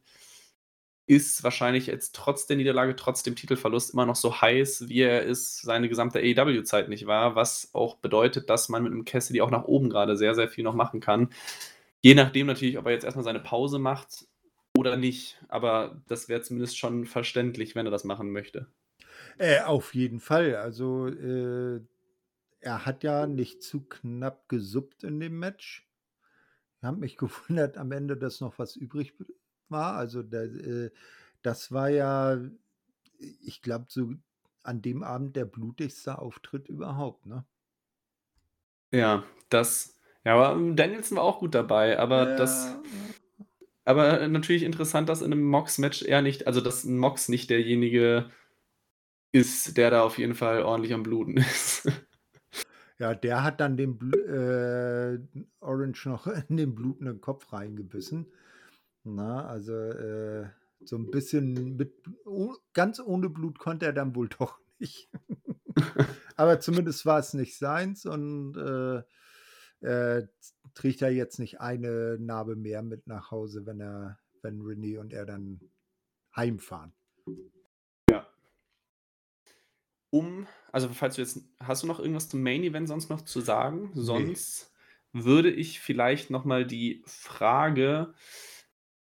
ist wahrscheinlich jetzt trotz der Niederlage, trotz dem Titelverlust immer noch so heiß, wie er es seine gesamte AEW-Zeit nicht war, was auch bedeutet, dass man mit einem Cassidy auch nach oben gerade sehr, sehr viel noch machen kann. Je nachdem natürlich, ob er jetzt erstmal seine Pause macht oder nicht. Aber das wäre zumindest schon verständlich, wenn er das machen möchte. Äh, auf jeden Fall. Also äh, er hat ja nicht zu knapp gesuppt in dem Match. Ich habe mich gewundert am Ende, dass noch was übrig war. Also der, äh, das war ja, ich glaube, so an dem Abend der blutigste Auftritt überhaupt, ne? Ja, das. Ja, aber Danielson war auch gut dabei, aber das. Ja, Aber natürlich interessant, dass in einem Mox-Match er nicht, also dass ein Mox nicht derjenige ist, der da auf jeden Fall ordentlich am Bluten ist. Ja, der hat dann den Bl äh, Orange noch in den blutenden Kopf reingebissen. Na, also äh, so ein bisschen mit oh, ganz ohne Blut konnte er dann wohl doch nicht. Aber zumindest war es nicht seins und äh, äh, trägt er jetzt nicht eine Narbe mehr mit nach Hause, wenn er, wenn René und er dann heimfahren. Um, also falls du jetzt, hast du noch irgendwas zum Main Event sonst noch zu sagen? Sonst würde ich vielleicht nochmal die Frage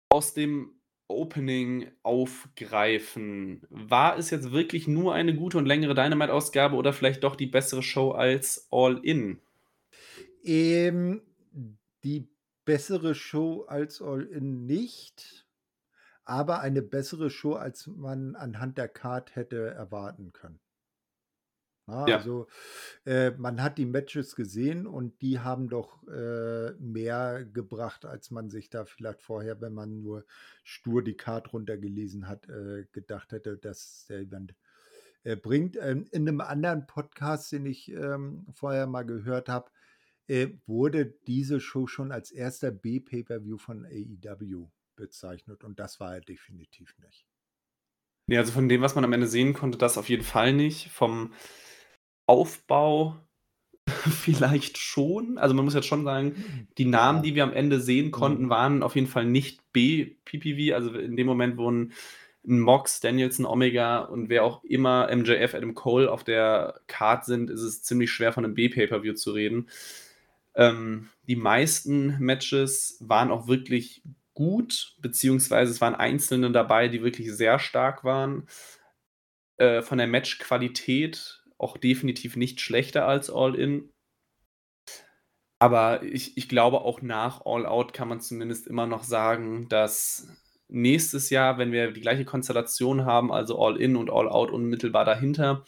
aus dem Opening aufgreifen. War es jetzt wirklich nur eine gute und längere Dynamite-Ausgabe oder vielleicht doch die bessere Show als All In? Ähm, die bessere Show als All In nicht. aber eine bessere Show, als man anhand der Card hätte erwarten können. Ja, Ja. also, äh, man hat die Matches gesehen und die haben doch, äh, mehr gebracht, als man sich da vielleicht vorher, wenn man nur stur die Card runtergelesen hat, äh, gedacht hätte, dass der Event, äh, bringt. Ähm, in 'nem anderen Podcast, den ich, ähm, vorher mal gehört habe, äh, wurde diese Show schon als erster B-Pay-per-View von AEW bezeichnet und das war er definitiv nicht. Ne, also von dem, was man am Ende sehen konnte, das auf jeden Fall nicht. Vom Aufbau vielleicht schon. Also, man muss jetzt schon sagen, die Namen, die wir am Ende sehen konnten, Mhm. waren auf jeden Fall nicht B-PPV. Also, in dem Moment, wo 'n 'n Mox, Danielson, Omega und wer auch immer, MJF, Adam Cole auf der Card sind, ist es ziemlich schwer, von 'nem B-Pay-per-View zu reden. Ähm, die meisten Matches waren auch wirklich gut, beziehungsweise es waren einzelne dabei, die wirklich sehr stark waren. Äh, von der Matchqualität auch definitiv nicht schlechter als All In. Aber ich ich glaube, auch nach All Out kann man zumindest immer noch sagen, dass nächstes Jahr, wenn wir die gleiche Konstellation haben, also All In und All Out unmittelbar dahinter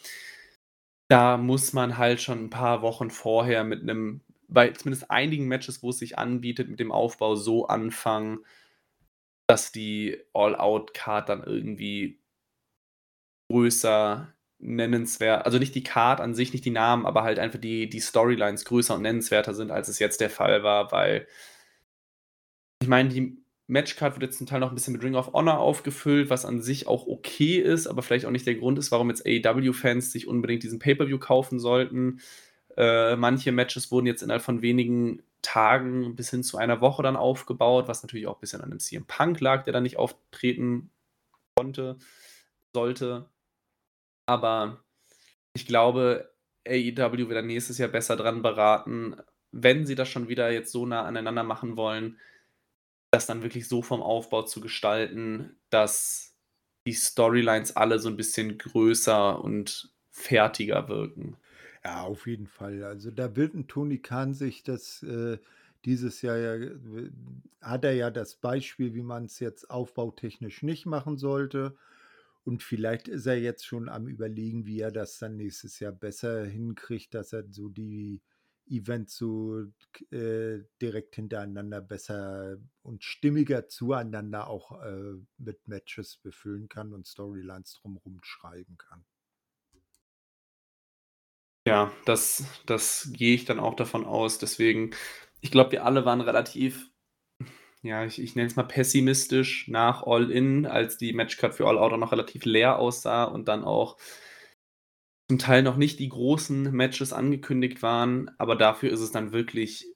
da muss man halt schon 'n paar Wochen vorher mit 'nem bei zumindest einigen Matches, wo es sich anbietet, mit dem Aufbau so anfangen, dass die All Out Card dann irgendwie größer, nennenswer also nicht die Card an sich, nicht die Namen, aber halt einfach die die Storylines größer und nennenswerter sind, als es jetzt der Fall war, weil ich meine, die Matchcard wird jetzt zum Teil noch 'n bisschen mit Ring of Honor aufgefüllt, was an sich auch okay ist, aber vielleicht auch nicht der Grund ist, warum jetzt AEW-Fans sich unbedingt diesen Pay-per-View kaufen sollten. Äh, manche Matches wurden jetzt innerhalb von wenigen Tagen bis hin zu einer Woche dann aufgebaut, was natürlich auch bisschen an dem CM Punk lag, der da nicht auftreten konnte sollte. Aber ich glaube, AEW wird dann nächstes Jahr besser dran beraten, wenn sie das schon wieder jetzt so nah aneinander machen wollen, das dann wirklich so vom Aufbau zu gestalten, dass die Storylines alle so 'n bisschen größer und fertiger wirken. Ja, auf jeden Fall. Also, da wird 'n Tony Khan sich das, äh, dieses Jahr ja w hat er ja das Beispiel, wie man's jetzt aufbautechnisch nicht machen sollte. Und vielleicht ist er jetzt schon am Überlegen, wie er das dann nächstes Jahr besser hinkriegt, dass er so die Events so äh, direkt hintereinander besser und stimmiger zueinander auch, äh, mit Matches befüllen kann und Storylines drumrum schreiben kann. Ja, das das gehe ich dann auch davon aus. Deswegen ich glaube, wir alle waren relativ, ja, ich ich nenne es mal pessimistisch nach All In, als die Matchcard für All Out auch noch relativ leer aussah und dann auch zum Teil noch nicht die großen Matches angekündigt waren, aber dafür ist es dann wirklich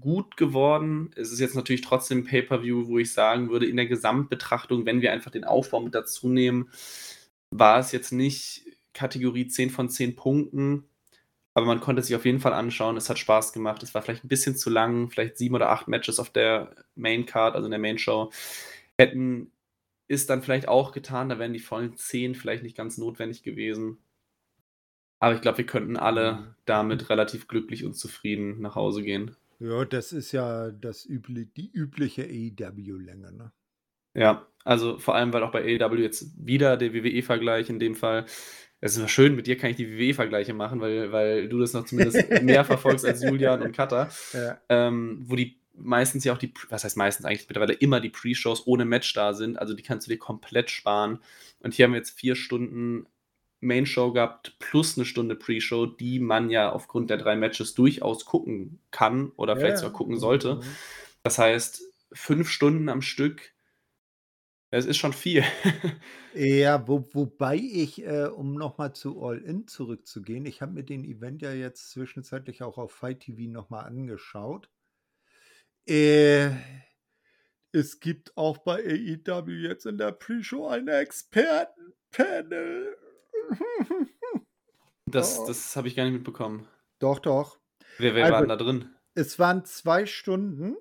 gut geworden. Es ist jetzt natürlich trotzdem Pay-per-View, wo ich sagen würde, in der Gesamtbetrachtung, wenn wir einfach den Aufbau mit dazu nehmen, war es jetzt nicht Kategorie 10 von 10 Punkten, aber man konnte sich auf jeden Fall anschauen. Es hat Spaß gemacht. Es war vielleicht 'n bisschen zu lang, vielleicht 7 oder 8 Matches auf der Main Card, also in der Main Show, hätten es dann vielleicht auch getan. Da wären die vollen 10 vielleicht nicht ganz notwendig gewesen. Aber ich glaube, wir könnten alle Mhm. damit relativ glücklich und zufrieden nach Hause gehen. Ja, das ist ja das übli die übliche AEW-Länge, ne? Ja, also vor allem, weil auch bei AEW jetzt wieder der WWE-Vergleich in dem Fall es ist immer schön, mit dir kann ich die WWE-Vergleiche machen, weil weil du das noch zumindest mehr verfolgst als Julian und Katha. Ja. Ähm, wo die meistens ja auch die was heißt meistens, eigentlich mittlerweile immer die Pre-Shows ohne Match da sind. Also, die kannst du dir komplett sparen. Und hier haben wir jetzt 4 Stunden Main Show gehabt plus 'ne Stunde Pre-Show, die man ja aufgrund der 3 Matches durchaus gucken kann oder vielleicht ja. sogar gucken sollte. mhm. Das heißt, 5 Stunden am Stück es ist schon viel. Ja, wo wobei ich, äh, um noch mal zu All In zurückzugehen ich habe mir den Event ja jetzt zwischenzeitlich auch auf Fight TV noch mal angeschaut. Äh, es gibt auch bei AEW jetzt in der Pre-Show ein Experten-Panel. Das Oh. das habe ich gar nicht mitbekommen. Doch, doch. Wer wer war Also, denn da drin? es waren 2 Stunden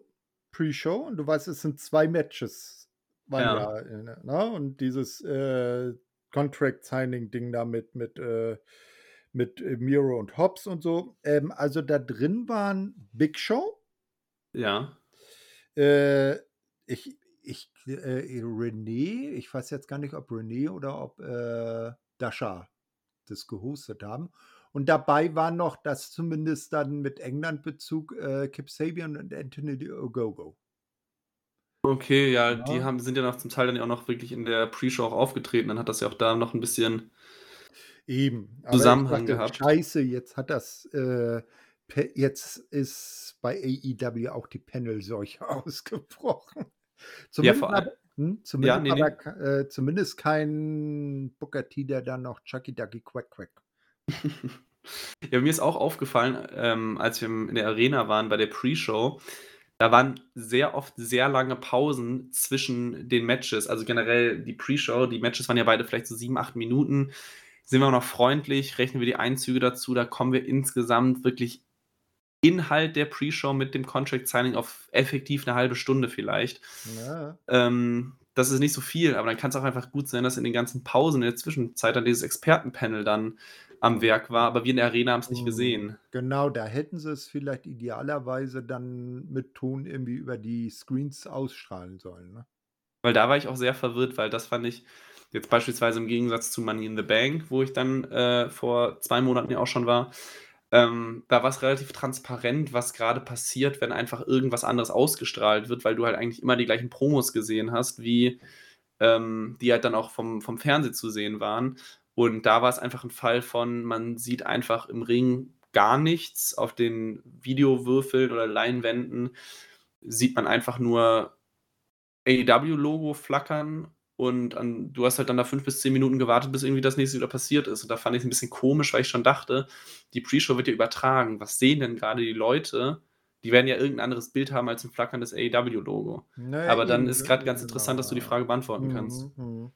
Pre-Show und du weißt, es sind 2 Matches waren Ja. ja, äh, ne? Und dieses, äh, Contract Signing Ding da mit mit, äh mit, äh, Miro und Hobbs und so. Ähm, also, da drin waren Big Show Ja. äh, ich ich, äh, René, ich weiß jetzt gar nicht, ob René oder ob Dasha das gehostet haben. Und dabei war noch das zumindest dann mit England-Bezug äh, Kip Sabian und Anthony Ogogo. Okay, ja, ja, die haben, sind ja noch zum Teil dann ja auch noch wirklich in der Pre-Show auch aufgetreten. Dann hat das ja auch da noch ein bisschen Eben. Zusammenhang dachte, gehabt. Scheiße, jetzt hat das, äh, jetzt ist bei AEW auch die Panel-Seuche ausgebrochen. Zumindest, ja, aber, hm, zumindest, ja, nee, aber, nee. Äh, zumindest kein Booker T, der dann noch Chucky Ducky Quack Quack. ja, mir ist auch aufgefallen, ähm, als wir in der Arena waren bei der Pre-Show, da waren sehr oft sehr lange Pausen zwischen den Matches. Also generell die Pre-Show, die Matches waren ja beide vielleicht so sieben, acht Minuten. Sind wir auch noch freundlich, rechnen wir die Einzüge dazu, da kommen wir insgesamt wirklich Inhalt der Pre-Show mit dem Contract Signing auf effektiv eine halbe Stunde vielleicht. Ja. Ähm, das ist nicht so viel, aber dann kann es auch einfach gut sein, dass in den ganzen Pausen in der Zwischenzeit dann dieses Expertenpanel dann am Werk war, aber wir in der Arena haben es nicht mhm. gesehen. Genau, da hätten sie es vielleicht idealerweise dann mit Ton irgendwie über die Screens ausstrahlen sollen. Ne? Weil da war ich auch sehr verwirrt, weil das fand ich jetzt beispielsweise im Gegensatz zu Money in the Bank, wo ich dann äh, vor zwei Monaten ja auch schon war, ähm, da war es relativ transparent, was gerade passiert, wenn einfach irgendwas anderes ausgestrahlt wird, weil du halt eigentlich immer die gleichen Promos gesehen hast, wie ähm, die halt dann auch vom, vom Fernsehen zu sehen waren. Und da war es einfach ein Fall von, man sieht einfach im Ring gar nichts. Auf den Videowürfeln oder Leinwänden sieht man einfach nur AEW-Logo flackern und an, du hast halt dann da fünf bis zehn Minuten gewartet, bis irgendwie das nächste wieder passiert ist. Und da fand ich es ein bisschen komisch, weil ich schon dachte, die Pre-Show wird ja übertragen. Was sehen denn gerade die Leute? Die werden ja irgendein anderes Bild haben als ein flackerndes AEW-Logo. Naja, Aber dann ist gerade ganz genau. interessant, dass du die Frage beantworten mhm, kannst. Mhm.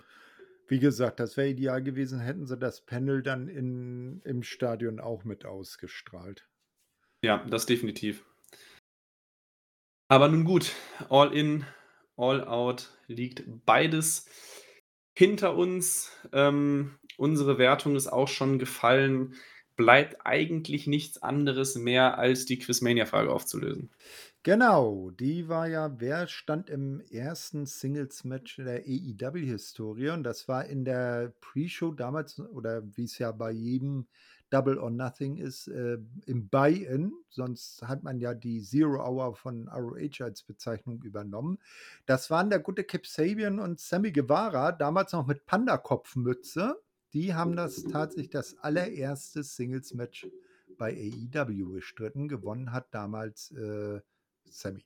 Wie gesagt, das wäre ideal gewesen, hätten sie das Panel dann in, im Stadion auch mit ausgestrahlt. Ja, das definitiv. Aber nun gut, all in, all out liegt beides hinter uns. Ähm, unsere Wertung ist auch schon gefallen. Bleibt eigentlich nichts anderes mehr, als die Quizmania-Frage aufzulösen. Genau, die war ja, wer stand im ersten Singles-Match der AEW-Historie? Und das war in der Pre-Show damals, oder wie es ja bei jedem Double or Nothing ist, äh, im Buy-In. Sonst hat man ja die Zero Hour von ROH als Bezeichnung übernommen. Das waren der gute Kip Sabian und Sammy Guevara, damals noch mit Panda-Kopfmütze. Die haben das tatsächlich das allererste Singles-Match bei AEW bestritten. Gewonnen hat damals äh, Sammy.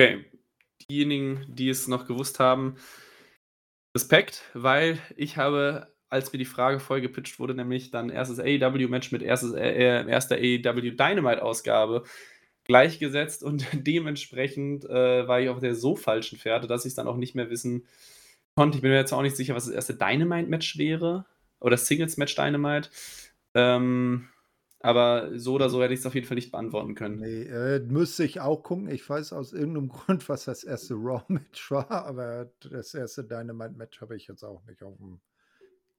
Okay, diejenigen, die es noch gewusst haben, Respekt, weil ich habe, als mir die Frage voll gepitcht wurde, nämlich dann erstes AEW-Match mit erstes, äh, äh erster AEW Dynamite-Ausgabe gleichgesetzt und dementsprechend äh, war ich auf der so falschen Fährte, dass ich es dann auch nicht mehr wissen konnte. Ich bin mir jetzt auch nicht sicher, was das erste Dynamite-Match wäre oder Singles-Match Dynamite. Ähm, aber so oder so hätte ich es auf jeden Fall nicht beantworten können. Nee, äh, müsste ich auch gucken. Ich weiß aus irgendeinem Grund, was das erste Raw-Match war, aber das erste Dynamite-Match habe ich jetzt auch nicht auf dem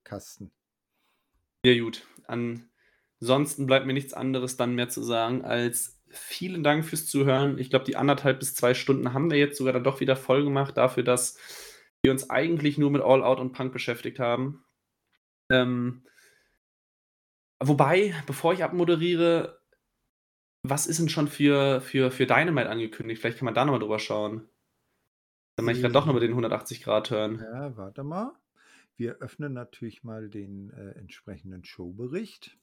Kasten. Ja, gut. Ansonsten bleibt mir nichts anderes dann mehr zu sagen, als vielen Dank fürs Zuhören. Ich glaube, die anderthalb bis zwei Stunden haben wir jetzt sogar dann doch wieder voll gemacht, dafür, dass wir uns eigentlich nur mit All Out und Punk beschäftigt haben. Ähm, Wobei, bevor ich abmoderiere, was ist denn schon für, für, für Dynamite angekündigt? Vielleicht kann man da nochmal drüber schauen. Dann mache ich gerade doch nochmal den 180 Grad hören. Ja, warte mal. Wir öffnen natürlich mal den äh, entsprechenden Showbericht.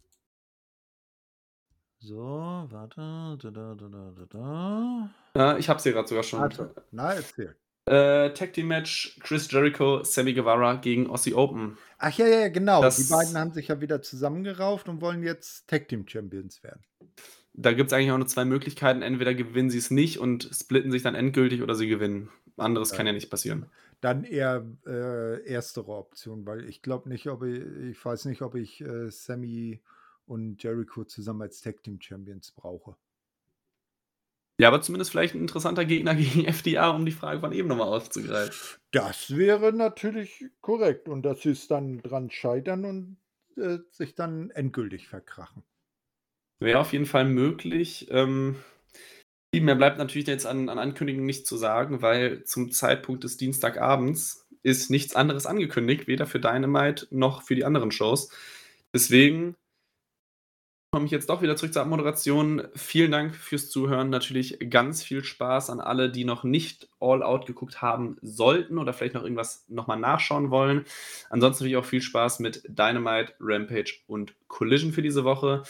So, warte. Da, da, da, da, da. Ja, ich habe es hier gerade sogar schon. Warte. Na, erzähl. Äh, Tag Team Match Chris Jericho, Sammy Guevara gegen Aussie Open. Ach ja, ja, genau. Das, die beiden haben sich ja wieder zusammengerauft und wollen jetzt Tag Team Champions werden. Da gibt es eigentlich auch nur zwei Möglichkeiten. Entweder gewinnen sie es nicht und splitten sich dann endgültig oder sie gewinnen. Anderes ja. kann ja nicht passieren. Dann eher äh, erstere Option, weil ich glaube nicht, ob ich, ich weiß nicht, ob ich äh, Sammy und Jericho zusammen als Tag Team Champions brauche. Ja, aber zumindest vielleicht ein interessanter Gegner gegen FDA, um die Frage von eben nochmal aufzugreifen. Das wäre natürlich korrekt. Und dass sie es dann dran scheitern und äh, sich dann endgültig verkrachen. Wäre auf jeden Fall möglich. Ähm, mehr bleibt natürlich jetzt an an Ankündigungen nicht zu sagen, weil zum Zeitpunkt des Dienstagabends ist nichts anderes angekündigt, weder für Dynamite noch für die anderen Shows. Deswegen komme ich jetzt doch wieder zurück zur Abmoderation. Vielen Dank fürs Zuhören. Natürlich ganz viel Spaß an alle, die noch nicht All Out geguckt haben sollten oder vielleicht noch irgendwas nochmal nachschauen wollen. Ansonsten natürlich auch viel Spaß mit Dynamite, Rampage und Collision für diese Woche.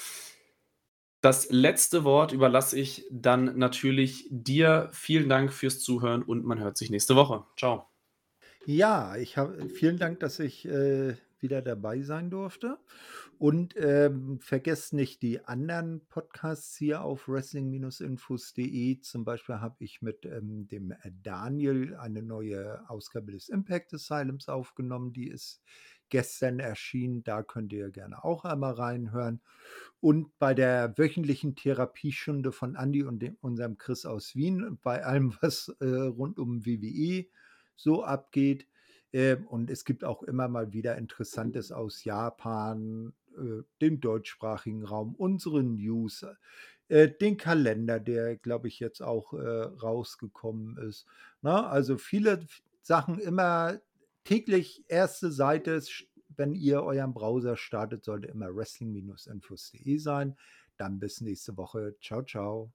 Das letzte Wort überlasse ich dann natürlich dir. Vielen Dank fürs Zuhören und man hört sich nächste Woche. Ciao. Ja, ich habe vielen Dank, dass ich äh, wieder dabei sein durfte. Und ähm, vergesst nicht die anderen Podcasts hier auf wrestling-infos.de. Zum Beispiel habe ich mit ähm, dem Daniel eine neue Ausgabe des Impact Asylums aufgenommen. Die ist gestern erschienen. Da könnt ihr gerne auch einmal reinhören. Und bei der wöchentlichen Therapiestunde von Andy und dem, unserem Chris aus Wien, bei allem, was äh, rund um WWE so abgeht. Äh, und es gibt auch immer mal wieder Interessantes aus Japan, äh, dem deutschsprachigen Raum, unsere News, äh, den Kalender, der, glaube ich, jetzt auch äh, rausgekommen ist. Na, ne? also viele Sachen immer täglich erste Seite, wenn ihr euren Browser startet, sollte immer wrestling-infos.de sein. Dann bis nächste Woche. Ciao, ciao.